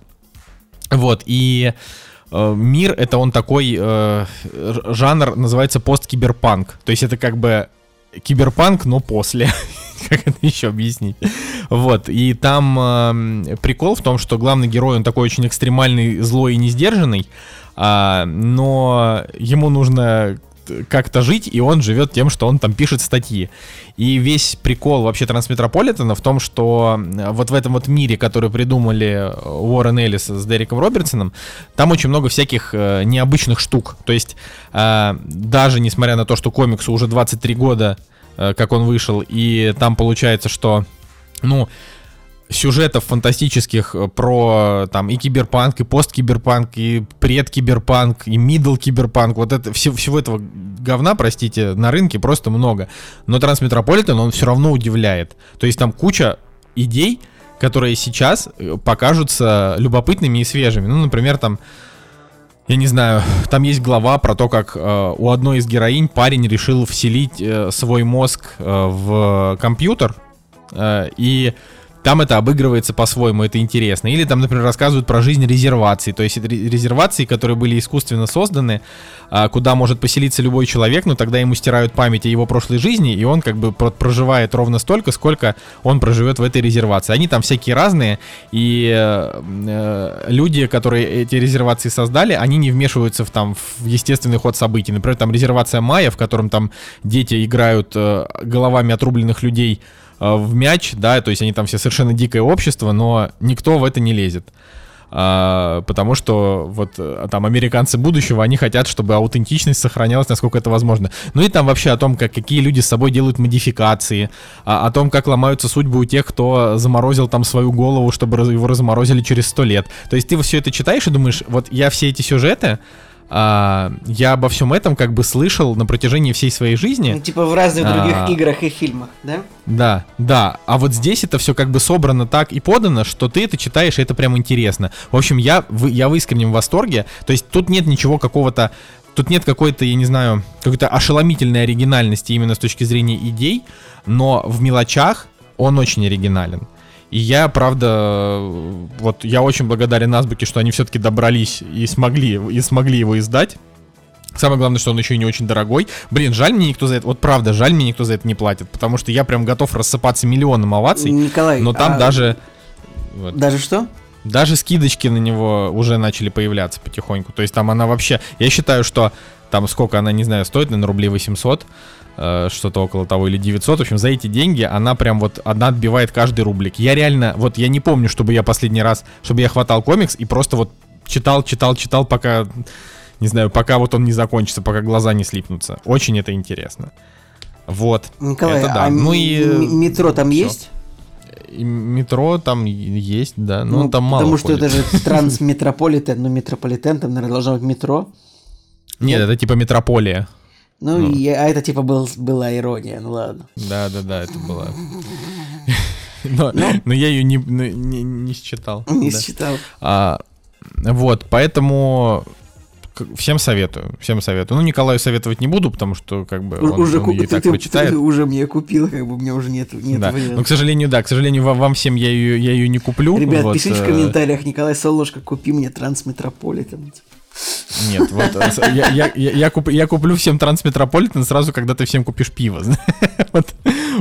Вот, и Э, мир это он такой э, жанр называется посткиберпанк. То есть это как бы киберпанк, но после. как это еще объяснить? Вот, и там э, прикол в том, что главный герой, он такой очень экстремальный, злой и несдержанный, э, но ему нужно как-то жить, и он живет тем, что он там пишет статьи. И весь прикол вообще Трансметрополитена в том, что вот в этом вот мире, который придумали Уоррен Эллис с Дариком Робертсоном, там очень много всяких э, необычных штук. То есть э, даже несмотря на то, что комиксу уже 23 года, э, как он вышел, и там получается, что, ну, сюжетов фантастических э, про там и киберпанк, и посткиберпанк, и предкиберпанк, и middle киберпанк. Вот это все, всего этого говна, простите, на рынке просто много. Но Трансметрополитен, он все равно удивляет. То есть там куча идей, которые сейчас э, покажутся любопытными и свежими. Ну, например, там, я не знаю, там есть глава про то, как э, у одной из героинь парень решил вселить э, свой мозг э, в компьютер, э, и там это обыгрывается по-своему, это интересно. Или там, например, рассказывают про жизнь резерваций, то есть резервации, которые были искусственно созданы, а, куда может поселиться любой человек, но тогда ему стирают память о его прошлой жизни, и он как бы проживает ровно столько, сколько он проживет в этой резервации. Они там всякие разные, и э, э, люди, которые эти резервации создали, они не вмешиваются в, там, в естественный ход событий. Например, там резервация Майя, в котором там дети играют э, головами отрубленных людей в мяч, да, то есть они там все совершенно дикое общество, но никто в это не лезет. А, потому что вот э, там американцы будущего, они хотят, чтобы аутентичность сохранялась, насколько это возможно. Ну и там вообще о том, как, какие люди с собой делают модификации, а, о том, как ломаются судьбы у тех, кто заморозил там свою голову, чтобы его разморозили через сто лет. То есть ты все это читаешь и думаешь, вот я все эти сюжеты, а, я обо всем этом как бы слышал на протяжении всей своей жизни. Ну, типа в разных а, других играх и фильмах, да? Да, да. А вот здесь это все как бы собрано так и подано, что ты это читаешь, и это прям интересно. В общем, я, я в искреннем восторге. То есть тут нет ничего какого-то Тут нет какой-то, я не знаю, какой-то ошеломительной оригинальности именно с точки зрения идей, но в мелочах он очень оригинален. И я, правда, вот я очень благодарен Азбуке, что они все-таки добрались и смогли, и смогли его издать. Самое главное, что он еще и не очень дорогой. Блин, жаль мне никто за это, вот правда, жаль мне никто за это не платит, потому что я прям готов рассыпаться миллионом оваций. Николай, но там а... даже... Вот, даже что? Даже скидочки на него уже начали появляться потихоньку. То есть там она вообще... Я считаю, что там сколько она, не знаю, стоит, наверное, рублей 800. Э, что-то около того, или 900. В общем, за эти деньги она прям вот, она отбивает каждый рублик. Я реально, вот я не помню, чтобы я последний раз, чтобы я хватал комикс и просто вот читал, читал, читал, пока, не знаю, пока вот он не закончится, пока глаза не слипнутся. Очень это интересно. Вот. Николай, это да. а ну и метро там все. есть? И метро там есть, да, но ну, там мало Потому что это же трансметрополитен, но метрополитен там, наверное, должно быть метро. Нет, Нет, это типа метрополия. Ну, ну. И, а это типа был, была ирония, ну ладно. Да, да, да, это была. Но, ну, но я ее не, не, не считал. Не да. считал. А, вот, поэтому всем советую, всем советую. Ну, Николаю советовать не буду, потому что, как бы, он, уже он ее и так ты, прочитает. Ты уже мне купил, как бы, у меня уже нет, нет да. Ну, к сожалению, да, к сожалению, вам, вам всем я ее, я ее не куплю. Ребят, вот, пишите в э, комментариях, Николай Солошка, купи мне Трансметрополитен. Нет, вот э, я, я, я, куп, я куплю всем Трансметрополитен сразу, когда ты всем купишь пиво. вот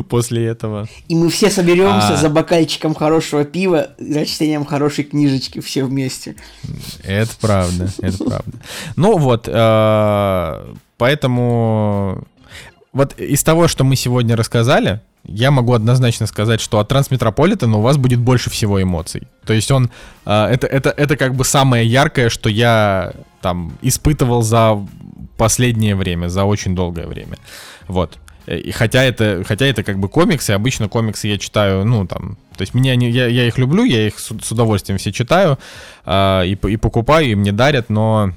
после этого. И мы все соберемся а... за бокальчиком хорошего пива, за чтением хорошей книжечки все вместе. Это правда, это правда. Ну вот, э, поэтому вот из того, что мы сегодня рассказали, я могу однозначно сказать, что от Трансметрополитена у вас будет больше всего эмоций. То есть он, э, это, это, это как бы самое яркое, что я там испытывал за последнее время, за очень долгое время. Вот. И хотя это, хотя это как бы комиксы, обычно комиксы я читаю, ну там, то есть меня не, я, я их люблю, я их с, с удовольствием все читаю э, и, и покупаю, и мне дарят, но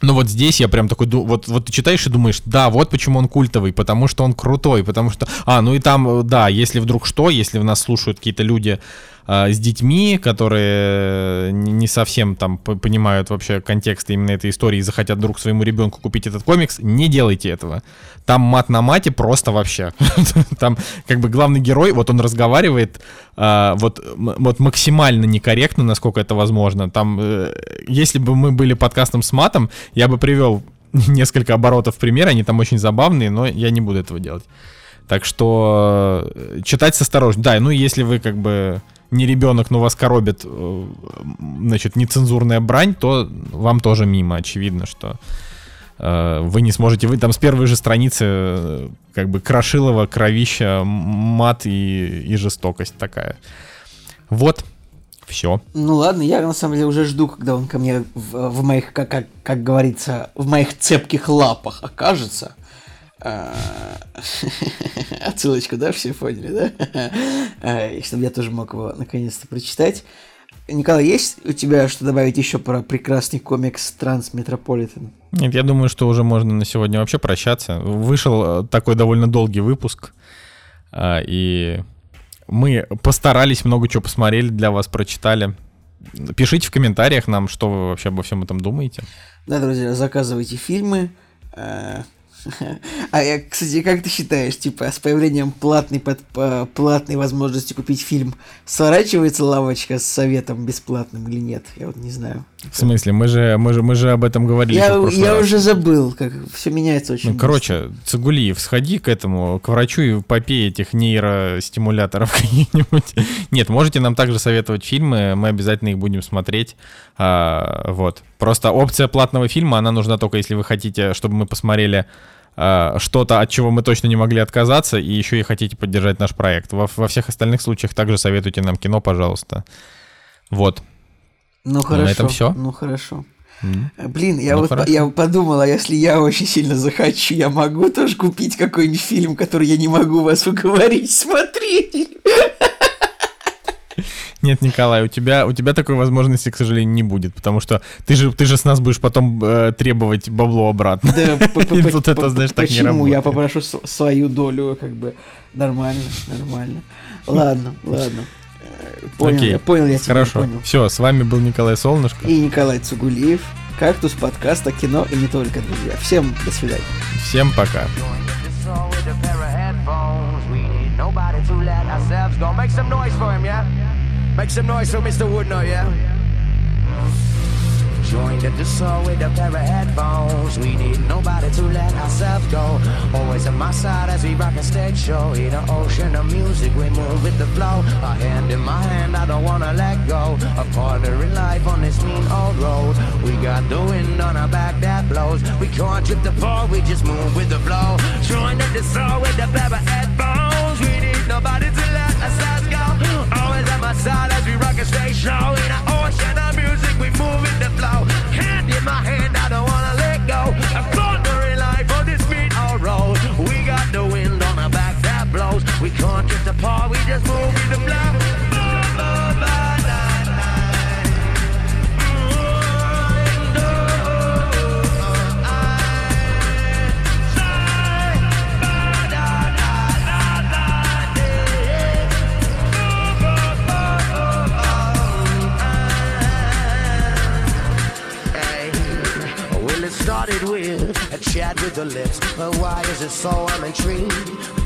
но вот здесь я прям такой, вот, вот ты читаешь и думаешь, да, вот почему он культовый, потому что он крутой, потому что, а, ну и там, да, если вдруг что, если в нас слушают какие-то люди с детьми, которые не совсем там понимают вообще контекст именно этой истории и захотят вдруг своему ребенку купить этот комикс, не делайте этого. Там мат на мате просто вообще. Там как бы главный герой, вот он разговаривает э, вот, вот максимально некорректно, насколько это возможно. Там, э, если бы мы были подкастом с матом, я бы привел несколько оборотов примера, они там очень забавные, но я не буду этого делать. Так что э, читать с осторожностью. Да, ну если вы как бы не ребенок, но вас коробит, э, значит, нецензурная брань, то вам тоже мимо, очевидно, что э, вы не сможете, вы там с первой же страницы как бы крошилово, кровища, мат и, и жестокость такая. Вот, все. Ну ладно, я на самом деле уже жду, когда он ко мне в, в моих, как, как, как говорится, в моих цепких лапах окажется. А, отсылочку, да, все поняли, да? А, чтобы я тоже мог его наконец-то прочитать. Николай, есть у тебя что добавить еще про прекрасный комикс Трансметрополитен? Нет, я думаю, что уже можно на сегодня вообще прощаться. Вышел э, такой довольно долгий выпуск, а, и Мы постарались, много чего посмотрели, для вас прочитали. Пишите в комментариях нам, что вы вообще обо всем этом думаете. Да, друзья, заказывайте фильмы. Э, А я, кстати, как ты считаешь, типа, с появлением платной, под, по- платной возможности купить фильм, сворачивается лавочка с советом бесплатным или нет? Я вот не знаю. В смысле, мы же, мы же, мы же об этом говорили Я, я раз. уже забыл, как все меняется очень Ну, короче, Цигулиев, сходи к этому, к врачу и попей этих нейростимуляторов каких-нибудь. Нет, можете нам также советовать фильмы, мы обязательно их будем смотреть. А, вот. Просто опция платного фильма, она нужна только если вы хотите, чтобы мы посмотрели а, что-то, от чего мы точно не могли отказаться, и еще и хотите поддержать наш проект. Во, во всех остальных случаях также советуйте нам кино, пожалуйста. Вот. Ну на хорошо. этом всё. Ну хорошо. Э, Блин, я Ну, вот хорошо. я подумал, а если я очень сильно захочу, я могу тоже купить какой-нибудь фильм, который я не могу вас уговорить смотреть. Нет, Николай, у тебя, у тебя такой возможности, к сожалению, не будет, потому что ты же, ты же с нас будешь потом э, требовать бабло обратно. Да, тут это, знаешь, так не почему? Я попрошу свою долю, как бы, нормально, нормально. Ладно, ладно. Понял, Окей, я понял, я тебя Хорошо. понял. Все, с вами был Николай Солнышко. И Николай Цугулиев, «Кактус», подкаст о кино и не только, друзья. Всем до свидания. Всем пока. This song with a pair of headphones. We need nobody to let ourselves go. Make some noise for him, yeah? Make some noise for Mr. Woodnow, yeah? Joined at the soul with a pair of headphones. We need nobody to let ourselves go. Always on my side as we rock a stage show. In an ocean of music, we move with the flow. A hand in my hand, I don't wanna let go. A partner in life on this mean old road. We got the wind on our back that blows. We can't trip the ball, we just move with the flow. Joined at the soul with a pair of headphones. Always on my side as we rock a stage show. In an ocean of music, we move with the flow. Hand in my hand, I don't wanna let go. Partner in life on this mean old road. We got the wind on our back that blows. We can't drift apart, we just move with the flow. A chat with the lips. But why is it so I'm intrigued?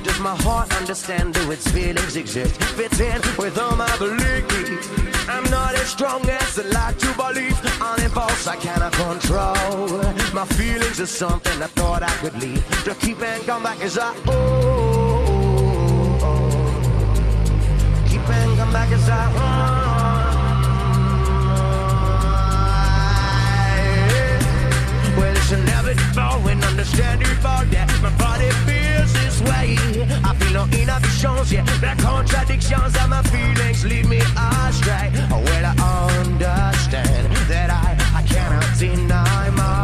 Does my heart understand? Do its feelings exist? Fits in with all my beliefs. I'm not as strong as I like to believe. On impulse, I cannot control. My feelings are something I thought I could leave. To keep and come back as I oh, keep and come back as I. Oh, before and understanding for that. My body feels this way. I feel no inhibitions, yeah. The contradictions that my feelings lead me astray. Oh, well, I understand that I, I cannot deny my